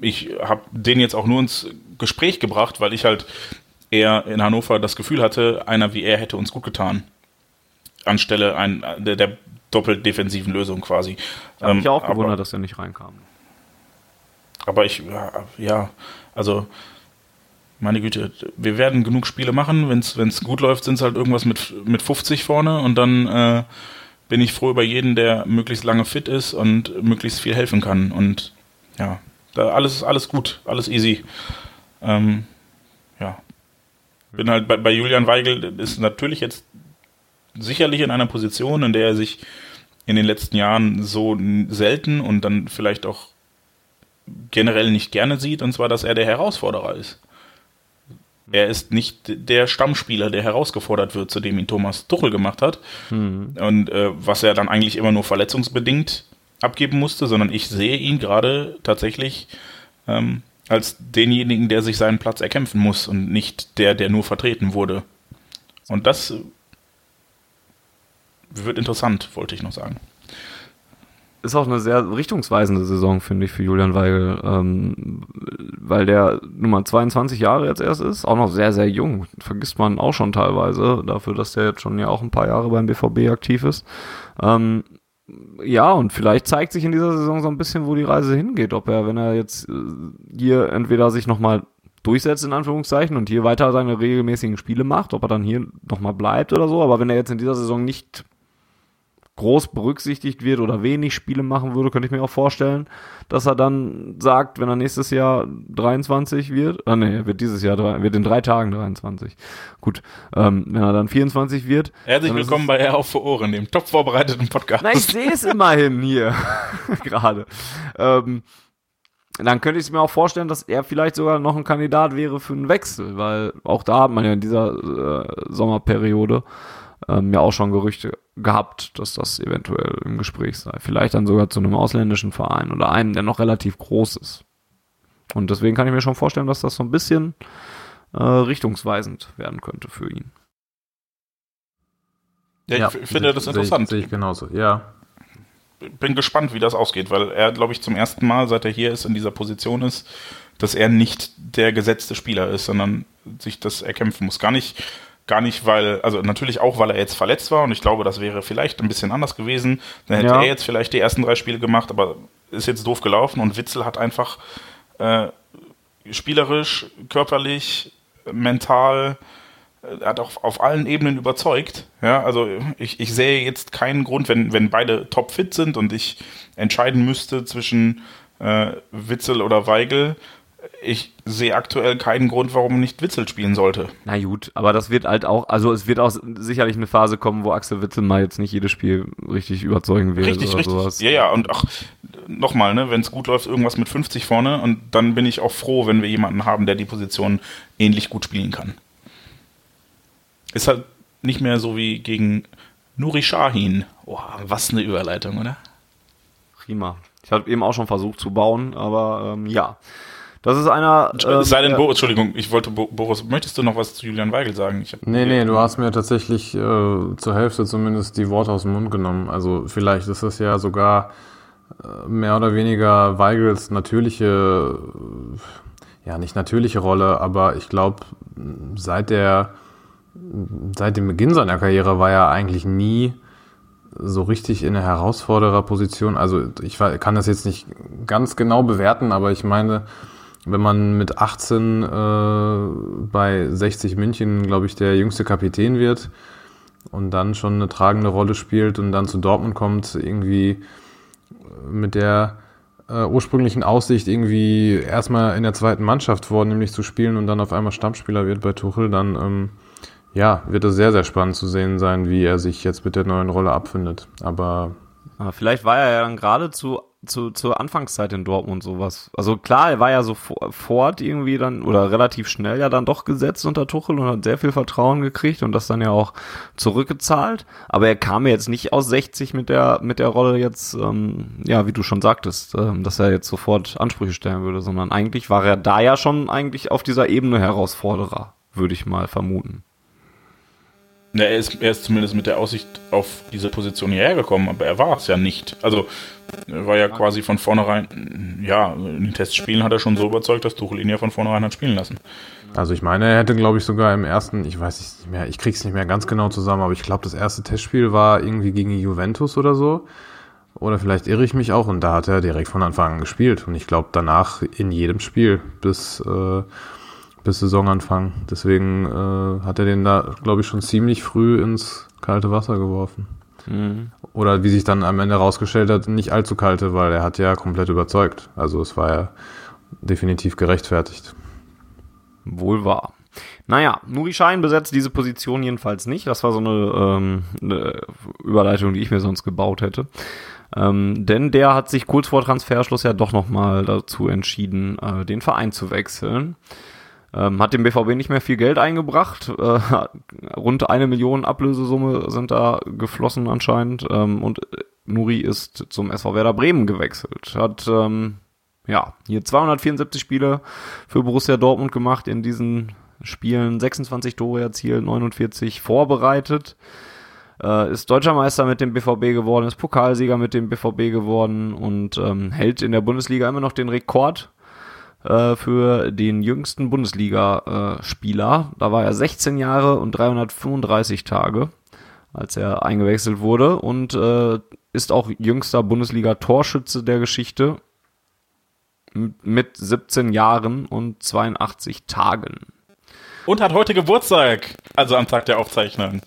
Speaker 3: Ich habe den jetzt auch nur ins Gespräch gebracht, weil ich halt eher in Hannover das Gefühl hatte, einer wie er hätte uns gut getan. Anstelle ein, der, der doppelt defensiven Lösung quasi.
Speaker 2: Habe ähm, ich auch gewundert, aber, dass er nicht reinkam.
Speaker 3: Aber ich, ja, also meine Güte, wir werden genug Spiele machen. Wenn es gut läuft, sind es halt irgendwas mit, mit 50 vorne und dann äh, bin ich froh über jeden, der möglichst lange fit ist und möglichst viel helfen kann. Und ja, da alles, alles gut, alles easy. Ähm, ja. Bin halt bei, bei Julian Weigel, ist natürlich jetzt sicherlich in einer Position, in der er sich in den letzten Jahren so selten und dann vielleicht auch generell nicht gerne sieht, und zwar, dass er der Herausforderer ist. Er ist nicht der Stammspieler, der herausgefordert wird, zu dem ihn Thomas Tuchel gemacht hat. Mhm. Und äh, was er dann eigentlich immer nur verletzungsbedingt abgeben musste, sondern ich sehe ihn gerade tatsächlich ähm, als denjenigen, der sich seinen Platz erkämpfen muss und nicht der, der nur vertreten wurde. Und das wird interessant, wollte ich noch sagen
Speaker 2: ist auch eine sehr richtungsweisende Saison, finde ich, für Julian Weigel, ähm, weil der Nummer 22 Jahre jetzt erst ist, auch noch sehr, sehr jung, vergisst man auch schon teilweise, dafür, dass der jetzt schon ja auch ein paar Jahre beim BVB aktiv ist. Ähm, ja, und vielleicht zeigt sich in dieser Saison so ein bisschen, wo die Reise hingeht, ob er, wenn er jetzt äh, hier entweder sich nochmal durchsetzt, in Anführungszeichen, und hier weiter seine regelmäßigen Spiele macht, ob er dann hier nochmal bleibt oder so, aber wenn er jetzt in dieser Saison nicht groß berücksichtigt wird oder wenig Spiele machen würde, könnte ich mir auch vorstellen, dass er dann sagt, wenn er nächstes Jahr 23 wird, ah nee, er wird dieses Jahr, wird in drei Tagen 23. Gut, ähm, wenn er dann 24 wird.
Speaker 3: Herzlich willkommen bei Er auf für Ohren, dem top vorbereiteten Podcast.
Speaker 2: Na, ich sehe es immerhin hier, gerade. Ähm, dann könnte ich es mir auch vorstellen, dass er vielleicht sogar noch ein Kandidat wäre für einen Wechsel, weil auch da hat man ja in dieser äh, Sommerperiode ähm, ja auch schon Gerüchte gehabt, dass das eventuell im Gespräch sei. Vielleicht dann sogar zu einem ausländischen Verein oder einem, der noch relativ groß ist. Und deswegen kann ich mir schon vorstellen, dass das so ein bisschen äh, richtungsweisend werden könnte für ihn.
Speaker 3: Ja, ich ja, finde das interessant.
Speaker 4: Sehe ich, ich genauso, ja.
Speaker 3: Bin gespannt, wie das ausgeht, weil er, glaube ich, zum ersten Mal, seit er hier ist, in dieser Position ist, dass er nicht der gesetzte Spieler ist, sondern sich das erkämpfen muss. Gar nicht Gar nicht, weil, also natürlich auch, weil er jetzt verletzt war und ich glaube, das wäre vielleicht ein bisschen anders gewesen. Dann hätte ja. er jetzt vielleicht die ersten drei Spiele gemacht, aber ist jetzt doof gelaufen und Witzel hat einfach äh, spielerisch, körperlich, mental, er äh, hat auch auf allen Ebenen überzeugt. Ja, also ich, ich sehe jetzt keinen Grund, wenn, wenn beide topfit sind und ich entscheiden müsste zwischen äh, Witzel oder Weigel, ich sehe aktuell keinen Grund, warum nicht Witzel spielen sollte.
Speaker 2: Na gut, aber das wird halt auch, also es wird auch sicherlich eine Phase kommen, wo Axel Witzel mal jetzt nicht jedes Spiel richtig überzeugen wird.
Speaker 3: Richtig,
Speaker 2: oder
Speaker 3: richtig.
Speaker 2: Sowas.
Speaker 3: Ja, ja, und ach, nochmal, ne, wenn es gut läuft, irgendwas mit 50 vorne und dann bin ich auch froh, wenn wir jemanden haben, der die Position ähnlich gut spielen kann. Ist halt nicht mehr so wie gegen Nuri Shahin. Oh, was eine Überleitung, oder?
Speaker 2: Prima. Ich habe eben auch schon versucht zu bauen, aber ähm, ja. Das ist einer.
Speaker 3: Ähm, Sei denn, Boris, Entschuldigung, ich wollte, Boris, möchtest du noch was zu Julian Weigel sagen?
Speaker 4: Ich nee, nee, du hast mir tatsächlich äh, zur Hälfte zumindest die Worte aus dem Mund genommen. Also vielleicht ist das ja sogar äh, mehr oder weniger Weigels natürliche, äh, ja, nicht natürliche Rolle, aber ich glaube, seit der, seit dem Beginn seiner Karriere war er eigentlich nie so richtig in eine Herausfordererposition. Also ich kann das jetzt nicht ganz genau bewerten, aber ich meine, wenn man mit 18 äh, bei 60 München, glaube ich, der jüngste Kapitän wird und dann schon eine tragende Rolle spielt und dann zu Dortmund kommt, irgendwie mit der äh, ursprünglichen Aussicht, irgendwie erstmal in der zweiten Mannschaft vornehmlich zu spielen und dann auf einmal Stammspieler wird bei Tuchel, dann ähm, ja, wird es sehr, sehr spannend zu sehen sein, wie er sich jetzt mit der neuen Rolle abfindet. Aber
Speaker 2: aber vielleicht war er ja dann gerade zu, zu, zur Anfangszeit in Dortmund sowas. Also klar, er war ja sofort irgendwie dann oder relativ schnell ja dann doch gesetzt unter Tuchel und hat sehr viel Vertrauen gekriegt und das dann ja auch zurückgezahlt. Aber er kam jetzt nicht aus 60 mit der, mit der Rolle jetzt, ähm, ja, wie du schon sagtest, ähm, dass er jetzt sofort Ansprüche stellen würde, sondern eigentlich war er da ja schon eigentlich auf dieser Ebene Herausforderer, würde ich mal vermuten.
Speaker 3: Ja, er, ist, er ist zumindest mit der Aussicht auf diese Position hierher gekommen, aber er war es ja nicht. Also er war ja quasi von vornherein, ja, in den Testspielen hat er schon so überzeugt, dass Tuchel ihn ja von vornherein hat spielen lassen.
Speaker 4: Also ich meine, er hätte, glaube ich, sogar im ersten, ich weiß nicht mehr, ich krieg's nicht mehr ganz genau zusammen, aber ich glaube, das erste Testspiel war irgendwie gegen Juventus oder so. Oder vielleicht irre ich mich auch und da hat er direkt von Anfang an gespielt. Und ich glaube danach in jedem Spiel bis äh, bis Saisonanfang. Deswegen äh, hat er den da, glaube ich, schon ziemlich früh ins kalte Wasser geworfen. Mhm. Oder wie sich dann am Ende herausgestellt hat, nicht allzu kalte, weil er hat ja komplett überzeugt. Also es war ja definitiv gerechtfertigt.
Speaker 2: Wohl wahr. Naja, Nuri Schein besetzt diese Position jedenfalls nicht. Das war so eine, ähm, eine Überleitung, die ich mir sonst gebaut hätte. Ähm, denn der hat sich kurz vor Transferschluss ja doch nochmal dazu entschieden, äh, den Verein zu wechseln. Ähm, hat dem BVB nicht mehr viel Geld eingebracht. Äh, rund eine Million Ablösesumme sind da geflossen anscheinend. Ähm, und Nuri ist zum SV Werder Bremen gewechselt. Hat ähm, ja hier 274 Spiele für Borussia Dortmund gemacht in diesen Spielen, 26 Tore erzielt, 49 vorbereitet. Äh, ist Deutscher Meister mit dem BVB geworden, ist Pokalsieger mit dem BVB geworden und ähm, hält in der Bundesliga immer noch den Rekord äh, für den jüngsten Bundesliga-Spieler. da war er 16 Jahre und 335 Tage, als er eingewechselt wurde und äh, ist auch jüngster Bundesliga-Torschütze der Geschichte mit 17 Jahren und 82 Tagen.
Speaker 3: Und hat heute Geburtstag, also am Tag der Aufzeichnung.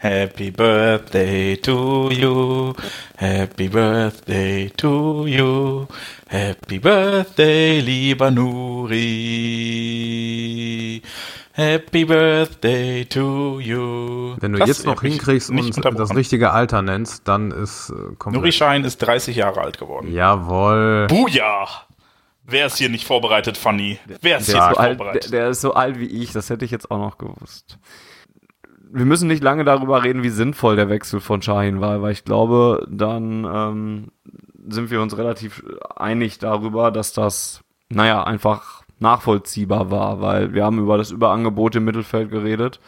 Speaker 3: Happy Birthday to you, Happy Birthday to you, Happy Birthday, lieber Nuri. Happy Birthday to you.
Speaker 4: Wenn du das jetzt noch hinkriegst und das richtige Alter nennst, dann ist
Speaker 3: äh, Nuri Schein ist 30 Jahre alt geworden.
Speaker 4: Jawohl.
Speaker 3: Buja! Wer ist hier nicht vorbereitet, Fanny? Wer ist
Speaker 2: der
Speaker 3: hier
Speaker 2: ist so vorbereitet? Alt, der, der ist so alt wie ich, das hätte ich jetzt auch noch gewusst wir müssen nicht lange darüber reden, wie sinnvoll der Wechsel von Shahin war, weil ich glaube, dann ähm, sind wir uns relativ einig darüber, dass das, naja, einfach nachvollziehbar war, weil wir haben über das Überangebot im Mittelfeld geredet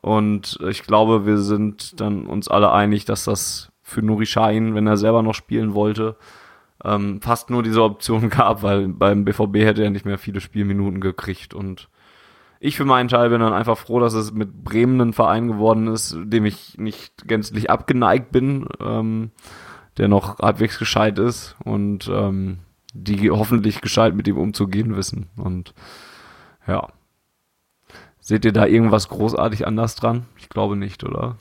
Speaker 2: und ich glaube, wir sind dann uns alle einig, dass das für Nuri Sahin, wenn er selber noch spielen wollte, ähm, fast nur diese Option gab, weil beim BVB hätte er nicht mehr viele Spielminuten gekriegt und ich für meinen Teil bin dann einfach froh, dass es mit Bremen ein Verein geworden ist, dem ich nicht gänzlich abgeneigt bin. Ähm, der noch halbwegs gescheit ist und ähm, die hoffentlich gescheit mit ihm umzugehen wissen. Und ja. Seht ihr da irgendwas großartig anders dran? Ich glaube nicht, oder?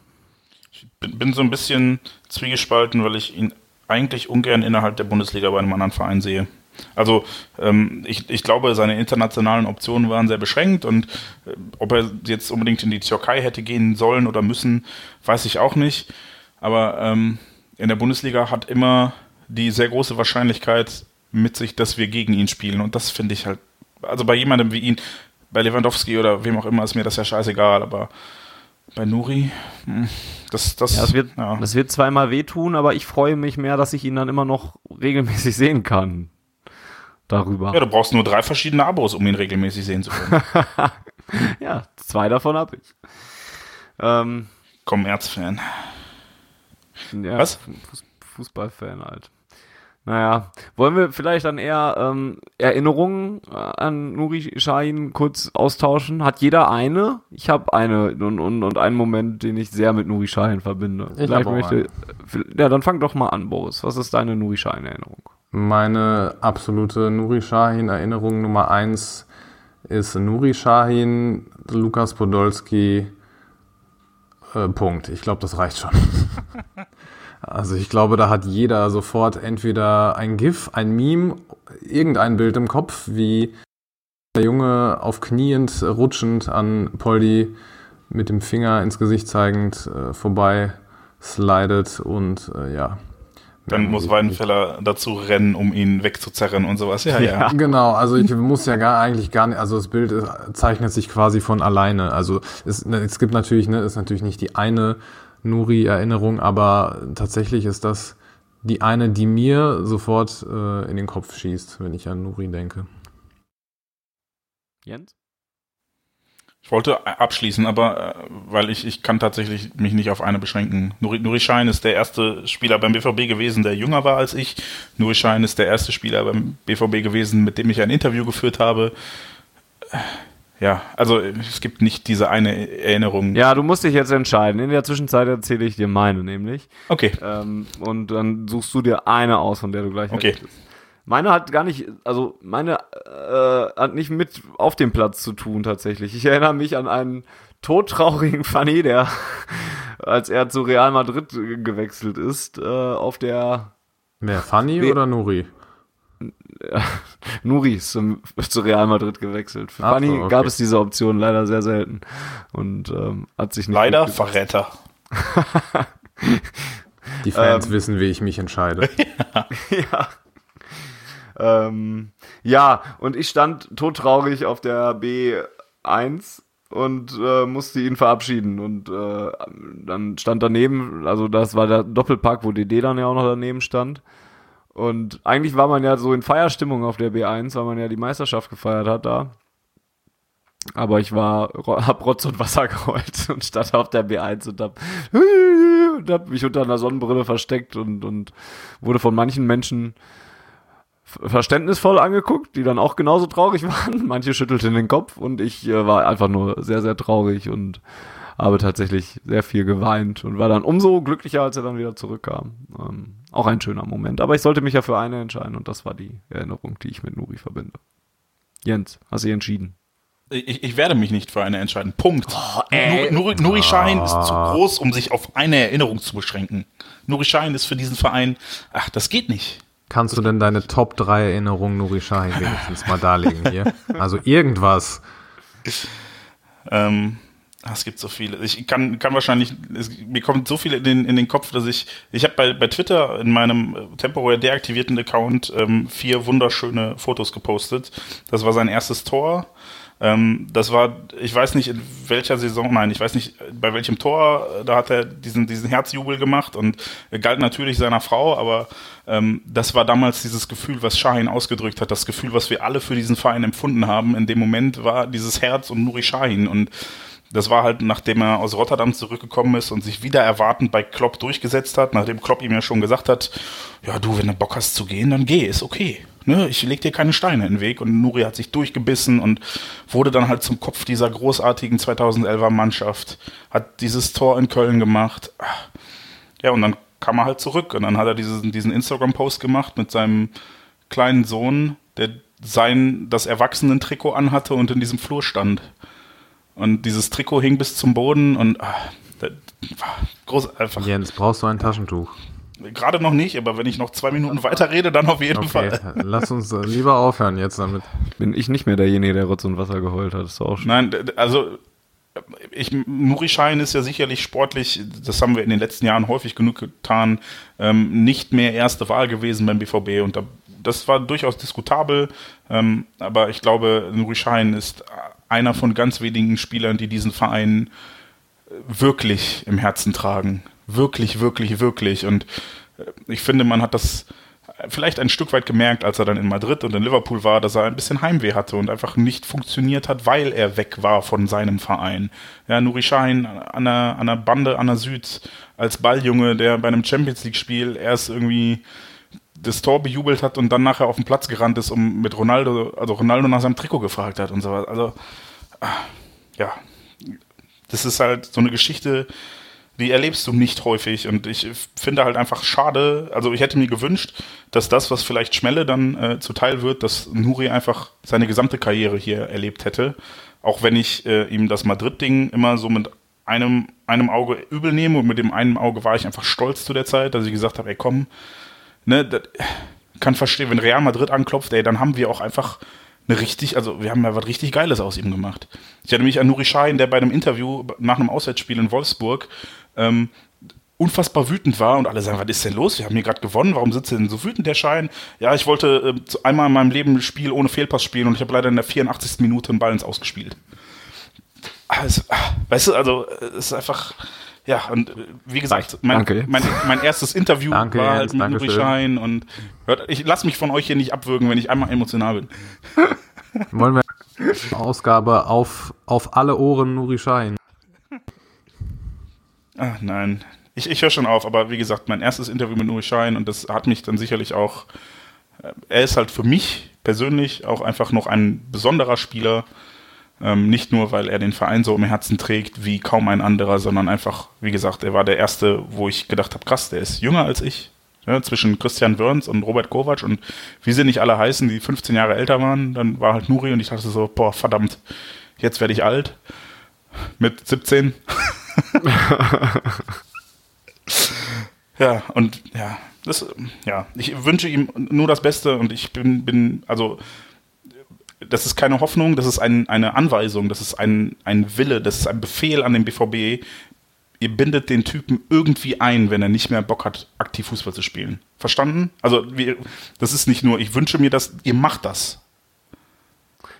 Speaker 3: Ich bin, bin so ein bisschen zwiegespalten, weil ich ihn eigentlich ungern innerhalb der Bundesliga bei einem anderen Verein sehe. Also ähm, ich, ich glaube, seine internationalen Optionen waren sehr beschränkt und äh, ob er jetzt unbedingt in die Türkei hätte gehen sollen oder müssen, weiß ich auch nicht. Aber ähm, in der Bundesliga hat immer die sehr große Wahrscheinlichkeit mit sich, dass wir gegen ihn spielen. Und das finde ich halt, also bei jemandem wie ihn, bei Lewandowski oder wem auch immer, ist mir das ja scheißegal, aber bei Nuri, hm, das, das,
Speaker 2: ja, das, wird, ja. das wird zweimal wehtun, aber ich freue mich mehr, dass ich ihn dann immer noch regelmäßig sehen kann. Darüber.
Speaker 3: Ja, du brauchst nur drei verschiedene Abos, um ihn regelmäßig sehen zu können.
Speaker 2: ja, zwei davon habe ich.
Speaker 3: Ähm, Kommerzfan.
Speaker 2: Ja, Was? Fußballfan halt. Naja, wollen wir vielleicht dann eher ähm, Erinnerungen äh, an Nuri Sahin kurz austauschen? Hat jeder eine? Ich habe eine und, und, und einen Moment, den ich sehr mit Nuri Sahin verbinde.
Speaker 4: Ich
Speaker 2: vielleicht möchte, ja, dann fang doch mal an, Boris. Was ist deine Nuri Sahin Erinnerung?
Speaker 4: Meine absolute Nuri Sahin Erinnerung Nummer eins ist Nuri Sahin, Lukas Podolski, äh, Punkt. Ich glaube, das reicht schon. also ich glaube, da hat jeder sofort entweder ein GIF, ein Meme, irgendein Bild im Kopf, wie der Junge auf kniend, rutschend an Poldi mit dem Finger ins Gesicht zeigend äh, vorbei slidet und äh, ja.
Speaker 3: Dann
Speaker 4: Ja,
Speaker 3: muss Weidenfeller dazu rennen, um ihn wegzuzerren und sowas. Ja, ja.
Speaker 4: Genau, also ich muss ja gar eigentlich gar nicht, also das Bild ist, zeichnet sich quasi von alleine. Also es, ne, es gibt natürlich, ne, ist natürlich nicht die eine Nuri-Erinnerung, aber tatsächlich ist das die eine, die mir sofort äh, in den Kopf schießt, wenn ich an Nuri denke.
Speaker 2: Jens?
Speaker 3: Ich wollte abschließen, aber äh, weil ich, ich kann tatsächlich mich nicht auf eine beschränken. Nuri, Nuri Schein ist der erste Spieler beim BVB gewesen, der jünger war als ich. Nuri Schein ist der erste Spieler beim BVB gewesen, mit dem ich ein Interview geführt habe. Äh, Ja, also es gibt nicht diese eine Erinnerung.
Speaker 2: Ja, du musst dich jetzt entscheiden. In der Zwischenzeit erzähle ich dir meine nämlich.
Speaker 3: Okay.
Speaker 2: Ähm, und dann suchst du dir eine aus, von der du gleich
Speaker 3: Okay.
Speaker 2: redest. Meine hat gar nicht, also meine äh, hat nicht mit auf dem Platz zu tun tatsächlich. Ich erinnere mich an einen todtraurigen Fanny, der, als er zu Real Madrid gewechselt ist, äh, auf der
Speaker 4: Wer, Fanny oder Nuri?
Speaker 2: Nuri ist zum, zu Real Madrid gewechselt. Für
Speaker 4: Ach so,
Speaker 2: Fanny
Speaker 4: okay.
Speaker 2: gab es diese Option leider sehr selten und ähm, hat sich nicht
Speaker 3: Leider Verräter.
Speaker 4: Die Fans
Speaker 2: Ähm.
Speaker 4: wissen, wie ich mich entscheide.
Speaker 2: ja. Ähm, ja, und ich stand todtraurig auf der B1 und äh, musste ihn verabschieden. Und äh, dann stand daneben, also das war der Doppelpack, wo DD dann ja auch noch daneben stand. Und eigentlich war man ja so in Feierstimmung auf der B1, weil man ja die Meisterschaft gefeiert hat da. Aber ich war, hab Rotz und Wasser geheult und stand auf der B1 und hab, und hab mich unter einer Sonnenbrille versteckt und, und wurde von manchen Menschen ver- verständnisvoll angeguckt, die dann auch genauso traurig waren. Manche schüttelten den Kopf und ich äh, war einfach nur sehr, sehr traurig und habe tatsächlich sehr viel geweint und war dann umso glücklicher, als er dann wieder zurückkam. Ähm, auch ein schöner Moment. Aber ich sollte mich ja für eine entscheiden und das war die Erinnerung, die ich mit Nuri verbinde. Jens, hast du dich entschieden?
Speaker 3: Ich, ich werde mich nicht für eine entscheiden. Punkt.
Speaker 2: ey.
Speaker 3: Nuri, Nuri, Nuri Schein ist zu groß, um sich auf eine Erinnerung zu beschränken. Nuri Schein ist für diesen Verein, ach, das geht nicht.
Speaker 4: Kannst du denn deine Top 3 Erinnerungen Nuri Sahin wenigstens mal darlegen hier? Also irgendwas.
Speaker 3: Ähm, ah, es gibt so viele. Ich kann, kann wahrscheinlich, es, mir kommt so viel in den, in den Kopf, dass ich, ich habe bei, bei Twitter in meinem äh, temporär deaktivierten Account ähm, vier wunderschöne Fotos gepostet. Das war sein erstes Tor. Ähm, das war, ich weiß nicht in welcher Saison, nein, ich weiß nicht bei welchem Tor, äh, da hat er diesen, diesen Herzjubel gemacht und er galt natürlich seiner Frau, aber ähm, das war damals dieses Gefühl, was Shahin ausgedrückt hat, das Gefühl, was wir alle für diesen Verein empfunden haben. In dem Moment war dieses Herz und Nuri Shahin und das war halt, nachdem er aus Rotterdam zurückgekommen ist und sich wieder erwartend bei Klopp durchgesetzt hat, nachdem Klopp ihm ja schon gesagt hat, ja du, wenn du Bock hast zu gehen, dann geh, ist okay. Ne, ich leg dir keine Steine in den Weg und Nuri hat sich durchgebissen und wurde dann halt zum Kopf dieser großartigen 2011er Mannschaft, hat dieses Tor in Köln gemacht. Ja, und dann kam er halt zurück und dann hat er diesen, diesen Instagram-Post gemacht mit seinem kleinen Sohn, der sein, das Erwachsenen-Trikot anhatte und in diesem Flur stand. Und dieses Trikot hing bis zum Boden und ah, das war groß einfach.
Speaker 4: Jens, brauchst du ein Taschentuch?
Speaker 3: Gerade noch nicht, aber wenn ich noch zwei Minuten weiter rede, dann auf jeden
Speaker 4: Okay,
Speaker 3: Fall.
Speaker 4: lass uns äh, lieber aufhören jetzt damit.
Speaker 2: Bin ich nicht mehr derjenige, der Rotz und Wasser geheult hat. Das ist auch schon.
Speaker 3: Nein, also ich, Nuri Schein ist ja sicherlich sportlich, das haben wir in den letzten Jahren häufig genug getan, ähm, nicht mehr erste Wahl gewesen beim BVB und da, das war durchaus diskutabel, ähm, aber ich glaube, Nuri Schein ist einer von ganz wenigen Spielern, die diesen Verein äh, wirklich im Herzen tragen. Wirklich, wirklich, wirklich. Und äh, ich finde, man hat das vielleicht ein Stück weit gemerkt, als er dann in Madrid und in Liverpool war, dass er ein bisschen Heimweh hatte und einfach nicht funktioniert hat, weil er weg war von seinem Verein. Ja, Nuri Sahin an der, an der Bande, an der Süd, als Balljunge, der bei einem Champions League-Spiel erst irgendwie das Tor bejubelt hat und dann nachher auf den Platz gerannt ist, um mit Ronaldo, also Ronaldo nach seinem Trikot gefragt hat und so was. Also, ah, ja, das ist halt so eine Geschichte, die erlebst du nicht häufig und ich finde halt einfach schade, also ich hätte mir gewünscht, dass das, was vielleicht Schmelle dann äh, zuteil wird, dass Nuri einfach seine gesamte Karriere hier erlebt hätte, auch wenn ich äh, ihm das Madrid-Ding immer so mit einem, einem Auge übel nehme und mit dem einen Auge war ich einfach stolz zu der Zeit, dass ich gesagt habe, ey komm, ne, das, kann verstehen, wenn Real Madrid anklopft, ey, dann haben wir auch einfach eine richtig, also wir haben ja was richtig Geiles aus ihm gemacht. Ich hatte mich an Nuri Schein, der bei einem Interview nach einem Auswärtsspiel in Wolfsburg ähm, unfassbar wütend war und alle sagen, was ist denn los? Wir haben hier gerade gewonnen, warum sitzt denn so wütend der Schein? Ja, ich wollte äh, einmal in meinem Leben ein Spiel ohne Fehlpass spielen und ich habe leider in der 84. Minute einen Ball ins Ausgespielt. Also, weißt du, also es ist einfach, ja, und äh, wie gesagt, mein, mein, mein, erstes Interview
Speaker 4: Danke,
Speaker 3: war halt mit Nuri Schein und hört, ich lasse mich von euch hier nicht abwürgen, wenn ich einmal emotional bin.
Speaker 4: Wollen wir Ausgabe auf, auf alle Ohren Nuri Schein.
Speaker 3: Ach nein, ich, ich höre schon auf, aber wie gesagt, mein erstes Interview mit Nuri Schein und das hat mich dann sicherlich auch, äh, er ist halt für mich persönlich auch einfach noch ein besonderer Spieler, ähm, nicht nur, weil er den Verein so im Herzen trägt wie kaum ein anderer, sondern einfach, wie gesagt, er war der Erste, wo ich gedacht habe, krass, der ist jünger als ich. Ja, zwischen Christian Wörns und Robert Kovac und wie sie nicht alle heißen, die 15 Jahre älter waren, dann war halt Nuri und ich dachte so, boah, verdammt, jetzt werde ich alt. Mit 17. ja, und ja, das, ja, ich wünsche ihm nur das Beste und ich bin, bin also das ist keine Hoffnung, das ist ein, eine Anweisung, das ist ein, ein Wille, das ist ein Befehl an den BVB. Ihr bindet den Typen irgendwie ein, wenn er nicht mehr Bock hat, aktiv Fußball zu spielen. Verstanden? Also, wir, das ist nicht nur, ich wünsche mir das, ihr macht das.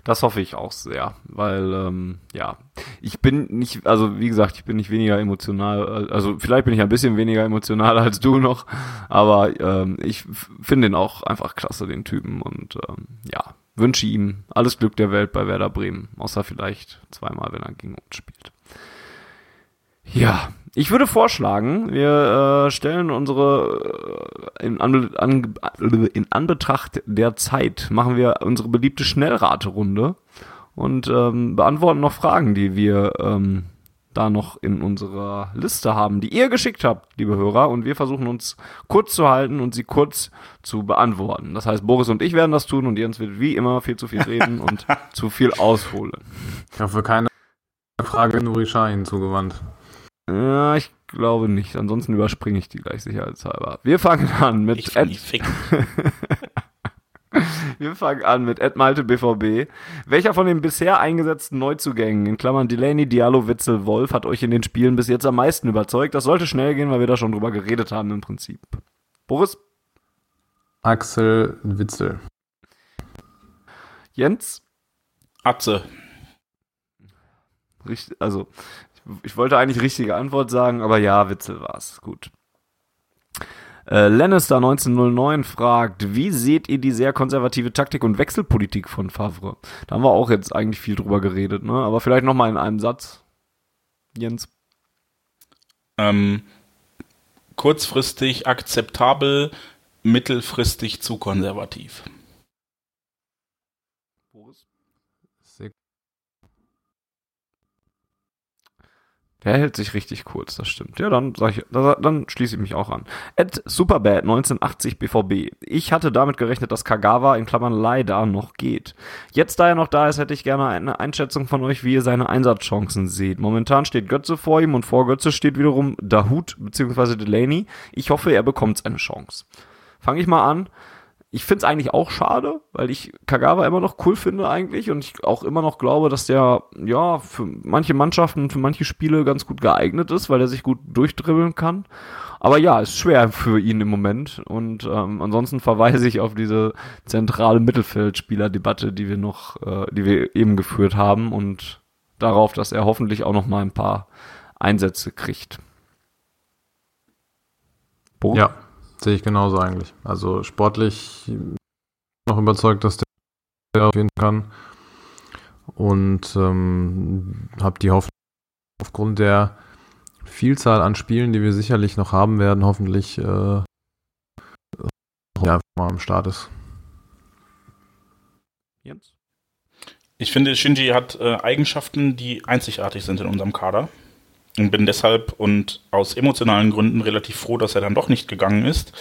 Speaker 2: Das hoffe ich auch sehr, weil ähm, ja, ich bin nicht, also wie gesagt, ich bin nicht weniger emotional, also vielleicht bin ich ein bisschen weniger emotional als du noch, aber ähm, ich finde den auch einfach klasse, den Typen und ähm, ja, wünsche ihm alles Glück der Welt bei Werder Bremen, außer vielleicht zweimal, wenn er gegen uns spielt. Ja, ich würde vorschlagen, wir äh, stellen unsere äh, in, an, an, in Anbetracht der Zeit machen wir unsere beliebte Schnellraterunde und ähm, beantworten noch Fragen, die wir ähm, da noch in unserer Liste haben, die ihr geschickt habt, liebe Hörer, und wir versuchen uns kurz zu halten und sie kurz zu beantworten. Das heißt, Boris und ich werden das tun und Jens wird wie immer viel zu viel reden und zu viel ausholen.
Speaker 4: Ich hoffe, keine Frage Nuri Schein zugewandt.
Speaker 2: Ja, ich glaube nicht. Ansonsten überspringe ich die gleich sicherheitshalber. Wir fangen an mit
Speaker 3: ich.
Speaker 2: Wir fangen an mit Ed Malte BVB. Welcher von den bisher eingesetzten Neuzugängen, in Klammern Delaney, Diallo, Witzel, Wolf, hat euch in den Spielen bis jetzt am meisten überzeugt? Das sollte schnell gehen, weil wir da schon drüber geredet haben im Prinzip. Boris?
Speaker 4: Axel Witzel.
Speaker 2: Jens?
Speaker 3: Atze.
Speaker 2: Also, ich, ich wollte eigentlich richtige Antwort sagen, aber ja, Witzel war's. Gut. Äh, Lannister 1909 fragt, wie seht ihr die sehr konservative Taktik und Wechselpolitik von Favre? Da haben wir auch jetzt eigentlich viel drüber geredet, ne? Aber vielleicht nochmal in einem Satz. Jens.
Speaker 3: Ähm, kurzfristig akzeptabel, mittelfristig zu konservativ.
Speaker 2: Der hält sich richtig kurz, das stimmt. Ja, dann ich, dann schließe ich mich auch an. Ed Superbad 1980 BVB. Ich hatte damit gerechnet, dass Kagawa in Klammern leider noch geht. Jetzt, da er noch da ist, hätte ich gerne eine Einschätzung von euch, wie ihr seine Einsatzchancen seht. Momentan steht Götze vor ihm und vor Götze steht wiederum Dahut bzw. Delaney. Ich hoffe, er bekommt seine Chance. Fange ich mal an ich finde es eigentlich auch schade, weil ich Kagawa immer noch cool finde eigentlich und ich auch immer noch glaube, dass der ja für manche Mannschaften, für manche Spiele ganz gut geeignet ist, weil er sich gut durchdribbeln kann. Aber ja, ist schwer für ihn im Moment und ähm, ansonsten verweise ich auf diese zentrale Mittelfeldspielerdebatte, die wir noch, äh, die wir eben geführt haben und darauf, dass er hoffentlich auch noch mal ein paar Einsätze kriegt.
Speaker 4: Bo? Ja, Sehe ich genauso eigentlich. Also sportlich noch überzeugt, dass der auf jeden kann. Und ähm, habe die Hoffnung, aufgrund der Vielzahl an Spielen, die wir sicherlich noch haben werden, hoffentlich äh, ja, mal am Start ist.
Speaker 3: Jens? Ich finde, Shinji hat äh, Eigenschaften, die einzigartig sind in unserem Kader. Und bin deshalb und aus emotionalen Gründen relativ froh, dass er dann doch nicht gegangen ist.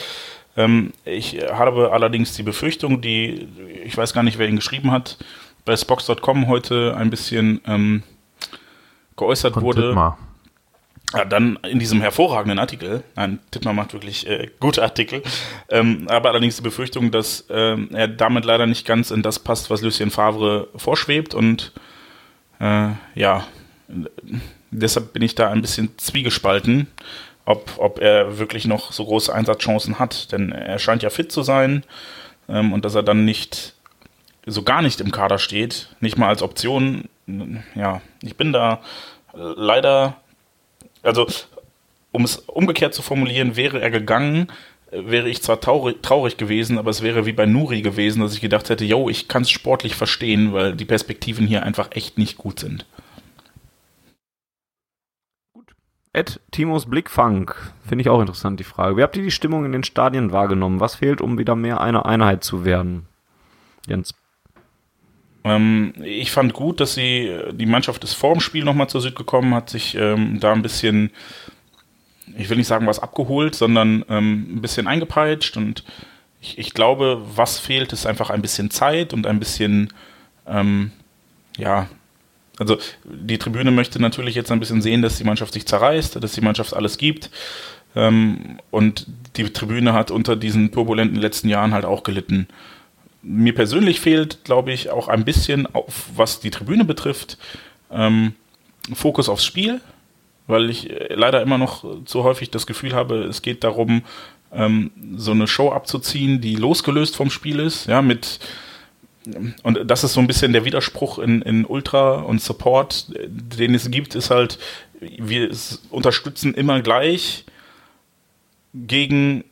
Speaker 3: Ähm, ich habe allerdings die Befürchtung, die, ich weiß gar nicht, wer ihn geschrieben hat, bei Spox.com heute ein bisschen ähm, geäußert Von wurde. Tittmar. Ja, dann in diesem hervorragenden Artikel, nein, Tittmar macht wirklich äh, gute Artikel, ähm, aber allerdings die Befürchtung, dass ähm, er damit leider nicht ganz in das passt, was Lucien Favre vorschwebt und äh, ja, deshalb bin ich da ein bisschen zwiegespalten, ob, ob er wirklich noch so große Einsatzchancen hat, denn er scheint ja fit zu sein ähm, und dass er dann nicht so gar nicht im Kader steht, nicht mal als Option, ja, ich bin da leider also um es umgekehrt zu formulieren, wäre er gegangen, wäre ich zwar traurig, traurig gewesen, aber es wäre wie bei Nuri gewesen, dass ich gedacht hätte, yo, ich kann es sportlich verstehen, weil die Perspektiven hier einfach echt nicht gut sind.
Speaker 2: Gut. Ed Timos Blickfang, finde ich auch interessant, die Frage. Wie habt ihr die Stimmung in den Stadien wahrgenommen? Was fehlt, um wieder mehr eine Einheit zu werden? Jens.
Speaker 3: Ähm, ich fand gut, dass sie, die Mannschaft ist vor dem Spiel nochmal zur Süd gekommen, hat sich ähm, da ein bisschen, ich will nicht sagen was abgeholt, sondern ähm, ein bisschen eingepeitscht und ich, ich, glaube, was fehlt, ist einfach ein bisschen Zeit und ein bisschen, ähm, ja, also die Tribüne möchte natürlich jetzt ein bisschen sehen, dass die Mannschaft sich zerreißt, dass die Mannschaft alles gibt. Ähm, und die Tribüne hat unter diesen turbulenten letzten Jahren halt auch gelitten mir persönlich fehlt, glaube ich, auch ein bisschen, auf, was die Tribüne betrifft, ähm, Fokus aufs Spiel, weil ich äh, leider immer noch zu häufig das Gefühl habe, es geht darum, ähm, so eine Show abzuziehen, die losgelöst vom Spiel ist, ja, mit und das ist so ein bisschen der Widerspruch in, in Ultra und Support, den es gibt, ist halt, wir unterstützen immer gleich gegen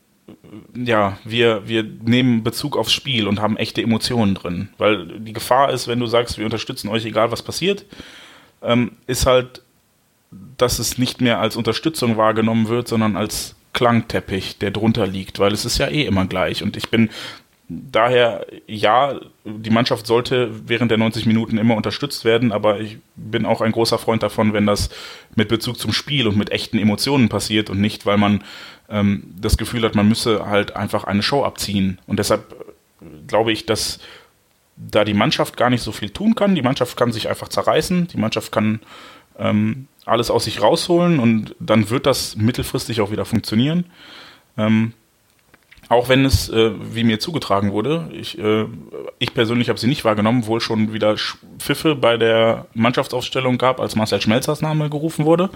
Speaker 3: ja, wir, wir nehmen Bezug aufs Spiel und haben echte Emotionen drin. Weil die Gefahr ist, wenn du sagst, wir unterstützen euch, egal was passiert, ähm, ist halt, dass es nicht mehr als Unterstützung wahrgenommen wird, sondern als Klangteppich, der drunter liegt, weil es ist ja eh immer gleich. Und ich bin daher, ja, die Mannschaft sollte während der 90 Minuten immer unterstützt werden, aber ich bin auch ein großer Freund davon, wenn das mit Bezug zum Spiel und mit echten Emotionen passiert und nicht, weil man ähm, das Gefühl hat, man müsse halt einfach eine Show abziehen. Und deshalb äh, glaube ich, dass da die Mannschaft gar nicht so viel tun kann. Die Mannschaft kann sich einfach zerreißen, die Mannschaft kann ähm, alles aus sich rausholen und dann wird das mittelfristig auch wieder funktionieren. Ähm, auch wenn es, äh, wie mir zugetragen wurde, ich, äh, ich persönlich habe sie nicht wahrgenommen, wohl schon wieder Pfiffe bei der Mannschaftsaufstellung gab, als Marcel Schmelzers Name gerufen wurde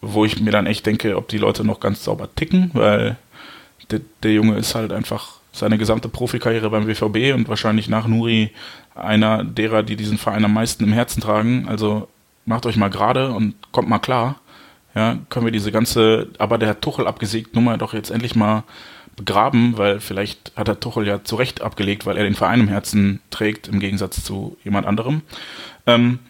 Speaker 3: wo ich mir dann echt denke, ob die Leute noch ganz sauber ticken, weil der, der Junge ist halt einfach seine gesamte Profikarriere beim WVB und wahrscheinlich nach Nuri einer derer, die diesen Verein am meisten im Herzen tragen. Also macht euch mal gerade und kommt mal klar. Ja, können wir diese ganze, aber der Tuchel abgesägt Nummer doch jetzt endlich mal begraben, weil vielleicht hat der Tuchel ja zu Recht abgelegt, weil er den Verein im Herzen trägt, im Gegensatz zu jemand anderem. Ähm,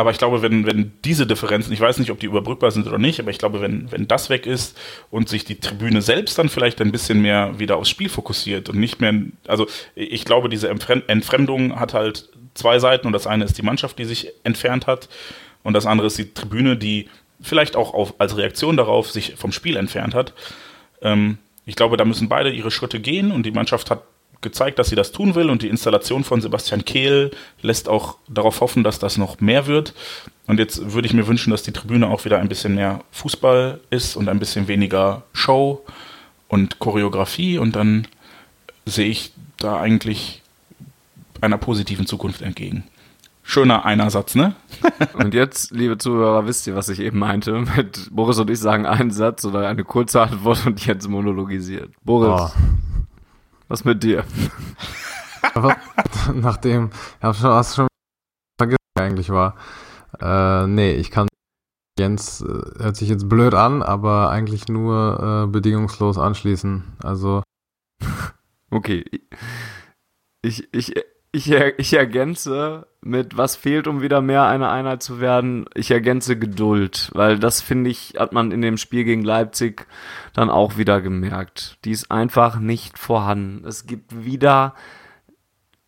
Speaker 3: aber ich glaube, wenn, wenn diese Differenzen, ich weiß nicht, ob die überbrückbar sind oder nicht, aber ich glaube, wenn, wenn das weg ist und sich die Tribüne selbst dann vielleicht ein bisschen mehr wieder aufs Spiel fokussiert und nicht mehr, also ich glaube, diese Entfremdung hat halt zwei Seiten und das eine ist die Mannschaft, die sich entfernt hat und das andere ist die Tribüne, die vielleicht auch auf, als Reaktion darauf sich vom Spiel entfernt hat. Ähm, ich glaube, da müssen beide ihre Schritte gehen und die Mannschaft hat gezeigt, dass sie das tun will und die Installation von Sebastian Kehl lässt auch darauf hoffen, dass das noch mehr wird. Und jetzt würde ich mir wünschen, dass die Tribüne auch wieder ein bisschen mehr Fußball ist und ein bisschen weniger Show und Choreografie und dann sehe ich da eigentlich einer positiven Zukunft entgegen. Schöner Einersatz, ne?
Speaker 2: und jetzt, liebe Zuhörer, wisst ihr, was ich eben meinte? Mit Boris und ich sagen einen Satz oder eine kurze Antwort und jetzt monologisiert. Boris. Oh. Was mit dir?
Speaker 4: Aber nachdem, ja, schon, hast schon vergessen, eigentlich war. Äh, nee, ich kann Jens, äh, hört sich jetzt blöd an, aber eigentlich nur äh, bedingungslos anschließen. Also.
Speaker 2: Okay. Ich, ich ich, er, ich ergänze mit, was fehlt, um wieder mehr eine Einheit zu werden. Ich ergänze Geduld, weil das finde ich, hat man in dem Spiel gegen Leipzig dann auch wieder gemerkt. Die ist einfach nicht vorhanden. Es gibt wieder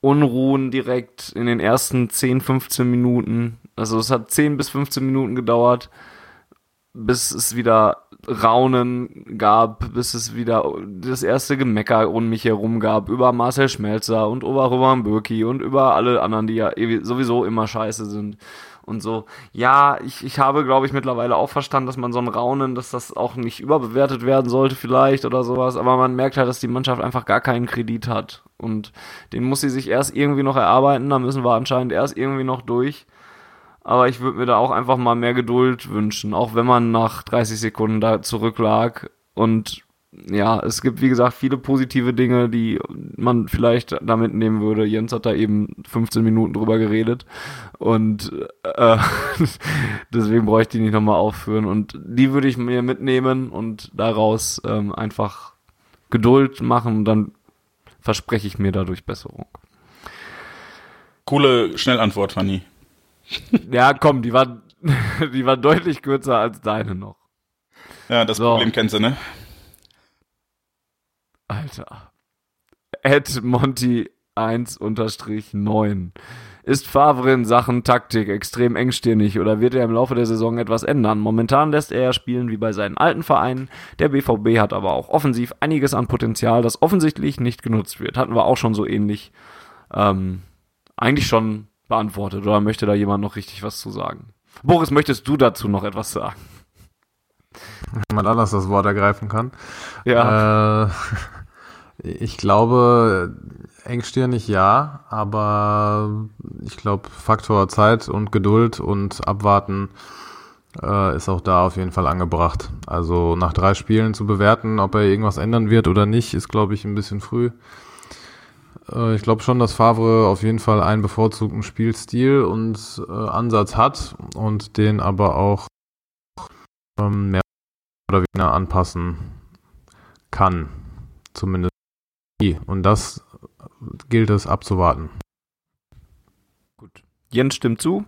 Speaker 2: Unruhen direkt in den ersten 10, 15 Minuten. Also es hat 10 bis 15 Minuten gedauert, bis es wieder Raunen gab, bis es wieder das erste Gemecker um mich herum gab, über Marcel Schmelzer und über Roman Bürki und über alle anderen, die ja sowieso immer scheiße sind und so. Ja, ich, ich habe, glaube ich, mittlerweile auch verstanden, dass man so ein Raunen, dass das auch nicht überbewertet werden sollte vielleicht oder sowas, aber man merkt halt, dass die Mannschaft einfach gar keinen Kredit hat und den muss sie sich erst irgendwie noch erarbeiten, da müssen wir anscheinend erst irgendwie noch durch aber ich würde mir da auch einfach mal mehr Geduld wünschen, auch wenn man nach 30 Sekunden da zurücklag. Und ja, es gibt, wie gesagt, viele positive Dinge, die man vielleicht da mitnehmen würde. Jens hat da eben 15 Minuten drüber geredet. Und äh, deswegen bräuchte ich nicht nochmal aufführen. Und die würde ich mir mitnehmen und daraus ähm, einfach Geduld machen. Und dann verspreche ich mir dadurch Besserung.
Speaker 3: Coole Schnellantwort, Fanny.
Speaker 2: Ja, komm, die war, die war deutlich kürzer als deine noch.
Speaker 3: Ja, das so. Problem kennst du, ne?
Speaker 2: Alter. Ed Monty 1 unterstrich 9. Ist Favre in Sachen Taktik extrem engstirnig oder wird er im Laufe der Saison etwas ändern? Momentan lässt er ja spielen wie bei seinen alten Vereinen. Der BVB hat aber auch offensiv einiges an Potenzial, das offensichtlich nicht genutzt wird. Hatten wir auch schon so ähnlich. Ähm, eigentlich schon beantwortet oder möchte da jemand noch richtig was zu sagen? Boris, möchtest du dazu noch etwas sagen?
Speaker 4: Jemand anders das Wort ergreifen kann.
Speaker 2: Ja.
Speaker 4: Äh, ich glaube, engstirnig ja, aber ich glaube, Faktor Zeit und Geduld und Abwarten äh, ist auch da auf jeden Fall angebracht. Also nach drei Spielen zu bewerten, ob er irgendwas ändern wird oder nicht, ist, glaube ich, ein bisschen früh. Äh, ich glaube schon, dass Favre auf jeden Fall einen bevorzugten Spielstil und äh, Ansatz hat und den aber auch ähm, mehr oder weniger anpassen kann. Zumindest. Und das gilt es abzuwarten.
Speaker 2: Gut. Jens stimmt zu.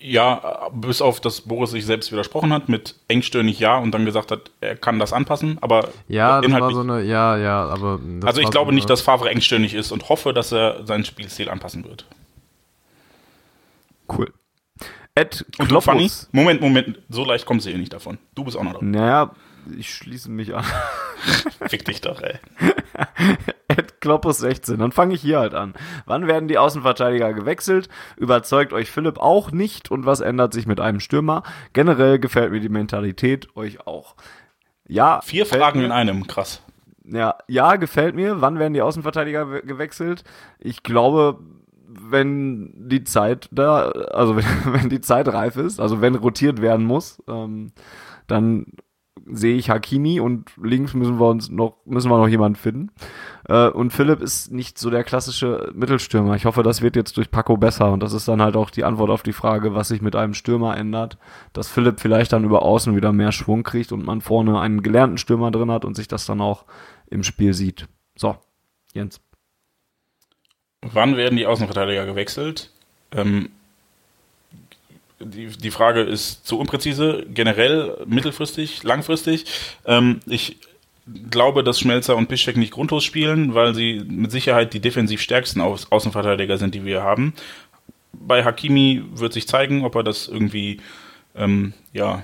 Speaker 3: Ja, bis auf, dass Boris sich selbst widersprochen hat mit engstirnig ja und dann gesagt hat, er kann das anpassen, aber
Speaker 4: ja, das war so eine, ja, ja, aber
Speaker 3: also ich glaube so nicht, dass Favre engstirnig ist und hoffe, dass er seinen Spielstil anpassen wird.
Speaker 2: Cool. Ed
Speaker 3: und du, Fanny? Moment, Moment, so leicht kommst du hier nicht davon. Du bist auch noch
Speaker 2: da. Naja, ich schließe mich an.
Speaker 3: Fick dich doch, ey.
Speaker 2: Kloppus 16. Dann fange ich hier halt an. Wann werden die Außenverteidiger gewechselt? Überzeugt euch Philipp auch nicht? Und was ändert sich mit einem Stürmer? Generell gefällt mir die Mentalität euch auch. Ja.
Speaker 3: Vier Fragen mir. in einem, krass.
Speaker 2: Ja, ja, gefällt mir. Wann werden die Außenverteidiger gewechselt? Ich glaube, wenn die Zeit da, also wenn, wenn die Zeit reif ist, also wenn rotiert werden muss, ähm, dann sehe ich Hakimi und links müssen wir uns noch, müssen wir noch jemanden finden. Äh, und Philipp ist nicht so der klassische Mittelstürmer. Ich hoffe, das wird jetzt durch Paco besser und das ist dann halt auch die Antwort auf die Frage, was sich mit einem Stürmer ändert. Dass Philipp vielleicht dann über außen wieder mehr Schwung kriegt und man vorne einen gelernten Stürmer drin hat und sich das dann auch im Spiel sieht. So, Jens.
Speaker 3: Wann werden die Außenverteidiger gewechselt? Ähm, die, die Frage ist zu unpräzise, generell, mittelfristig, langfristig. Ähm, ich glaube, dass Schmelzer und Piszczek nicht grundlos spielen, weil sie mit Sicherheit die defensiv stärksten Au Außenverteidiger sind, die wir haben. Bei Hakimi wird sich zeigen, ob er das irgendwie ähm, ja,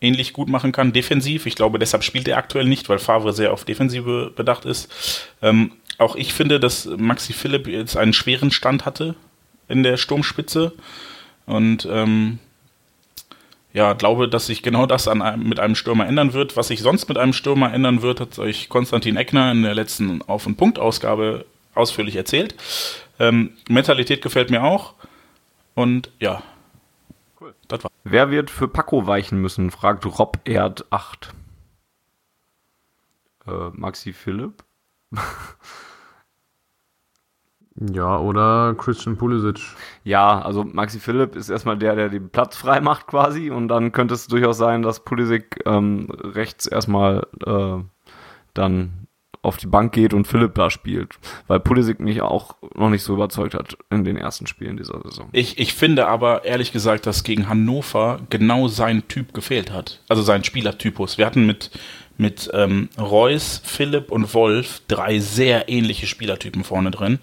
Speaker 3: ähnlich gut machen kann, defensiv. Ich glaube, deshalb spielt er aktuell nicht, weil Favre sehr auf Defensive bedacht ist. Ähm, auch ich finde, dass Maxi Philipp jetzt einen schweren Stand hatte in der Sturmspitze. Und ähm, ja, glaube, dass sich genau das an einem, mit einem Stürmer ändern wird. Was sich sonst mit einem Stürmer ändern wird, hat euch Konstantin Eckner in der letzten Auf- und Punkt-Ausgabe ausführlich erzählt. Ähm, Mentalität gefällt mir auch. Und ja.
Speaker 2: Cool. Das war. Wer wird für Paco weichen müssen? fragt Rob Erd 8. Äh, Maxi Philipp?
Speaker 4: Ja, oder Christian Pulisic.
Speaker 2: Ja, also Maxi Philipp ist erstmal der, der den Platz frei macht quasi und dann könnte es durchaus sein, dass Pulisic ähm, rechts erstmal äh, dann auf die Bank geht und Philipp da spielt, weil Pulisic mich auch noch nicht so überzeugt hat in den ersten Spielen dieser Saison.
Speaker 3: Ich, ich finde aber ehrlich gesagt, dass gegen Hannover genau sein Typ gefehlt hat. Also sein Spielertypus. Wir hatten mit, mit ähm, Reus, Philipp und Wolf drei sehr ähnliche Spielertypen vorne drin.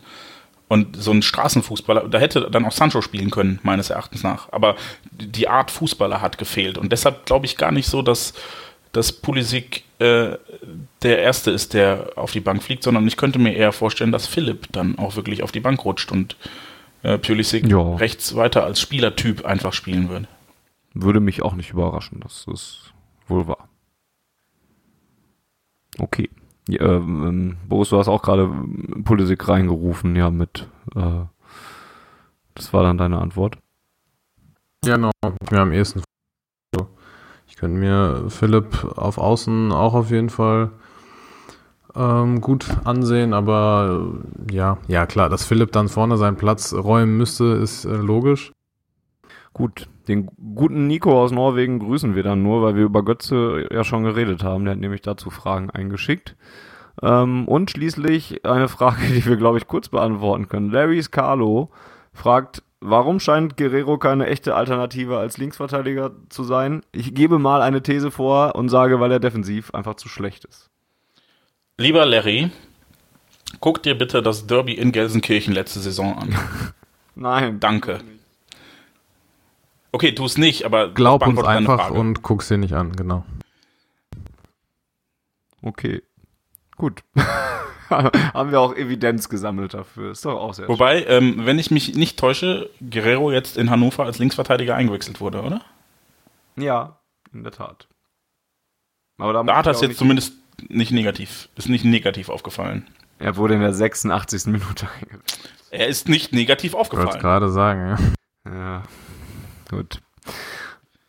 Speaker 3: Und so ein Straßenfußballer, da hätte dann auch Sancho spielen können, meines Erachtens nach. Aber die Art Fußballer hat gefehlt. Und deshalb glaube ich gar nicht so, dass, dass Pulisic äh, der Erste ist, der auf die Bank fliegt, sondern ich könnte mir eher vorstellen, dass Philipp dann auch wirklich auf die Bank rutscht und äh, Pulisic
Speaker 2: Ja.
Speaker 3: rechts weiter als Spielertyp einfach spielen würde.
Speaker 2: Würde mich auch nicht überraschen, das ist wohl wahr. Okay. Ja, ähm, ähm, Boris, du hast auch gerade Pulisic reingerufen, ja, mit, äh, das war dann deine Antwort.
Speaker 4: Ja, genau. Mir am ehesten. Ich könnte mir Philipp auf Außen auch auf jeden Fall ähm, gut ansehen, aber äh, ja, ja klar, dass Philipp dann vorne seinen Platz räumen müsste, ist äh, logisch.
Speaker 2: Gut, den guten Nico aus Norwegen grüßen wir dann nur, weil wir über Götze ja schon geredet haben. Der hat nämlich dazu Fragen eingeschickt. Ähm, und schließlich eine Frage, die wir, glaube ich, kurz beantworten können. Larrys Carlo fragt, warum scheint Guerrero keine echte Alternative als Linksverteidiger zu sein? Ich gebe mal eine These vor und sage, weil er defensiv einfach zu schlecht ist.
Speaker 3: Lieber Larry, guck dir bitte das Derby in Gelsenkirchen letzte Saison an.
Speaker 2: Nein.
Speaker 3: Danke. Okay, tu es nicht, aber
Speaker 4: Glaub uns einfach
Speaker 3: Frage.
Speaker 4: und guck's dir nicht an, genau.
Speaker 2: Okay. Gut. Haben wir auch Evidenz gesammelt dafür. Ist doch auch sehr schön.
Speaker 3: Wobei, ähm, wenn ich mich nicht täusche, Guerrero jetzt in Hannover als Linksverteidiger eingewechselt wurde, oder?
Speaker 2: Ja, in der Tat. Aber da,
Speaker 3: Da hat das jetzt
Speaker 2: nicht-
Speaker 3: zumindest nicht negativ, ist nicht negativ aufgefallen.
Speaker 2: Er wurde in der 86. Minute eingewechselt.
Speaker 3: Er ist nicht negativ
Speaker 4: Ich wollte es
Speaker 3: aufgefallen.
Speaker 4: gerade sagen, ja.
Speaker 2: Ja, gut.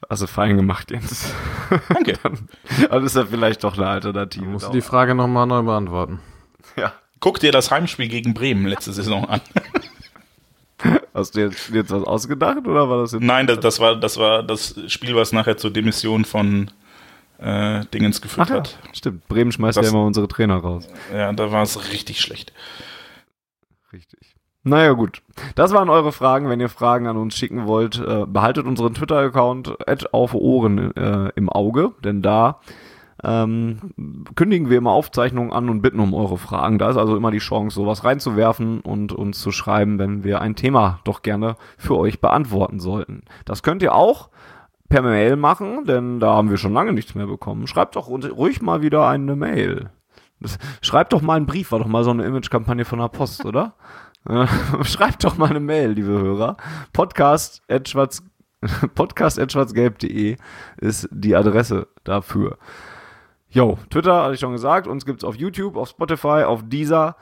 Speaker 2: Also fein gemacht, Jens.
Speaker 3: Danke.
Speaker 2: Dann ist er vielleicht doch eine Alternative.
Speaker 4: Musst
Speaker 2: da
Speaker 4: die Frage nochmal neu beantworten.
Speaker 2: ja.
Speaker 3: Guck dir das Heimspiel gegen Bremen letzte Saison an.
Speaker 2: Hast du jetzt, jetzt was ausgedacht oder war das jetzt?
Speaker 3: Nein, das, das, war, das war das Spiel, was nachher zur Demission von äh, Dingens geführt
Speaker 2: Ach ja,
Speaker 3: hat.
Speaker 2: stimmt. Bremen schmeißt
Speaker 3: Das-
Speaker 2: ja immer unsere Trainer raus.
Speaker 3: Ja, da war es richtig schlecht.
Speaker 2: Richtig. Naja, gut. Das waren eure Fragen. Wenn ihr Fragen an uns schicken wollt, äh, behaltet unseren Twitter-Account auf Ohren äh, im Auge, denn da ähm, kündigen wir immer Aufzeichnungen an und bitten um eure Fragen. Da ist also immer die Chance, sowas reinzuwerfen und uns zu schreiben, wenn wir ein Thema doch gerne für euch beantworten sollten. Das könnt ihr auch per Mail machen, denn da haben wir schon lange nichts mehr bekommen. Schreibt doch ruhig mal wieder eine Mail. Schreibt doch mal einen Brief, war doch mal so eine Image-Kampagne von der Post, oder? Äh, Schreibt doch mal eine Mail, liebe Hörer. Podcast at podcast ist die Adresse dafür. Jo, Twitter hatte ich schon gesagt, uns gibt's auf YouTube, auf Spotify, auf Deezer,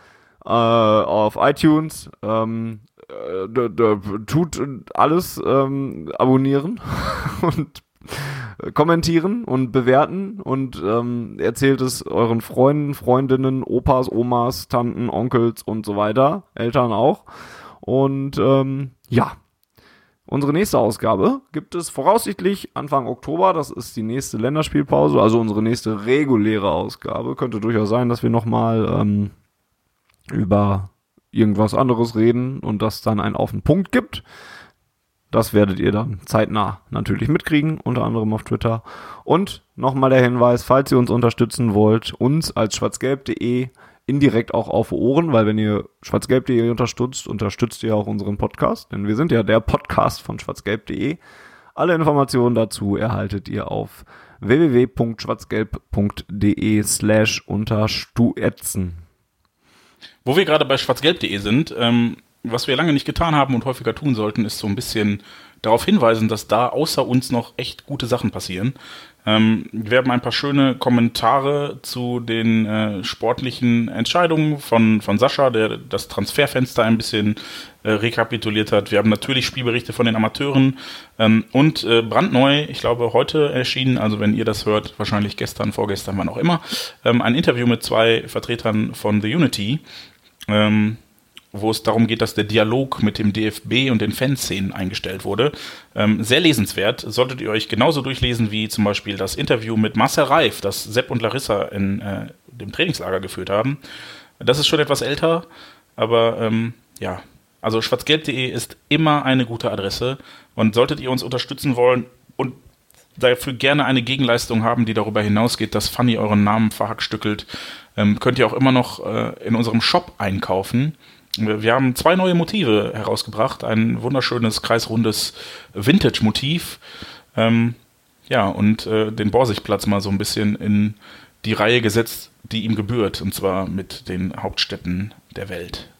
Speaker 2: äh, auf iTunes. Ähm, äh, tut alles ähm, abonnieren und kommentieren und bewerten und ähm, erzählt es euren Freunden, Freundinnen, Opas, Omas, Tanten, Onkels und so weiter, Eltern auch. Und ähm, ja, unsere nächste Ausgabe gibt es voraussichtlich Anfang Oktober. Das ist die nächste Länderspielpause, also unsere nächste reguläre Ausgabe. Könnte durchaus sein, dass wir nochmal ähm, über irgendwas anderes reden und das dann einen auf den Punkt gibt. Das werdet ihr dann zeitnah natürlich mitkriegen, unter anderem auf Twitter. Und nochmal der Hinweis, falls ihr uns unterstützen wollt, uns als schwarzgelb.de indirekt auch auf Ohren, weil wenn ihr schwarzgelb.de unterstützt, unterstützt ihr auch unseren Podcast, denn wir sind ja der Podcast von schwarzgelb.de. Alle Informationen dazu erhaltet ihr auf www.schwarzgelb.de slash unterstützen.
Speaker 3: Wo wir gerade bei schwarzgelb.de sind, ähm, was wir lange nicht getan haben und häufiger tun sollten, ist so ein bisschen darauf hinweisen, dass da außer uns noch echt gute Sachen passieren. Ähm, wir haben ein paar schöne Kommentare zu den äh, sportlichen Entscheidungen von, von Sascha, der das Transferfenster ein bisschen äh, rekapituliert hat. Wir haben natürlich Spielberichte von den Amateuren ähm, und äh, brandneu, ich glaube heute erschienen, also wenn ihr das hört, wahrscheinlich gestern, vorgestern, wann auch immer, ähm, ein Interview mit zwei Vertretern von The Unity, ähm, wo es darum geht, dass der Dialog mit dem DFB und den Fanszenen eingestellt wurde. Ähm, sehr lesenswert. Solltet ihr euch genauso durchlesen wie zum Beispiel das Interview mit Marcel Reif, das Sepp und Larissa in, äh, dem Trainingslager geführt haben. Das ist schon etwas älter, aber ähm, ja, also schwarzgelb.de ist immer eine gute Adresse und solltet ihr uns unterstützen wollen und dafür gerne eine Gegenleistung haben, die darüber hinausgeht, dass Funny euren Namen verhackstückelt, ähm, könnt ihr auch immer noch äh, in unserem Shop einkaufen. Wir haben zwei neue Motive herausgebracht. Ein wunderschönes, kreisrundes Vintage-Motiv. Ähm, ja, und äh, den Borsigplatz mal so ein bisschen in die Reihe gesetzt, die ihm gebührt. Und zwar mit den Hauptstädten der Welt.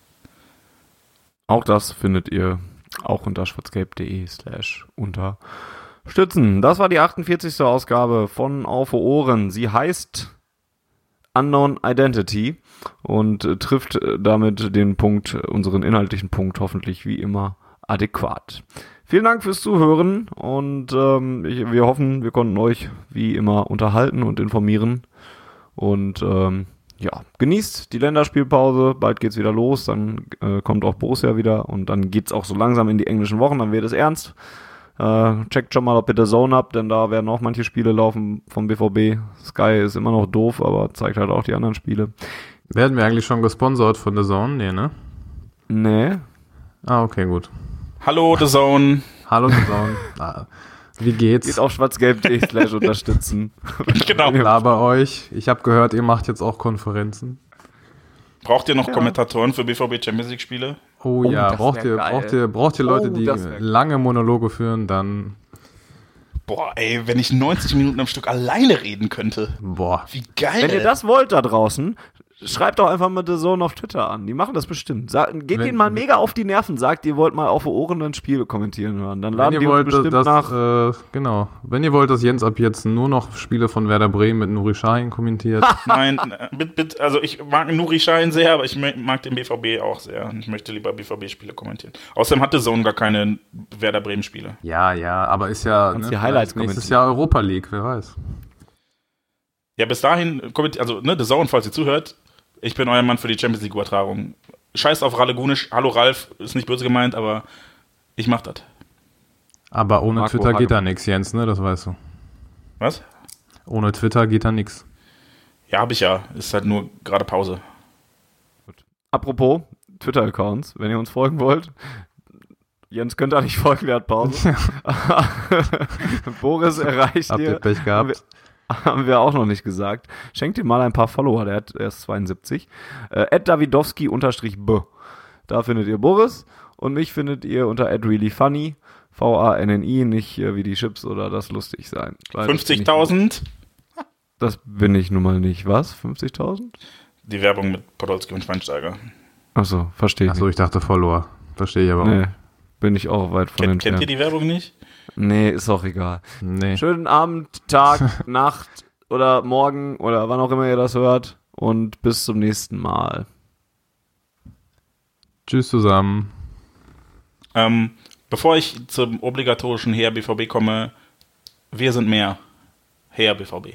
Speaker 2: Auch das findet ihr auch unter schwarzgelb.de slash unterstützen. Das war die 48. Ausgabe von Auf Ohren. Sie heißt Unknown Identity und äh, trifft äh, damit den Punkt, unseren inhaltlichen Punkt hoffentlich wie immer adäquat. Vielen Dank fürs Zuhören und ähm, ich, wir hoffen, wir konnten euch wie immer unterhalten und informieren. Und ähm, ja, genießt die Länderspielpause, bald geht's wieder los, dann äh, kommt auch Borussia wieder und dann geht's auch so langsam in die englischen Wochen, dann wird es ernst. Äh, checkt schon mal, ob ihr The Zone habt, denn da werden auch manche Spiele laufen vom BVB. Sky ist immer noch doof, aber zeigt halt auch die anderen Spiele.
Speaker 4: Werden wir eigentlich schon gesponsert von The Zone? Nee, ne?
Speaker 2: Nee.
Speaker 4: Ah, okay, gut.
Speaker 3: Hallo, The Zone.
Speaker 4: Hallo, The Zone. ah, wie geht's?
Speaker 2: Geht auf schwarzgelb.de slash unterstützen.
Speaker 3: genau.
Speaker 4: Laber euch. Ich habe gehört, ihr macht jetzt auch Konferenzen.
Speaker 3: Braucht ihr noch Kommentatoren für BVB Champions League Spiele?
Speaker 4: Oh,
Speaker 2: Oh,
Speaker 4: ja, braucht ihr,
Speaker 2: geil.
Speaker 4: braucht ihr, braucht ihr Leute,
Speaker 2: Oh,
Speaker 4: die lange Monologe führen, dann
Speaker 3: Boah, ey, wenn ich 90 Minuten am Stück alleine reden könnte.
Speaker 4: boah.
Speaker 3: Wie geil.
Speaker 2: Wenn ihr das wollt da draußen, schreibt doch einfach mal The Zone auf Twitter an. Die machen das bestimmt. Sa geht
Speaker 4: Wenn-
Speaker 2: denen mal mega auf die Nerven, sagt, ihr wollt mal auf Ohren ein Spiel kommentieren hören. Dann
Speaker 4: Wenn
Speaker 2: laden
Speaker 4: ihr
Speaker 2: die
Speaker 4: wollt,
Speaker 2: bestimmt
Speaker 4: dass,
Speaker 2: nach.
Speaker 4: äh, genau. Wenn ihr wollt, dass Jens ab jetzt nur noch Spiele von Werder Bremen mit Nuri Sahin kommentiert,
Speaker 3: Nein, äh, bitte, bitte, also ich mag Nuri Schein sehr, aber ich mag den BVB auch sehr. Ich möchte lieber BVB-Spiele kommentieren. Außerdem hatte Zone gar keine Werder Bremen-Spiele.
Speaker 4: ja, ja, aber ist ja
Speaker 2: Kannst
Speaker 4: ne,
Speaker 2: die Highlights
Speaker 4: nächstes. Jahr Europa League, wer weiß.
Speaker 3: Ja, bis dahin, also ne, The Zone, falls ihr zuhört, ich bin euer Mann für die Champions League-Übertragung. Scheiß auf Ralle Gunisch. Hallo Ralf, ist nicht böse gemeint, aber ich mach das.
Speaker 4: Aber ohne
Speaker 2: Marco
Speaker 4: Twitter geht da nix, Jens, ne? Das weißt du.
Speaker 3: Was?
Speaker 4: Ohne Twitter geht da nix.
Speaker 3: Ja, hab ich ja. Ist halt nur gerade Pause.
Speaker 2: Apropos Twitter-Accounts, wenn ihr uns folgen wollt. Jens könnt da nicht folgen, der hat Pause. Boris erreicht
Speaker 4: Habt ihr. Pech gehabt?
Speaker 2: Haben wir auch noch nicht gesagt. Schenkt ihm mal ein paar Follower, der hat erst 72. Äh, Ed Davidowski unterstrich B. Da findet ihr Boris und mich findet ihr unter Ed Really Funny. V-A-N-N-I, nicht äh, wie die Chips oder das lustig sein. Weil das bin ich-
Speaker 3: 50.000.
Speaker 2: Das bin ich nun mal nicht. Was? 50.000?
Speaker 3: Die Werbung mit Podolski und Schweinsteiger.
Speaker 2: Achso, verstehe ich
Speaker 4: Achso, ich dachte Follower. Verstehe ich aber auch.
Speaker 2: Nee, bin ich auch weit von
Speaker 3: Kennt, kennt
Speaker 2: entfernt.
Speaker 3: ihr die Werbung nicht?
Speaker 2: Nee, ist auch egal.
Speaker 4: Nee.
Speaker 2: Schönen Abend, Tag, Nacht oder Morgen oder wann auch immer ihr das hört. Und bis zum nächsten Mal.
Speaker 4: Tschüss zusammen.
Speaker 3: Ähm, bevor ich zum obligatorischen Her BVB komme, wir sind mehr. Her BVB.